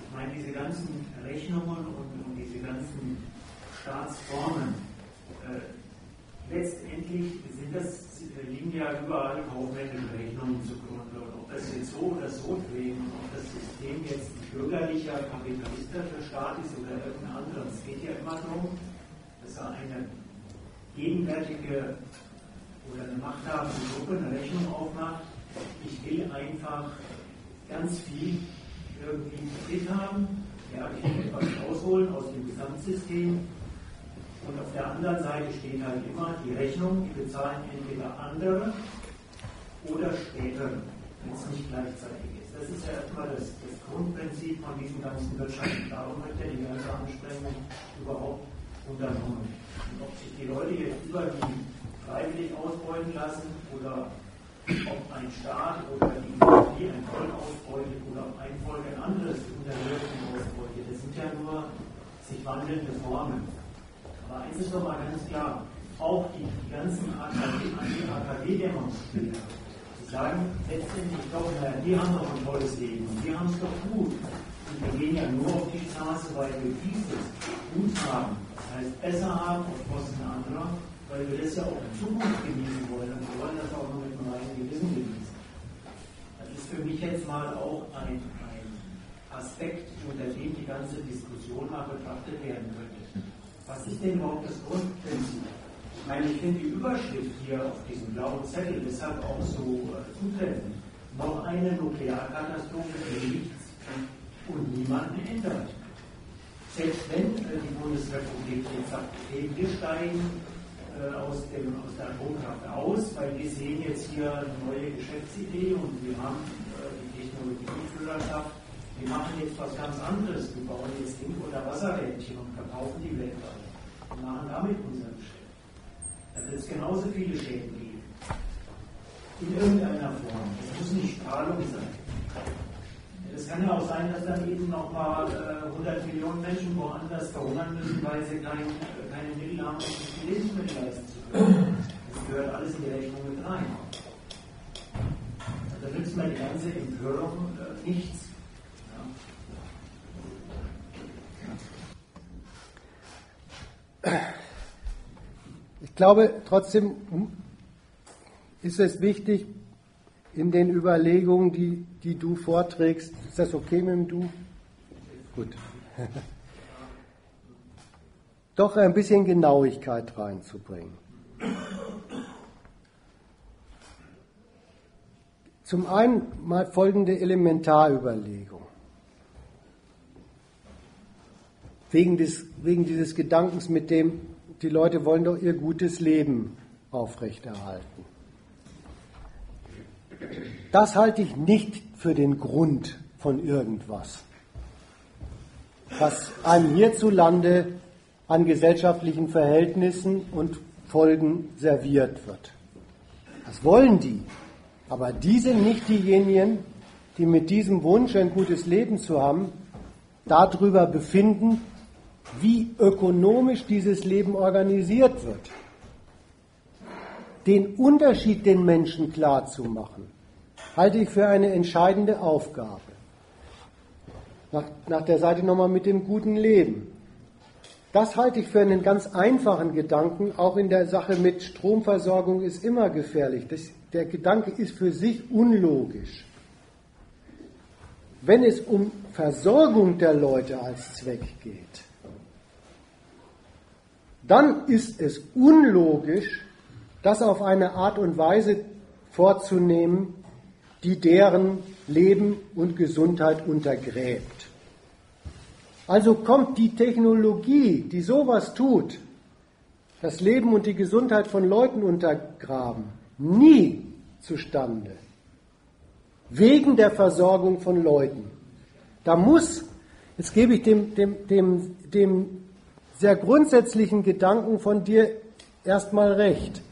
Speaker 5: ich meine, diese ganzen Rechnungen und, und diese ganzen Staatsformen, letztendlich sind das, liegen ja überall kaufmännische Rechnungen zugrunde. Und ob das jetzt so oder so drehen, ob das System jetzt ein bürgerlicher, kapitalistischer Staat ist oder irgendein anderes, es geht ja immer darum, dass er eine gegenwärtige oder eine machthabende Gruppe eine Rechnung aufmacht. Ich will einfach ganz viel irgendwie Profit haben, ja, ich will etwas rausholen aus dem Gesamtsystem und auf der anderen Seite steht halt immer die Rechnung, die bezahlen entweder andere oder später, wenn es nicht gleichzeitig ist. Das ist ja erstmal das, das Grundprinzip von diesem ganzen Wirtschaften. Darum wird ja die ganze Anstrengung überhaupt unternommen. Und ob sich die Leute jetzt überwiegend freiwillig ausbeuten lassen oder ob ein Staat oder die Industrie ein Volk ausbeutet oder ob ein Volk ein anderes Unternehmen ausbeutet, das sind ja nur sich wandelnde Formen. Aber eins ist doch mal ganz klar, auch die, ganzen AKW-Demonstranten, die sagen letztendlich doch, naja, die haben doch ein tolles Leben und die haben es doch gut. Und wir gehen ja nur auf die Straße, weil wir dieses gut haben, das heißt besser haben auf Kosten anderer, weil wir das ja auch in Zukunft genießen wollen und wir wollen das auch noch mit einem reinen Gewissen genießen. Das ist für mich jetzt mal auch ein, ein Aspekt, unter dem die ganze Diskussion mal betrachtet werden könnte. Was ist denn überhaupt das Grundprinzip? Ich meine, ich finde die Überschrift hier auf diesem blauen Zettel deshalb auch so äh, zutreffend. Noch eine Nuklearkatastrophe, die nichts und niemanden ändert. Selbst wenn äh, die Bundesrepublik jetzt sagt, okay, wir steigen äh, aus, dem, aus der Atomkraft aus, weil wir sehen jetzt hier eine neue Geschäftsidee und wir haben äh, die Technologieführerschaft wir machen jetzt was ganz anderes. Wir bauen jetzt Wind- oder Wasserrädchen und verkaufen die weltweit. Machen damit unser Geschäft. Da es genauso viele Schäden geben. In irgendeiner Form. Es muss nicht Strahlung sein. Es kann ja auch sein, dass dann eben noch mal äh, 100 Millionen Menschen woanders verhungern müssen, weil sie kein, äh, keine Mittel haben, um sich die Lebensmittel leisten zu können. Das gehört alles in die Rechnung mit rein. Da nützt mir die ganze Empörung äh, nichts.
Speaker 1: Ich glaube, trotzdem ist es wichtig, in den Überlegungen, die, die du vorträgst, ist das okay mit dem Du? Gut. Doch ein bisschen Genauigkeit reinzubringen. Zum einen mal folgende Elementarüberlegung. Wegen, des, wegen dieses Gedankens, mit dem die Leute wollen doch ihr gutes Leben aufrechterhalten. Das halte ich nicht für den Grund von irgendwas, was einem hierzulande an gesellschaftlichen Verhältnissen und Folgen serviert wird. Das wollen die. Aber die sind nicht diejenigen, die mit diesem Wunsch, ein gutes Leben zu haben, darüber befinden, wie ökonomisch dieses Leben organisiert wird. Den Unterschied den Menschen klarzumachen, halte ich für eine entscheidende Aufgabe. Nach, nach der Seite nochmal mit dem guten Leben. Das halte ich für einen ganz einfachen Gedanken. Auch in der Sache mit Stromversorgung ist immer gefährlich. Das, der Gedanke ist für sich unlogisch. Wenn es um Versorgung der Leute als Zweck geht, dann ist es unlogisch, das auf eine Art und Weise vorzunehmen, die deren Leben und Gesundheit untergräbt. Also kommt die Technologie, die sowas tut, das Leben und die Gesundheit von Leuten untergraben, nie zustande. Wegen der Versorgung von Leuten. Da muss, jetzt gebe ich dem, dem, dem, dem sehr grundsätzlichen Gedanken von dir erstmal recht.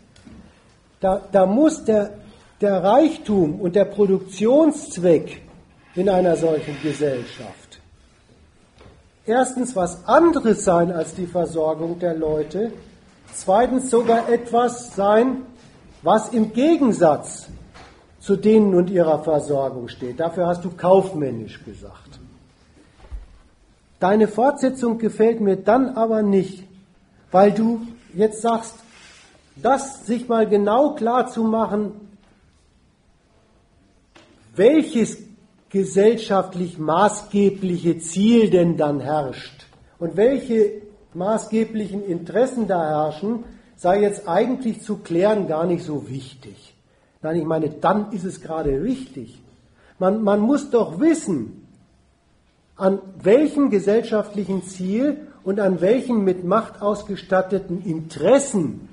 Speaker 1: Da, da muss der, der Reichtum und der Produktionszweck in einer solchen Gesellschaft erstens was anderes sein als die Versorgung der Leute, zweitens sogar etwas sein, was im Gegensatz zu denen und ihrer Versorgung steht. Dafür hast du kaufmännisch gesagt. Deine Fortsetzung gefällt mir dann aber nicht, weil du jetzt sagst, das sich mal genau klar zu machen, welches gesellschaftlich maßgebliche Ziel denn dann herrscht und welche maßgeblichen Interessen da herrschen, sei jetzt eigentlich zu klären gar nicht so wichtig. Nein, ich meine, dann ist es gerade wichtig. Man, man muss doch wissen, an welchem gesellschaftlichen Ziel und an welchen mit Macht ausgestatteten Interessen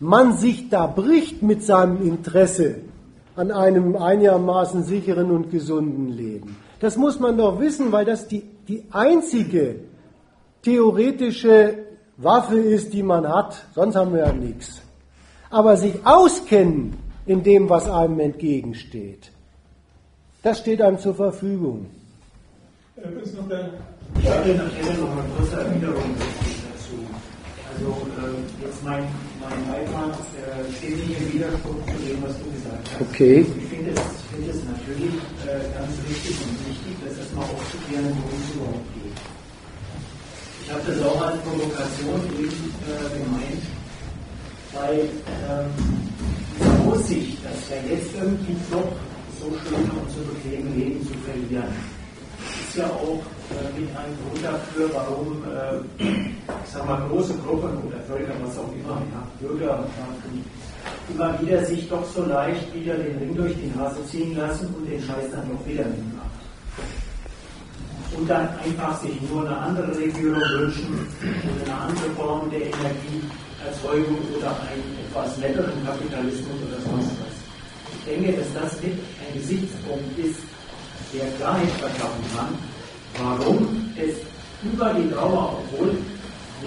Speaker 1: man sich da bricht mit seinem Interesse an einem einigermaßen sicheren und gesunden Leben. Das muss man doch wissen, weil das die, die einzige theoretische Waffe ist, die man hat. Sonst haben wir ja nichts. Aber sich auskennen in dem, was einem entgegensteht, das steht einem zur Verfügung.
Speaker 5: Übrigens noch der ich habe nachher noch eine kurze Erwiderung dazu. Also äh, jetzt mein, mein Beitrag äh, steht nicht im Widerspruch zu dem, was du gesagt hast.
Speaker 1: Okay.
Speaker 5: Ich finde es, find es natürlich äh, ganz richtig und wichtig, das erstmal aufzuklären, worum es überhaupt geht. Ich habe das auch als Provokation eben äh, gemeint, weil ähm, die Aussicht, dass ja jetzt irgendwie doch so schön und so bequem Leben zu verlieren, ist ja auch äh, mit einem Grund dafür, warum äh, ich sag mal, große Gruppen oder Völker, was auch immer, ja, Bürger immer wieder sich doch so leicht wieder den Ring durch die Nase ziehen lassen und den Scheiß dann doch wieder mitmachen. Und dann einfach sich nur eine andere Regierung wünschen oder eine andere Form der Energieerzeugung oder einen etwas netteren Kapitalismus oder sonst was. Ich denke, dass das mit ein Gesichtspunkt ist, der Klarheit verschaffen kann, warum es über die Dauer, obwohl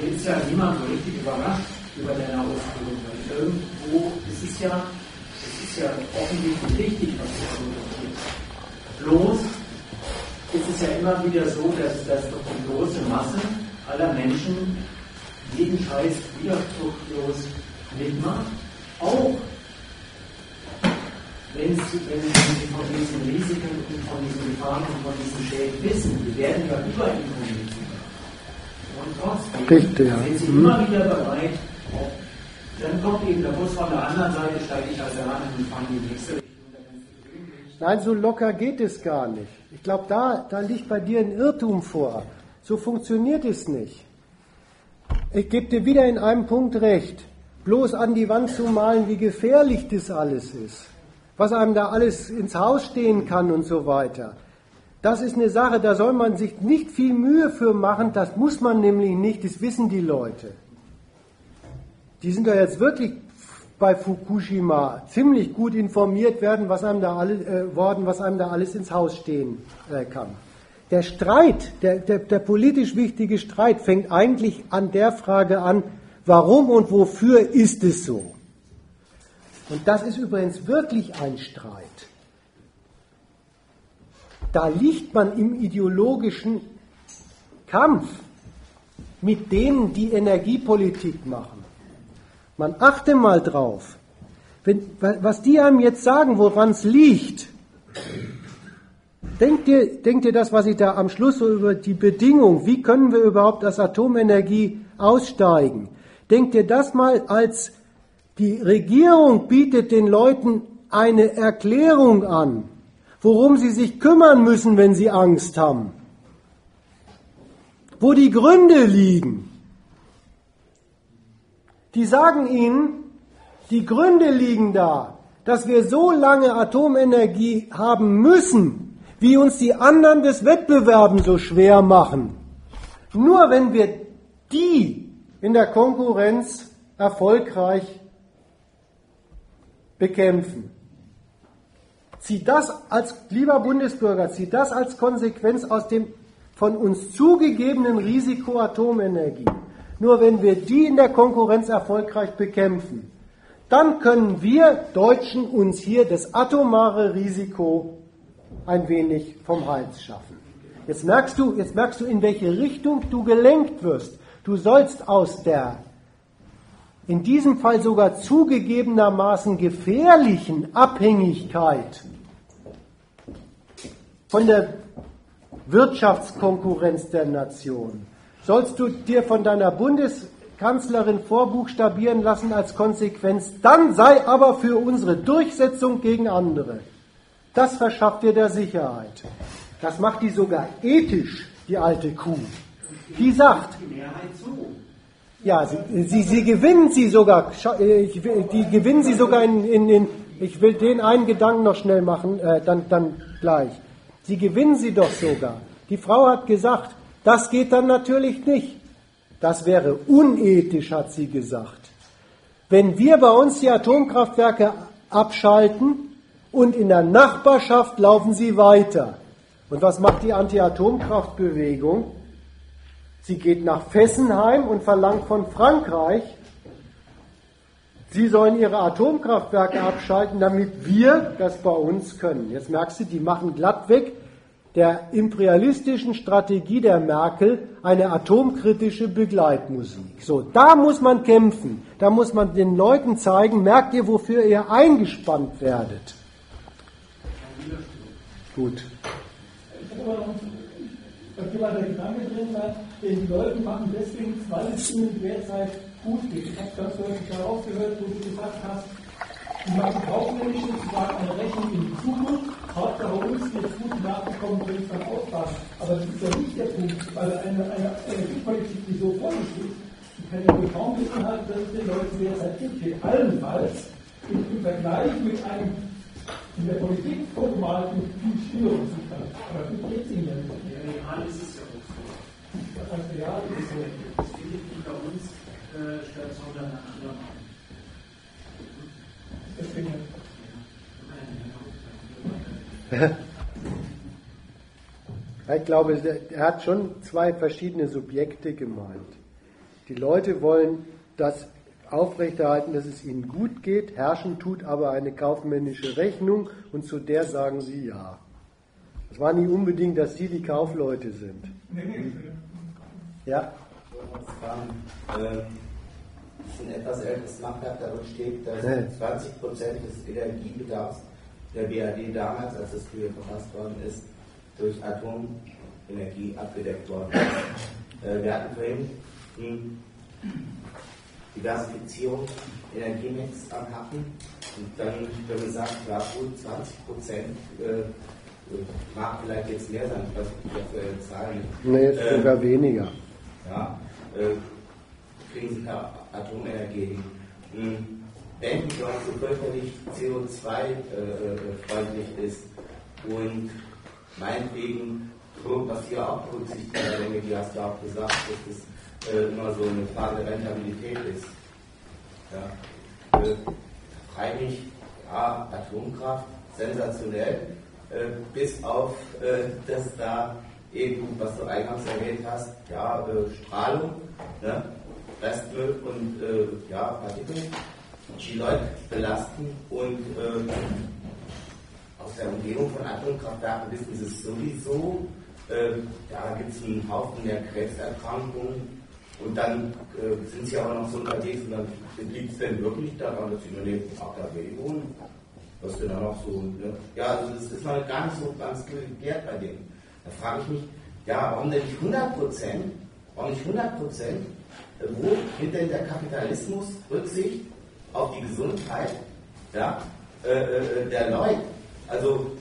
Speaker 5: jetzt ja niemand so richtig überrascht, über deine Ausführung. Weil irgendwo, es ist ja, es ist ja offensichtlich richtig, was du argumentierst. Bloß ist es ja immer wieder so, dass, dass doch die große Masse aller Menschen jeden Scheiß widerspruchslos mitmacht, auch wenn sie, wenn sie von diesen Risiken und von diesen Gefahren und von diesen Schäden wissen. Wir werden ja überinformiert. Und trotzdem
Speaker 1: Richtig, ja.
Speaker 5: sind sie mhm. immer wieder bereit, dann kommt eben der Bus von der anderen Seite, steige ich als Eraner und fange die nächste Richtung.
Speaker 1: Nein, so locker geht es gar nicht. Ich glaube, da, da liegt bei dir ein Irrtum vor. So funktioniert es nicht. Ich gebe dir wieder in einem Punkt recht. Bloß an die Wand zu malen, wie gefährlich das alles ist was einem da alles ins Haus stehen kann und so weiter. Das ist eine Sache, da soll man sich nicht viel Mühe für machen, das muss man nämlich nicht, das wissen die Leute. Die sind da jetzt wirklich bei Fukushima ziemlich gut informiert werden, was einem da alles, äh, worden, was einem da alles ins Haus stehen äh, kann. Der Streit, der, der, der politisch wichtige Streit fängt eigentlich an der Frage an, warum und wofür ist es so? Und das ist übrigens wirklich ein Streit. Da liegt man im ideologischen Kampf mit denen, die Energiepolitik machen. Man achte mal drauf. Wenn, was die einem jetzt sagen, woran es liegt, denkt ihr, denkt ihr das, was ich da am Schluss so über die Bedingung, wie können wir überhaupt aus Atomenergie aussteigen, denkt ihr das mal als die Regierung bietet den Leuten eine Erklärung an, worum sie sich kümmern müssen, wenn sie Angst haben. Wo die Gründe liegen. Die sagen ihnen, die Gründe liegen da, dass wir so lange Atomenergie haben müssen, wie uns die anderen des Wettbewerbs so schwer machen. Nur wenn wir die in der Konkurrenz erfolgreich bekämpfen. Zieh das als, lieber Bundesbürger, zieh das als Konsequenz aus dem von uns zugegebenen Risiko Atomenergie. Nur wenn wir die in der Konkurrenz erfolgreich bekämpfen, dann können wir Deutschen uns hier das atomare Risiko ein wenig vom Hals schaffen. Jetzt merkst du, jetzt merkst du, in welche Richtung du gelenkt wirst. Du sollst aus der in diesem Fall sogar zugegebenermaßen gefährlichen Abhängigkeit von der Wirtschaftskonkurrenz der Nation, sollst du dir von deiner Bundeskanzlerin vorbuchstabieren lassen als Konsequenz, dann sei aber für unsere Durchsetzung gegen andere. Das verschafft dir der Sicherheit. Das macht die sogar ethisch, die alte Kuh. Die sagt, ja, sie, sie, sie gewinnen sie sogar, äh, die gewinnen sie sogar in, in, in, ich will den einen Gedanken noch schnell machen, äh, dann, dann gleich. Sie gewinnen sie doch sogar. Die Frau hat gesagt, das geht dann natürlich nicht. Das wäre unethisch, hat sie gesagt. Wenn wir bei uns die Atomkraftwerke abschalten und in der Nachbarschaft laufen sie weiter. Und was macht die Anti-Atomkraftbewegung? Sie geht nach Fessenheim und verlangt von Frankreich, sie sollen ihre Atomkraftwerke abschalten, damit wir das bei uns können. Jetzt merkst du, die machen glatt weg der imperialistischen Strategie der Merkel eine atomkritische Begleitmusik. So, da muss man kämpfen. Da muss man den Leuten zeigen, merkt ihr, wofür ihr eingespannt werdet. Gut.
Speaker 2: Aber noch ein Gedanke drin, den Leuten machen deswegen, weil es ihnen derzeit gut geht. Ich habe ganz deutlich herausgehört, wo du gesagt hast, die machen kaufmännischen, sie sagen eine Rechnung in die Zukunft, Hauptsache uns geht gut nachgekommen, wenn es dann aufpassen. Aber das ist ja nicht der Punkt, weil eine, Energiepolitik, die so vor sich ist, die kann ja wohl kaum beinhalten, dass es den Leuten derzeit gut geht. Allenfalls im, Vergleich mit einem in der Politik vorgemalten viel schwierigen Zustand. Aber das geht ihnen ja nicht. Ja, real ist es Material ist so. Das findet die bei uns äh, statt, sondern nach anderen
Speaker 1: Ich glaube, er hat schon zwei verschiedene Subjekte gemeint. Die Leute wollen, dass aufrechterhalten, dass es ihnen gut geht, herrschen tut aber eine kaufmännische Rechnung und zu der sagen sie ja. Es war nicht unbedingt, dass sie die Kaufleute sind. Ja?
Speaker 6: Das ist ein etwas älteres Machwerk, darin steht, dass 20 Prozent des Energiebedarfs der BRD damals, als das früher verfasst worden ist, durch Atomenergie abgedeckt worden ist. Äh, wir hatten vorhin Diversifizierung, Energiemix am Hacken und dann wird gesagt, ja gut, 20 Prozent äh, mag vielleicht jetzt mehr sein, ich weiß nicht, die aktuelle Zahlen.
Speaker 1: Nee, ist äh, sogar weniger.
Speaker 6: Ja, äh, kriegen sie per Atomenergie. Hm. Wenn die so fürchterlich CO2-freundlich äh, ist und meinetwegen, was hier auch berücksichtigt wird, die hast du auch gesagt, dass es äh, immer so eine Frage der Rentabilität ist. Ja. Äh, freilich, ja, Atomkraft, sensationell, bis auf, äh, dass da eben, was du eingangs erwähnt hast, ja, äh, Strahlung, ne? Restmüll und äh, ja, Partikel, die Leute belasten und äh, aus der Umgebung von Atomkraftwerken wissen sie es sowieso. Äh, da gibt es einen Haufen der Krebserkrankungen und dann äh, sind sie aber noch so unterwegs und dann liegt es denn wirklich daran, dass sie nur neben AKW wohnen? Was denn da noch so? Ne? Ja, also das ist noch gar nicht so ganz geklärt bei denen. Da frage ich mich, ja, warum denn nicht 100 Prozent? Warum nicht 100 Prozent? Wo nimmt denn der Kapitalismus Rücksicht auf die Gesundheit ja, äh, äh, der Leute? Also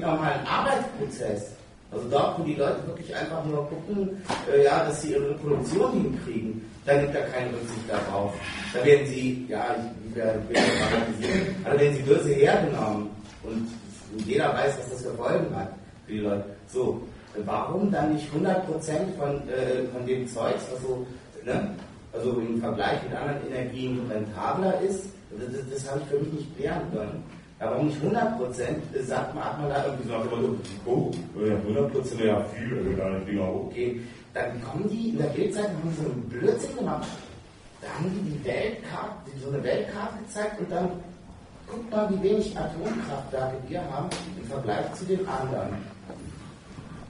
Speaker 6: nochmal ein Arbeitsprozess. Also dort, wo die Leute wirklich einfach nur gucken, äh, ja, dass sie ihre Produktion hinkriegen, da gibt da keine Rücksicht darauf. Da werden sie, ja, ich werde dramatisieren, aber werden sie böse hergenommen und jeder weiß, was das für Folgen hat für die Leute. So, warum dann nicht 100% von, äh, von dem Zeugs, also, ne, also im Vergleich mit anderen Energien rentabler ist, das, das, das habe ich für mich nicht klären können. Warum nicht 100 Prozent, sagt man, hat man da irgendwie so, oh, 100 Prozent, ja viel, also da Finger hoch. Okay, dann kommen die in der Bildzeit, haben so einen Blödsinn gemacht. Da haben die die Weltkarte, so eine Weltkarte gezeigt und dann guckt mal, wie wenig Atomkraftwerke wir haben im Vergleich zu den anderen.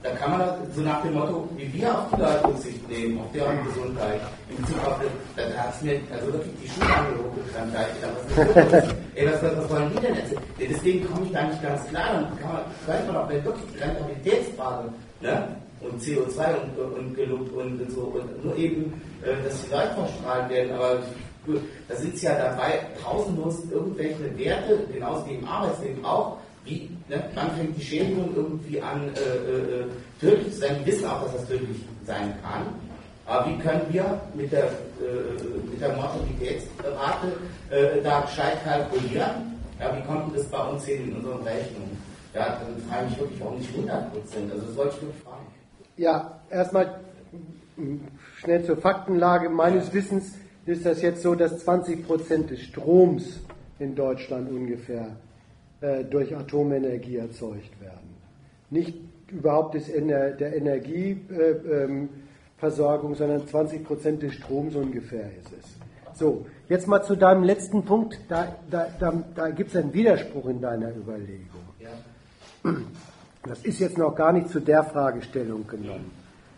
Speaker 6: Da kann man so nach dem Motto, wie wir auf die Leute Rücksicht nehmen, auf deren Gesundheit, in Bezug auf das, dann hat es mir also wirklich die Schuhe hochgekramt. Was, ey, was, was, was wollen die denn jetzt? Deswegen komme ich da nicht ganz klar. Dann kann man, weiß man auch, wenn wirklich die Rentabilitätsfrage, ne? Und CO2 und, und gelobt und, und, so, und nur eben, äh, dass die Leute verstrahlt werden, aber da sie ja dabei, pausenlos irgendwelche Werte, genauso wie im Arbeitsleben auch, wie, ne, wann fängt die Schädigung irgendwie an, äh, äh, tödlich zu sein? Die wissen auch, dass das tödlich sein kann. Aber wie können wir mit der, äh, mit der Mortalitätsrate äh, da gescheit kalkulieren? Ja, wie kommt das bei uns hin in unseren Rechnungen? Ja, dann frage ich mich wirklich, warum nicht 100 Prozent? Also das wollte ich wirklich fragen.
Speaker 1: Ja, erstmal schnell zur Faktenlage. Meines Wissens ist das jetzt so, dass 20 Prozent des Stroms in Deutschland ungefähr äh, durch Atomenergie erzeugt werden. Nicht überhaupt des Ener der Energieversorgung, äh, ähm, sondern 20 Prozent des Stroms ungefähr ist es. So, jetzt mal zu deinem letzten Punkt. Da, da, da, da gibt es einen Widerspruch in deiner Überlegung. Ja. Das ist jetzt noch gar nicht zu der Fragestellung genommen.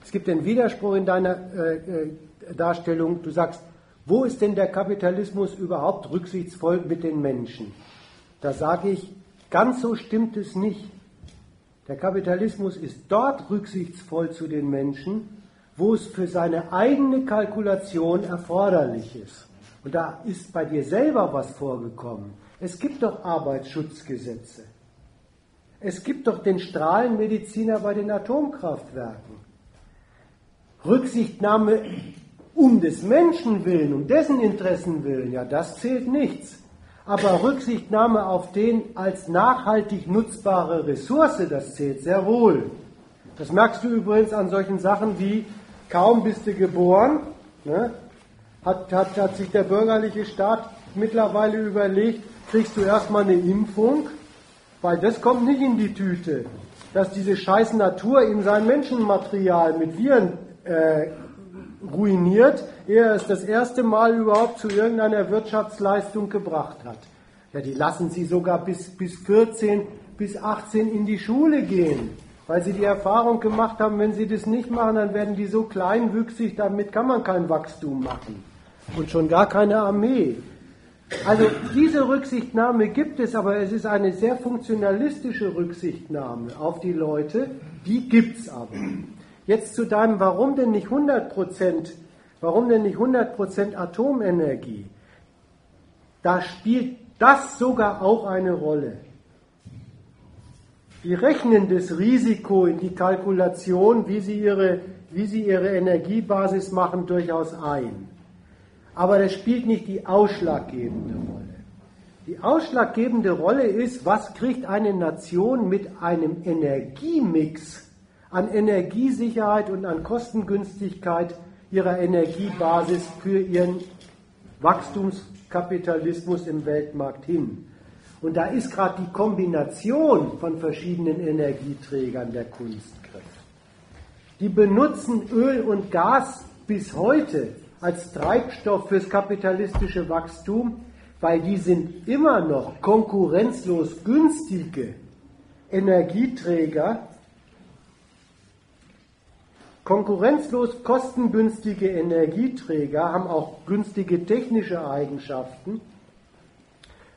Speaker 1: Es gibt einen Widerspruch in deiner äh, äh Darstellung. Du sagst, wo ist denn der Kapitalismus überhaupt rücksichtsvoll mit den Menschen? Da sage ich, ganz so stimmt es nicht. Der Kapitalismus ist dort rücksichtsvoll zu den Menschen, wo es für seine eigene Kalkulation erforderlich ist. Und da ist bei dir selber was vorgekommen. Es gibt doch Arbeitsschutzgesetze. Es gibt doch den Strahlenmediziner bei den Atomkraftwerken. Rücksichtnahme um des Menschen willen, um dessen Interessen willen, ja, das zählt nichts. Aber Rücksichtnahme auf den als nachhaltig nutzbare Ressource, das zählt sehr wohl. Das merkst du übrigens an solchen Sachen wie, kaum bist du geboren, ne, hat, hat, hat sich der bürgerliche Staat mittlerweile überlegt, kriegst du erstmal eine Impfung, weil das kommt nicht in die Tüte, dass diese scheiß Natur in sein Menschenmaterial mit Viren äh, ruiniert, ehe er es das erste Mal überhaupt zu irgendeiner Wirtschaftsleistung gebracht hat. Ja, die lassen sie sogar bis, bis 14, bis 18 in die Schule gehen, weil sie die Erfahrung gemacht haben, wenn sie das nicht machen, dann werden die so kleinwüchsig, damit kann man kein Wachstum machen. Und schon gar keine Armee. Also diese Rücksichtnahme gibt es, aber es ist eine sehr funktionalistische Rücksichtnahme auf die Leute, die gibt es aber. Jetzt zu deinem, warum denn nicht 100 warum denn nicht 100 Atomenergie? Da spielt das sogar auch eine Rolle. Die rechnen das Risiko in die Kalkulation, wie sie ihre, wie sie ihre Energiebasis machen, durchaus ein. Aber das spielt nicht die ausschlaggebende Rolle. Die ausschlaggebende Rolle ist, was kriegt eine Nation mit einem Energiemix an Energiesicherheit und an Kostengünstigkeit ihrer Energiebasis für ihren Wachstumskapitalismus im Weltmarkt hin. Und da ist gerade die Kombination von verschiedenen Energieträgern der Kunstgriff. Die benutzen Öl und Gas bis heute als Treibstoff fürs kapitalistische Wachstum, weil die sind immer noch konkurrenzlos günstige Energieträger, konkurrenzlos kostengünstige Energieträger haben auch günstige technische Eigenschaften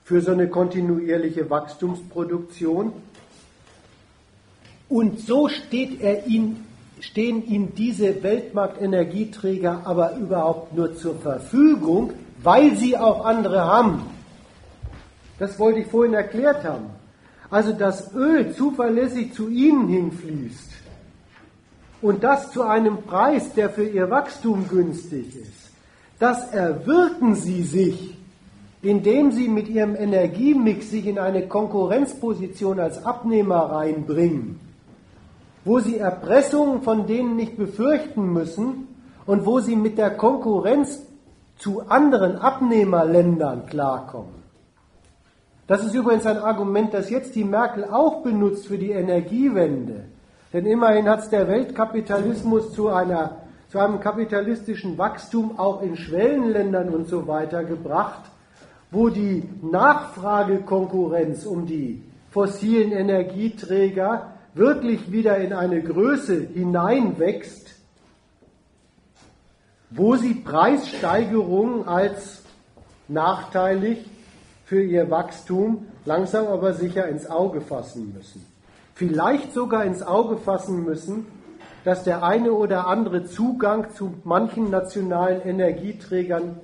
Speaker 1: für so eine kontinuierliche Wachstumsproduktion. Und so steht er ihnen stehen ihm diese Weltmarktenergieträger aber überhaupt nur zur Verfügung, weil sie auch andere haben. Das wollte ich vorhin erklärt haben. Also das Öl zuverlässig zu ihnen hinfließt und das zu einem Preis, der für ihr Wachstum günstig ist, das erwirken sie sich, indem sie mit ihrem Energiemix sich in eine Konkurrenzposition als Abnehmer reinbringen wo sie Erpressungen von denen nicht befürchten müssen und wo sie mit der Konkurrenz zu anderen Abnehmerländern klarkommen. Das ist übrigens ein Argument, das jetzt die Merkel auch benutzt für die Energiewende. Denn immerhin hat es der Weltkapitalismus zu, einer, zu einem kapitalistischen Wachstum auch in Schwellenländern und so weiter gebracht, wo die Nachfragekonkurrenz um die fossilen Energieträger wirklich wieder in eine Größe hineinwächst, wo sie Preissteigerungen als nachteilig für ihr Wachstum langsam aber sicher ins Auge fassen müssen. Vielleicht sogar ins Auge fassen müssen, dass der eine oder andere Zugang zu manchen nationalen Energieträgern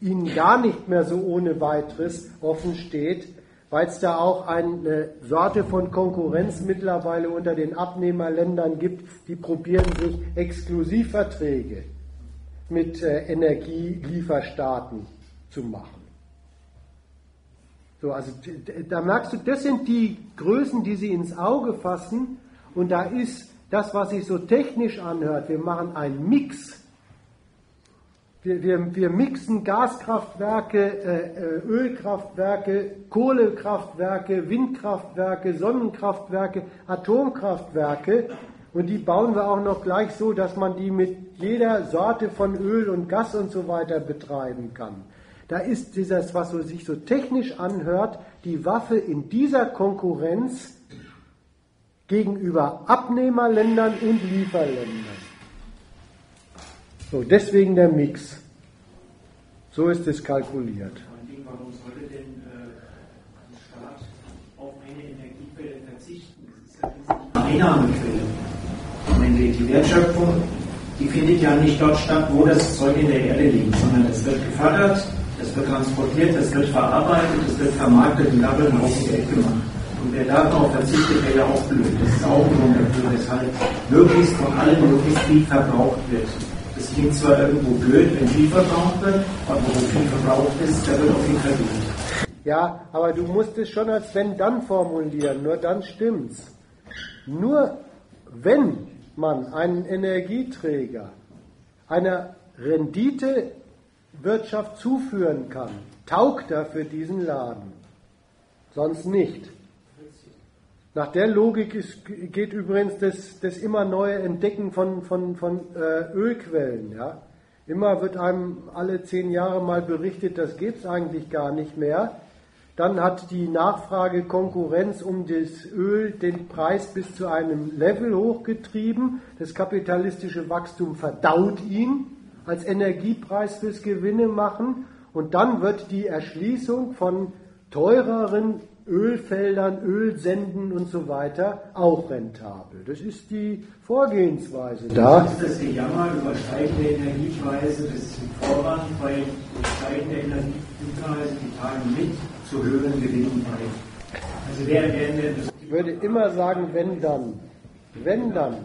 Speaker 1: ihnen gar nicht mehr so ohne weiteres offen steht, weil es da auch eine Sorte von Konkurrenz mittlerweile unter den Abnehmerländern gibt, die probieren sich Exklusivverträge mit äh, Energielieferstaaten zu machen. So, also da merkst du, das sind die Größen, die sie ins Auge fassen und da ist das, was sich so technisch anhört, wir machen einen Mix wir, wir, wir mixen Gaskraftwerke, äh, äh, Ölkraftwerke, Kohlekraftwerke, Windkraftwerke, Sonnenkraftwerke, Atomkraftwerke und die bauen wir auch noch gleich so, dass man die mit jeder Sorte von Öl und Gas und so weiter betreiben kann. Da ist dieses, was so, sich so technisch anhört, die Waffe in dieser Konkurrenz gegenüber Abnehmerländern und Lieferländern. So, deswegen der Mix. So ist es kalkuliert.
Speaker 5: Warum sollte denn äh, ein Staat auf eine Energiequelle verzichten? Das ist ja eine Einnahmequelle. Die Wertschöpfung, die findet ja nicht dort statt, wo das Zeug in der Erde liegt, sondern es wird gefördert, es wird transportiert, es wird verarbeitet, es wird vermarktet und da wird ein Haufen Geld gemacht. Und wer darauf verzichtet, wäre ja auch blöd. Das ist auch ein Grund dafür, weshalb möglichst von allem möglichst viel verbraucht wird. Das klingt zwar irgendwo blöd, wenn viel verbraucht wird, aber wo viel verbraucht ist, da wird auch viel verdient.
Speaker 1: Ja, aber du musst es schon als wenn dann formulieren, nur dann stimmt's. Nur wenn man einen Energieträger einer Renditewirtschaft zuführen kann, taugt er für diesen Laden. Sonst nicht. Nach der Logik ist, geht übrigens das, das, immer neue Entdecken von, von, von äh, Ölquellen. Ja? Immer wird einem alle zehn Jahre mal berichtet, das gibt es eigentlich gar nicht mehr. Dann hat die Nachfrage Konkurrenz um das Öl den Preis bis zu einem Level hochgetrieben. Das kapitalistische Wachstum verdaut ihn als Energiepreis fürs Gewinne machen. Und dann wird die Erschließung von teureren Ölfeldern, Ölsenden und so weiter auch rentabel. Das ist die Vorgehensweise.
Speaker 5: Da ist das Gejammer über steigende Energiepreise, das ist ein Vorwand, weil steigende Energiepreise die tragen mit zu höheren Gewinnen bei.
Speaker 1: Also wer, wer, wer ich würde immer sagen, wenn dann. Wenn dann.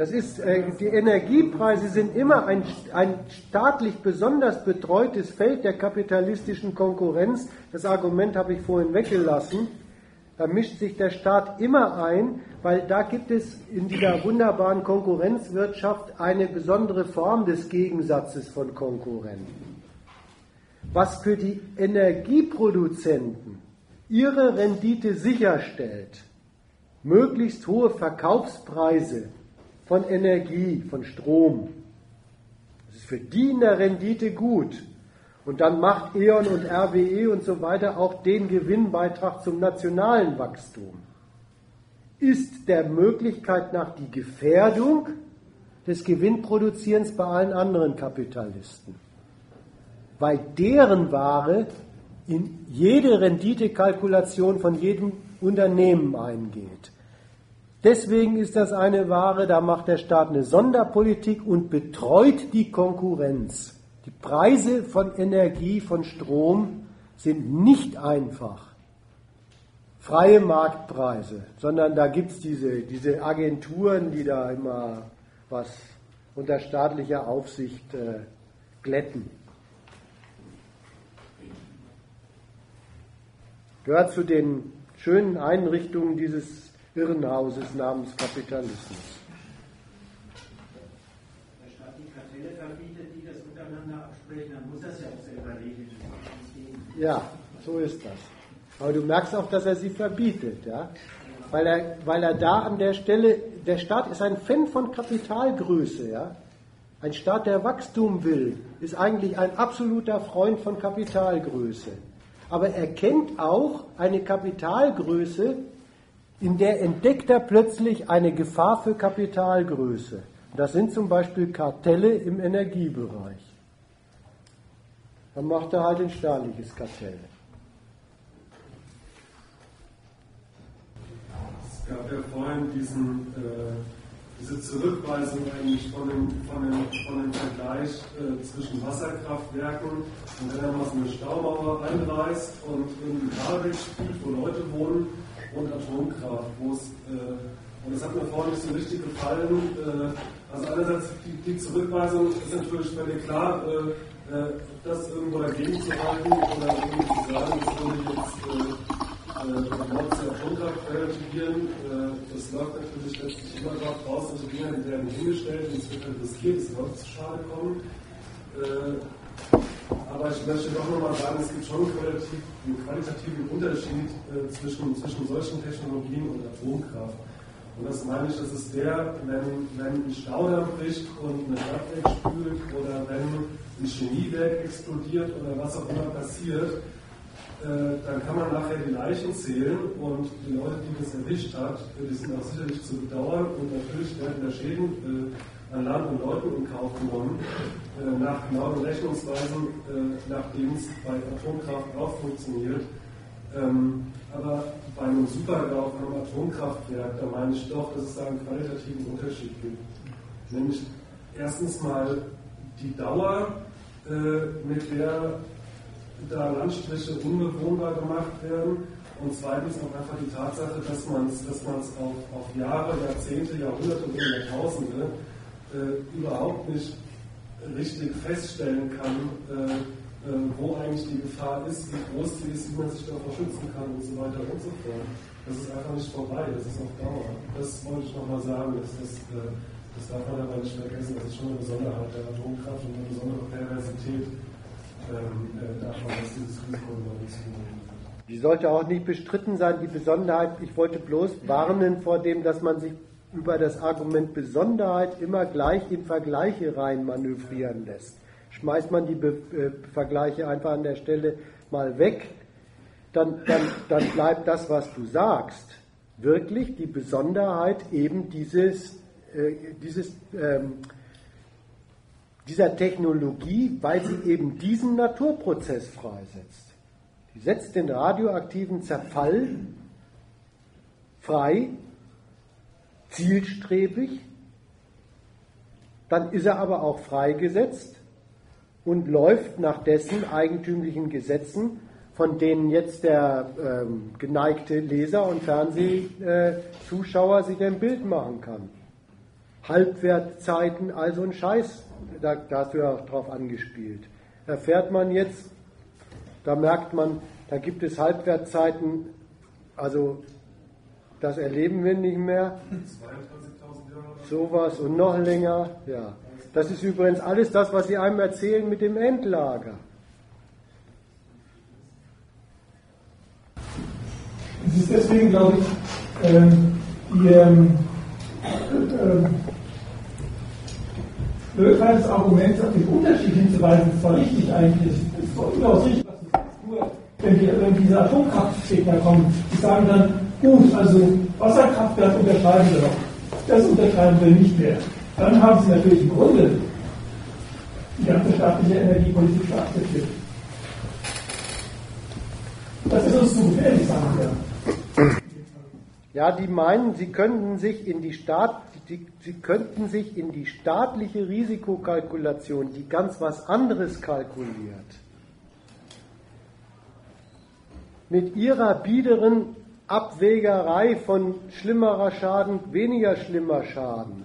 Speaker 1: Das ist, äh, die Energiepreise sind immer ein, ein staatlich besonders betreutes Feld der kapitalistischen Konkurrenz. Das Argument habe ich vorhin weggelassen. Da mischt sich der Staat immer ein, weil da gibt es in dieser wunderbaren Konkurrenzwirtschaft eine besondere Form des Gegensatzes von Konkurrenten. Was für die Energieproduzenten ihre Rendite sicherstellt, möglichst hohe Verkaufspreise von Energie, von Strom. Das ist für die in der Rendite gut. Und dann macht E.ON und RWE und so weiter auch den Gewinnbeitrag zum nationalen Wachstum. Ist der Möglichkeit nach die Gefährdung des Gewinnproduzierens bei allen anderen Kapitalisten. Weil deren Ware in jede Renditekalkulation von jedem Unternehmen eingeht. Deswegen ist das eine Ware, da macht der Staat eine Sonderpolitik und betreut die Konkurrenz. Die Preise von Energie, von Strom sind nicht einfach freie Marktpreise, sondern da gibt es diese, diese Agenturen, die da immer was unter staatlicher Aufsicht äh, glätten. Gehört zu den schönen Einrichtungen dieses Irrenhauses namens Kapitalismus.
Speaker 5: Der Staat die Kartelle verbietet, die das untereinander absprechen, dann muss das ja auch selber regeln.
Speaker 1: Ja, so ist das. Aber du merkst auch, dass er sie verbietet, ja? Weil er, weil er da an der Stelle, der Staat ist ein Fan von Kapitalgröße, ja? Ein Staat, der Wachstum will, ist eigentlich ein absoluter Freund von Kapitalgröße. Aber er kennt auch eine Kapitalgröße, in der entdeckt er plötzlich eine Gefahr für Kapitalgröße. Das sind zum Beispiel Kartelle im Energiebereich. Dann macht er halt ein staatliches Kartell.
Speaker 7: Es gab ja vorhin diesen, äh, diese Zurückweisung eigentlich von dem, von dem, von dem Vergleich äh, zwischen Wasserkraftwerken und wenn er mal so eine Staumauer einreißt und irgendwie Kabel spielt, wo Leute wohnen und Atomkraft, wo es, äh, und das hat mir vorhin nicht so richtig gefallen, äh, also einerseits die, die, Zurückweisung ist natürlich völlig klar, äh, äh das irgendwo dagegen zu halten oder irgendwie zu sagen, das würde jetzt äh, Mord zur Atomkraft relativieren, äh, das läuft natürlich letztlich immer darauf raus, dass die Dinge werden hingestellt und es wird halt riskiert, es wird zu Schade kommen. Aber ich möchte doch nochmal sagen, es gibt schon einen qualitativen Unterschied äh, zwischen, zwischen solchen Technologien und Atomkraft. Und das meine ich, das ist der, wenn, wenn ein Staudamm bricht und eine Stadt wegspült oder wenn ein Chemiewerk explodiert oder was auch immer passiert, äh, dann kann man nachher die Leichen zählen und die Leute, die das erwischt hat, die sind auch sicherlich zu bedauern und natürlich werden da Schäden äh, an Land und Leuten in Kauf genommen, äh, nach genauen Rechnungsweisen, äh, nachdem es bei Atomkraft auch funktioniert. Ähm, aber bei einem Supergau, einem Atomkraftwerk, da meine ich doch, dass es da einen qualitativen Unterschied gibt. Nämlich erstens mal die Dauer, äh, mit der da Landstriche unbewohnbar gemacht werden und zweitens auch einfach die Tatsache, dass man es dass auf, auf Jahre, Jahrzehnte, Jahrhunderte und Jahrtausende äh, überhaupt nicht richtig feststellen kann, äh, äh, wo eigentlich die Gefahr ist, wie groß sie ist, wie man sich davor schützen kann und so weiter und so fort. Das ist einfach nicht vorbei, das ist auf Dauer. Das wollte ich nochmal sagen, dass das, äh, das darf man aber nicht vergessen, das ist schon eine Besonderheit der Atomkraft und eine besondere Perversität ähm, äh, davon, dass dieses Risiko über uns
Speaker 1: die sollte auch nicht bestritten sein, die Besonderheit. Ich wollte bloß warnen vor dem, dass man sich über das Argument Besonderheit immer gleich in Vergleiche rein manövrieren lässt. Schmeißt man die Be äh, Vergleiche einfach an der Stelle mal weg, dann, dann, dann bleibt das, was du sagst, wirklich die Besonderheit eben dieses, äh, dieses, ähm, dieser Technologie, weil sie eben diesen Naturprozess freisetzt. Die setzt den radioaktiven Zerfall frei, zielstrebig, dann ist er aber auch freigesetzt und läuft nach dessen eigentümlichen Gesetzen, von denen jetzt der ähm, geneigte Leser und Fernsehzuschauer sich ein Bild machen kann. Halbwertzeiten, also ein Scheiß, da, da hast du ja auch drauf angespielt. Erfährt man jetzt, da merkt man, da gibt es Halbwertzeiten, also das erleben wir nicht mehr. 22.000 Jahre. Sowas und noch länger, ja. Das ist übrigens alles das, was Sie einem erzählen mit dem Endlager.
Speaker 2: Es ist deswegen, glaube ich, ähm, Ihr ähm, äh, Argument auf den Unterschied hinzuweisen, ist zwar richtig eigentlich, ist zwar überaus richtig, was du sagst, nur wenn, die, wenn diese Atomkraftgegner kommen, die sagen dann, gut, also Wasserkraftwerk unterschreiben wir doch, das unterschreiben wir nicht mehr dann haben sie natürlich im Grunde die ganze staatliche Energiepolitik akzeptiert. Das ist uns zu gefährlich, sagen wir.
Speaker 1: Ja, die meinen, sie könnten sich in die Staat, die, sie könnten sich in die staatliche Risikokalkulation, die ganz was anderes kalkuliert, mit ihrer biederen Abwägerei von schlimmerer Schaden, weniger schlimmer Schaden,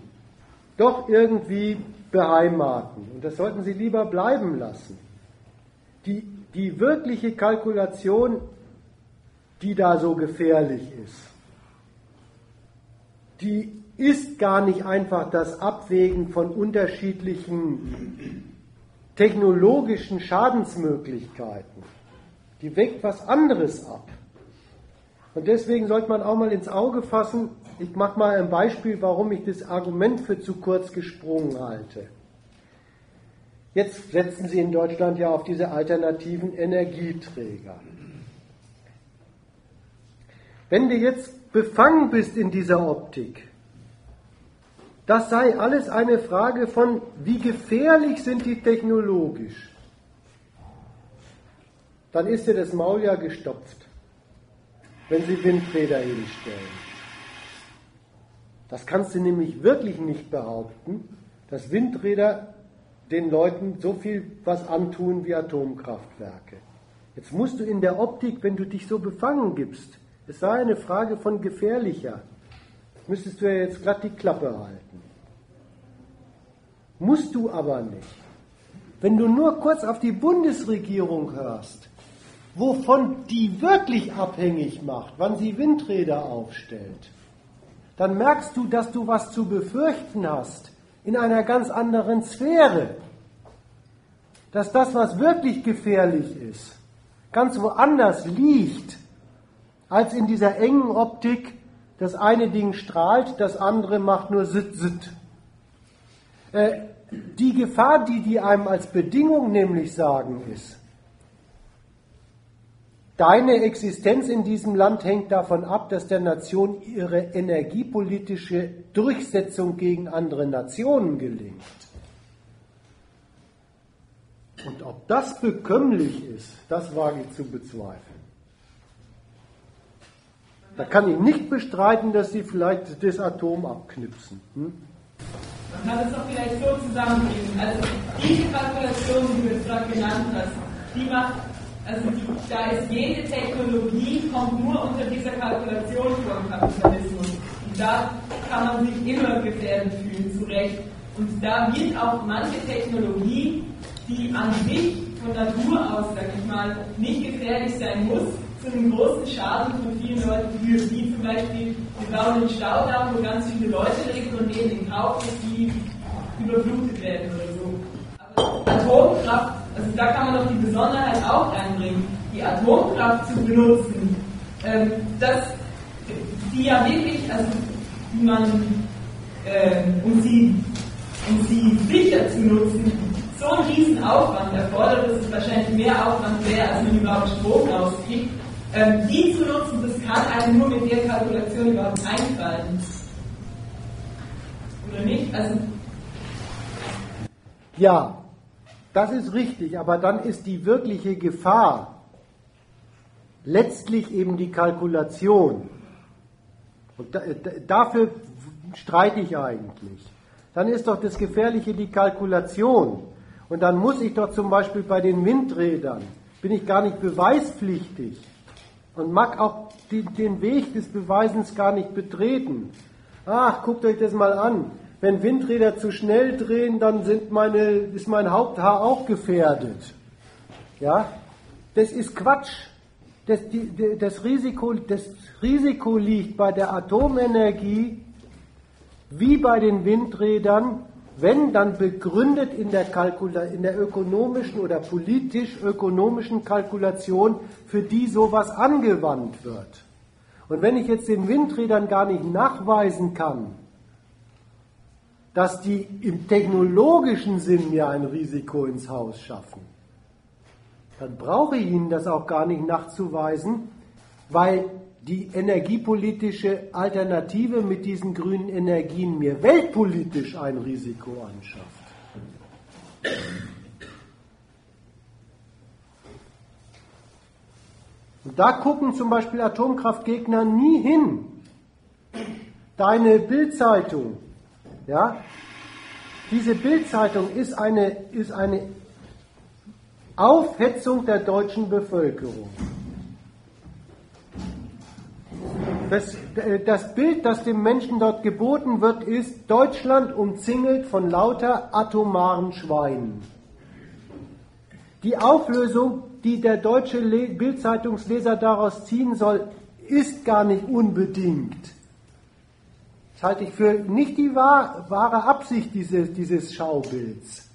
Speaker 1: doch irgendwie beheimaten. Und das sollten Sie lieber bleiben lassen. Die, die wirkliche Kalkulation, die da so gefährlich ist, die ist gar nicht einfach das Abwägen von unterschiedlichen technologischen Schadensmöglichkeiten. Die weckt was anderes ab. Und deswegen sollte man auch mal ins Auge fassen, ich mache mal ein Beispiel, warum ich das Argument für zu kurz gesprungen halte. Jetzt setzen Sie in Deutschland ja auf diese alternativen Energieträger. Wenn du jetzt befangen bist in dieser Optik, das sei alles eine Frage von, wie gefährlich sind die technologisch, dann ist dir das Maul ja gestopft, wenn Sie Windräder hinstellen. Das kannst du nämlich wirklich nicht behaupten, dass Windräder den Leuten so viel was antun wie Atomkraftwerke. Jetzt musst du in der Optik, wenn du dich so befangen gibst, es sei eine Frage von gefährlicher, müsstest du ja jetzt glatt die Klappe halten. Musst du aber nicht. Wenn du nur kurz auf die Bundesregierung hörst, wovon die wirklich abhängig macht, wann sie Windräder aufstellt, dann merkst du, dass du was zu befürchten hast in einer ganz anderen Sphäre. Dass das, was wirklich gefährlich ist, ganz woanders liegt, als in dieser engen Optik, das eine Ding strahlt, das andere macht nur Sit, Sit. Äh, die Gefahr, die die einem als Bedingung nämlich sagen, ist, Deine Existenz in diesem Land hängt davon ab, dass der Nation ihre energiepolitische Durchsetzung gegen andere Nationen gelingt. Und ob das bekömmlich ist, das wage ich zu bezweifeln. Da kann ich nicht bestreiten, dass sie vielleicht das Atom abknipsen. Hm?
Speaker 8: Man kann es doch vielleicht so zusammenbringen. Also diese Kalkulation, die du jetzt gerade genannt hast, die macht also da ist jede Technologie, kommt nur unter dieser Kalkulation vom Kapitalismus. Und da kann man sich immer gefährdet fühlen, zu Recht. Und da wird auch manche Technologie, die an sich von Natur aus, sag ich mal, nicht gefährlich sein muss, zu einem großen Schaden von vielen Leuten führt, wie zum Beispiel, wir bauen einen Staudamm, wo ganz viele Leute leben und nehmen in Kauf, dass die überflutet werden oder so. Aber Atomkraft also da kann man doch die Besonderheit auch reinbringen, die Atomkraft zu benutzen. Ähm, dass die ja wirklich, also wie man äh, um, sie, um sie sicher zu nutzen, so einen riesen Aufwand erfordert, dass es wahrscheinlich mehr Aufwand wäre, als man überhaupt Strom rauskriegt. Ähm, die zu nutzen, das kann einem nur mit der Kalkulation überhaupt einfallen. Oder nicht? Also,
Speaker 1: ja, das ist richtig, aber dann ist die wirkliche Gefahr letztlich eben die Kalkulation. Und da, dafür streite ich eigentlich. Dann ist doch das Gefährliche die Kalkulation. Und dann muss ich doch zum Beispiel bei den Windrädern, bin ich gar nicht beweispflichtig und mag auch den Weg des Beweisens gar nicht betreten. Ach, guckt euch das mal an. Wenn Windräder zu schnell drehen, dann sind meine, ist mein Haupthaar auch gefährdet. Ja, das ist Quatsch. Das, die, das, Risiko, das Risiko liegt bei der Atomenergie wie bei den Windrädern, wenn dann begründet in der, Kalkula in der ökonomischen oder politisch-ökonomischen Kalkulation, für die sowas angewandt wird. Und wenn ich jetzt den Windrädern gar nicht nachweisen kann, dass die im technologischen Sinn mir ein Risiko ins Haus schaffen, dann brauche ich Ihnen das auch gar nicht nachzuweisen, weil die energiepolitische Alternative mit diesen grünen Energien mir weltpolitisch ein Risiko anschafft. Und da gucken zum Beispiel Atomkraftgegner nie hin. Deine Bildzeitung, ja, diese Bildzeitung ist eine, ist eine Aufhetzung der deutschen Bevölkerung. Das, das, Bild, das dem Menschen dort geboten wird, ist Deutschland umzingelt von lauter atomaren Schweinen. Die Auflösung, die der deutsche Bildzeitungsleser daraus ziehen soll, ist gar nicht unbedingt. Das halte ich für nicht die wahre Absicht dieses, dieses Schaubilds.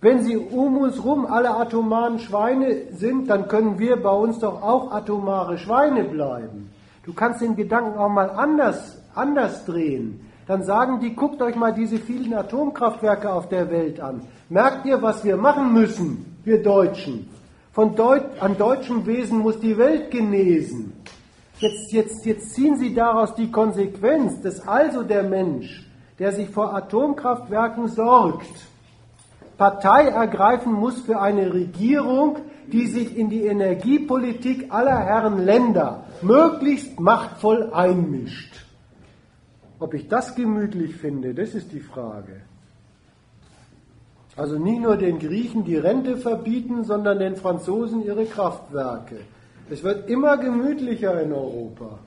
Speaker 1: Wenn sie um uns rum alle atomaren Schweine sind, dann können wir bei uns doch auch atomare Schweine bleiben. Du kannst den Gedanken auch mal anders, anders drehen. Dann sagen die, guckt euch mal diese vielen Atomkraftwerke auf der Welt an. Merkt ihr, was wir machen müssen, wir Deutschen? Von Deut an deutschem Wesen muss die Welt genesen. Jetzt, jetzt, jetzt ziehen sie daraus die Konsequenz, dass also der Mensch, der sich vor Atomkraftwerken sorgt, Partei ergreifen muss für eine Regierung, die sich in die Energiepolitik aller Herren Länder möglichst machtvoll einmischt. Ob ich das gemütlich finde, das ist die Frage. Also nicht nur den Griechen die Rente verbieten, sondern den Franzosen ihre Kraftwerke. Es wird immer gemütlicher in Europa.